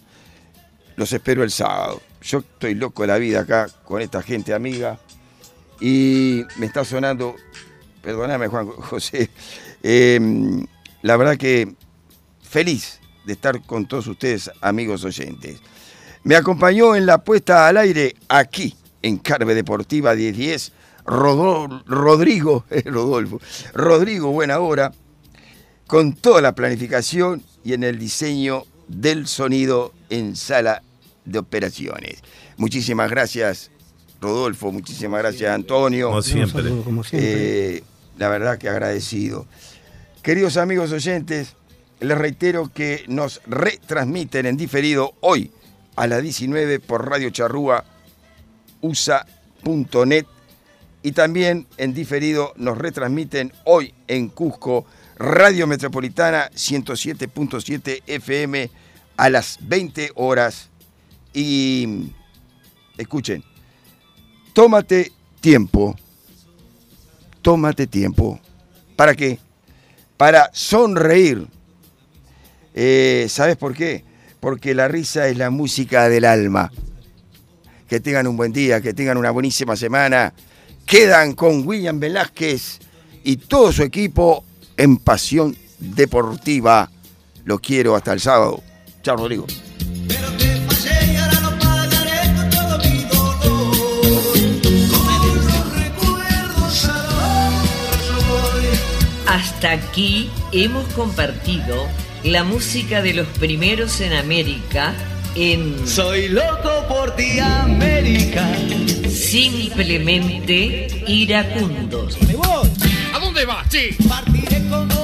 los espero el sábado. Yo estoy loco de la vida acá con esta gente amiga y me está sonando, perdóname Juan José, eh, la verdad que feliz de estar con todos ustedes, amigos oyentes. Me acompañó en la puesta al aire aquí, en Carve Deportiva 1010, Rodol- Rodrigo, eh, Rodolfo, Rodrigo Buena Hora, con toda la planificación y en el diseño del sonido en sala de operaciones. Muchísimas gracias, Rodolfo, muchísimas gracias, Antonio. Como siempre. Como siempre. Eh, la verdad que agradecido. Queridos amigos oyentes, les reitero que nos retransmiten en diferido hoy a las 19 por Radio Charrúa, usa.net y también en diferido nos retransmiten hoy en Cusco, Radio Metropolitana 107.7 FM a las 20 horas. Y escuchen, tómate tiempo, tómate tiempo. ¿Para qué? Para sonreír. Eh, ¿Sabes por qué? Porque la risa es la música del alma. Que tengan un buen día, que tengan una buenísima semana. Quedan con William Velázquez y todo su equipo en Pasión Deportiva. Lo quiero hasta el sábado. Chao, Rodrigo. Hasta aquí hemos compartido la música de los primeros en América en Soy loco por ti, América. Simplemente Iracundos. ¿A dónde vas, che? Partiré con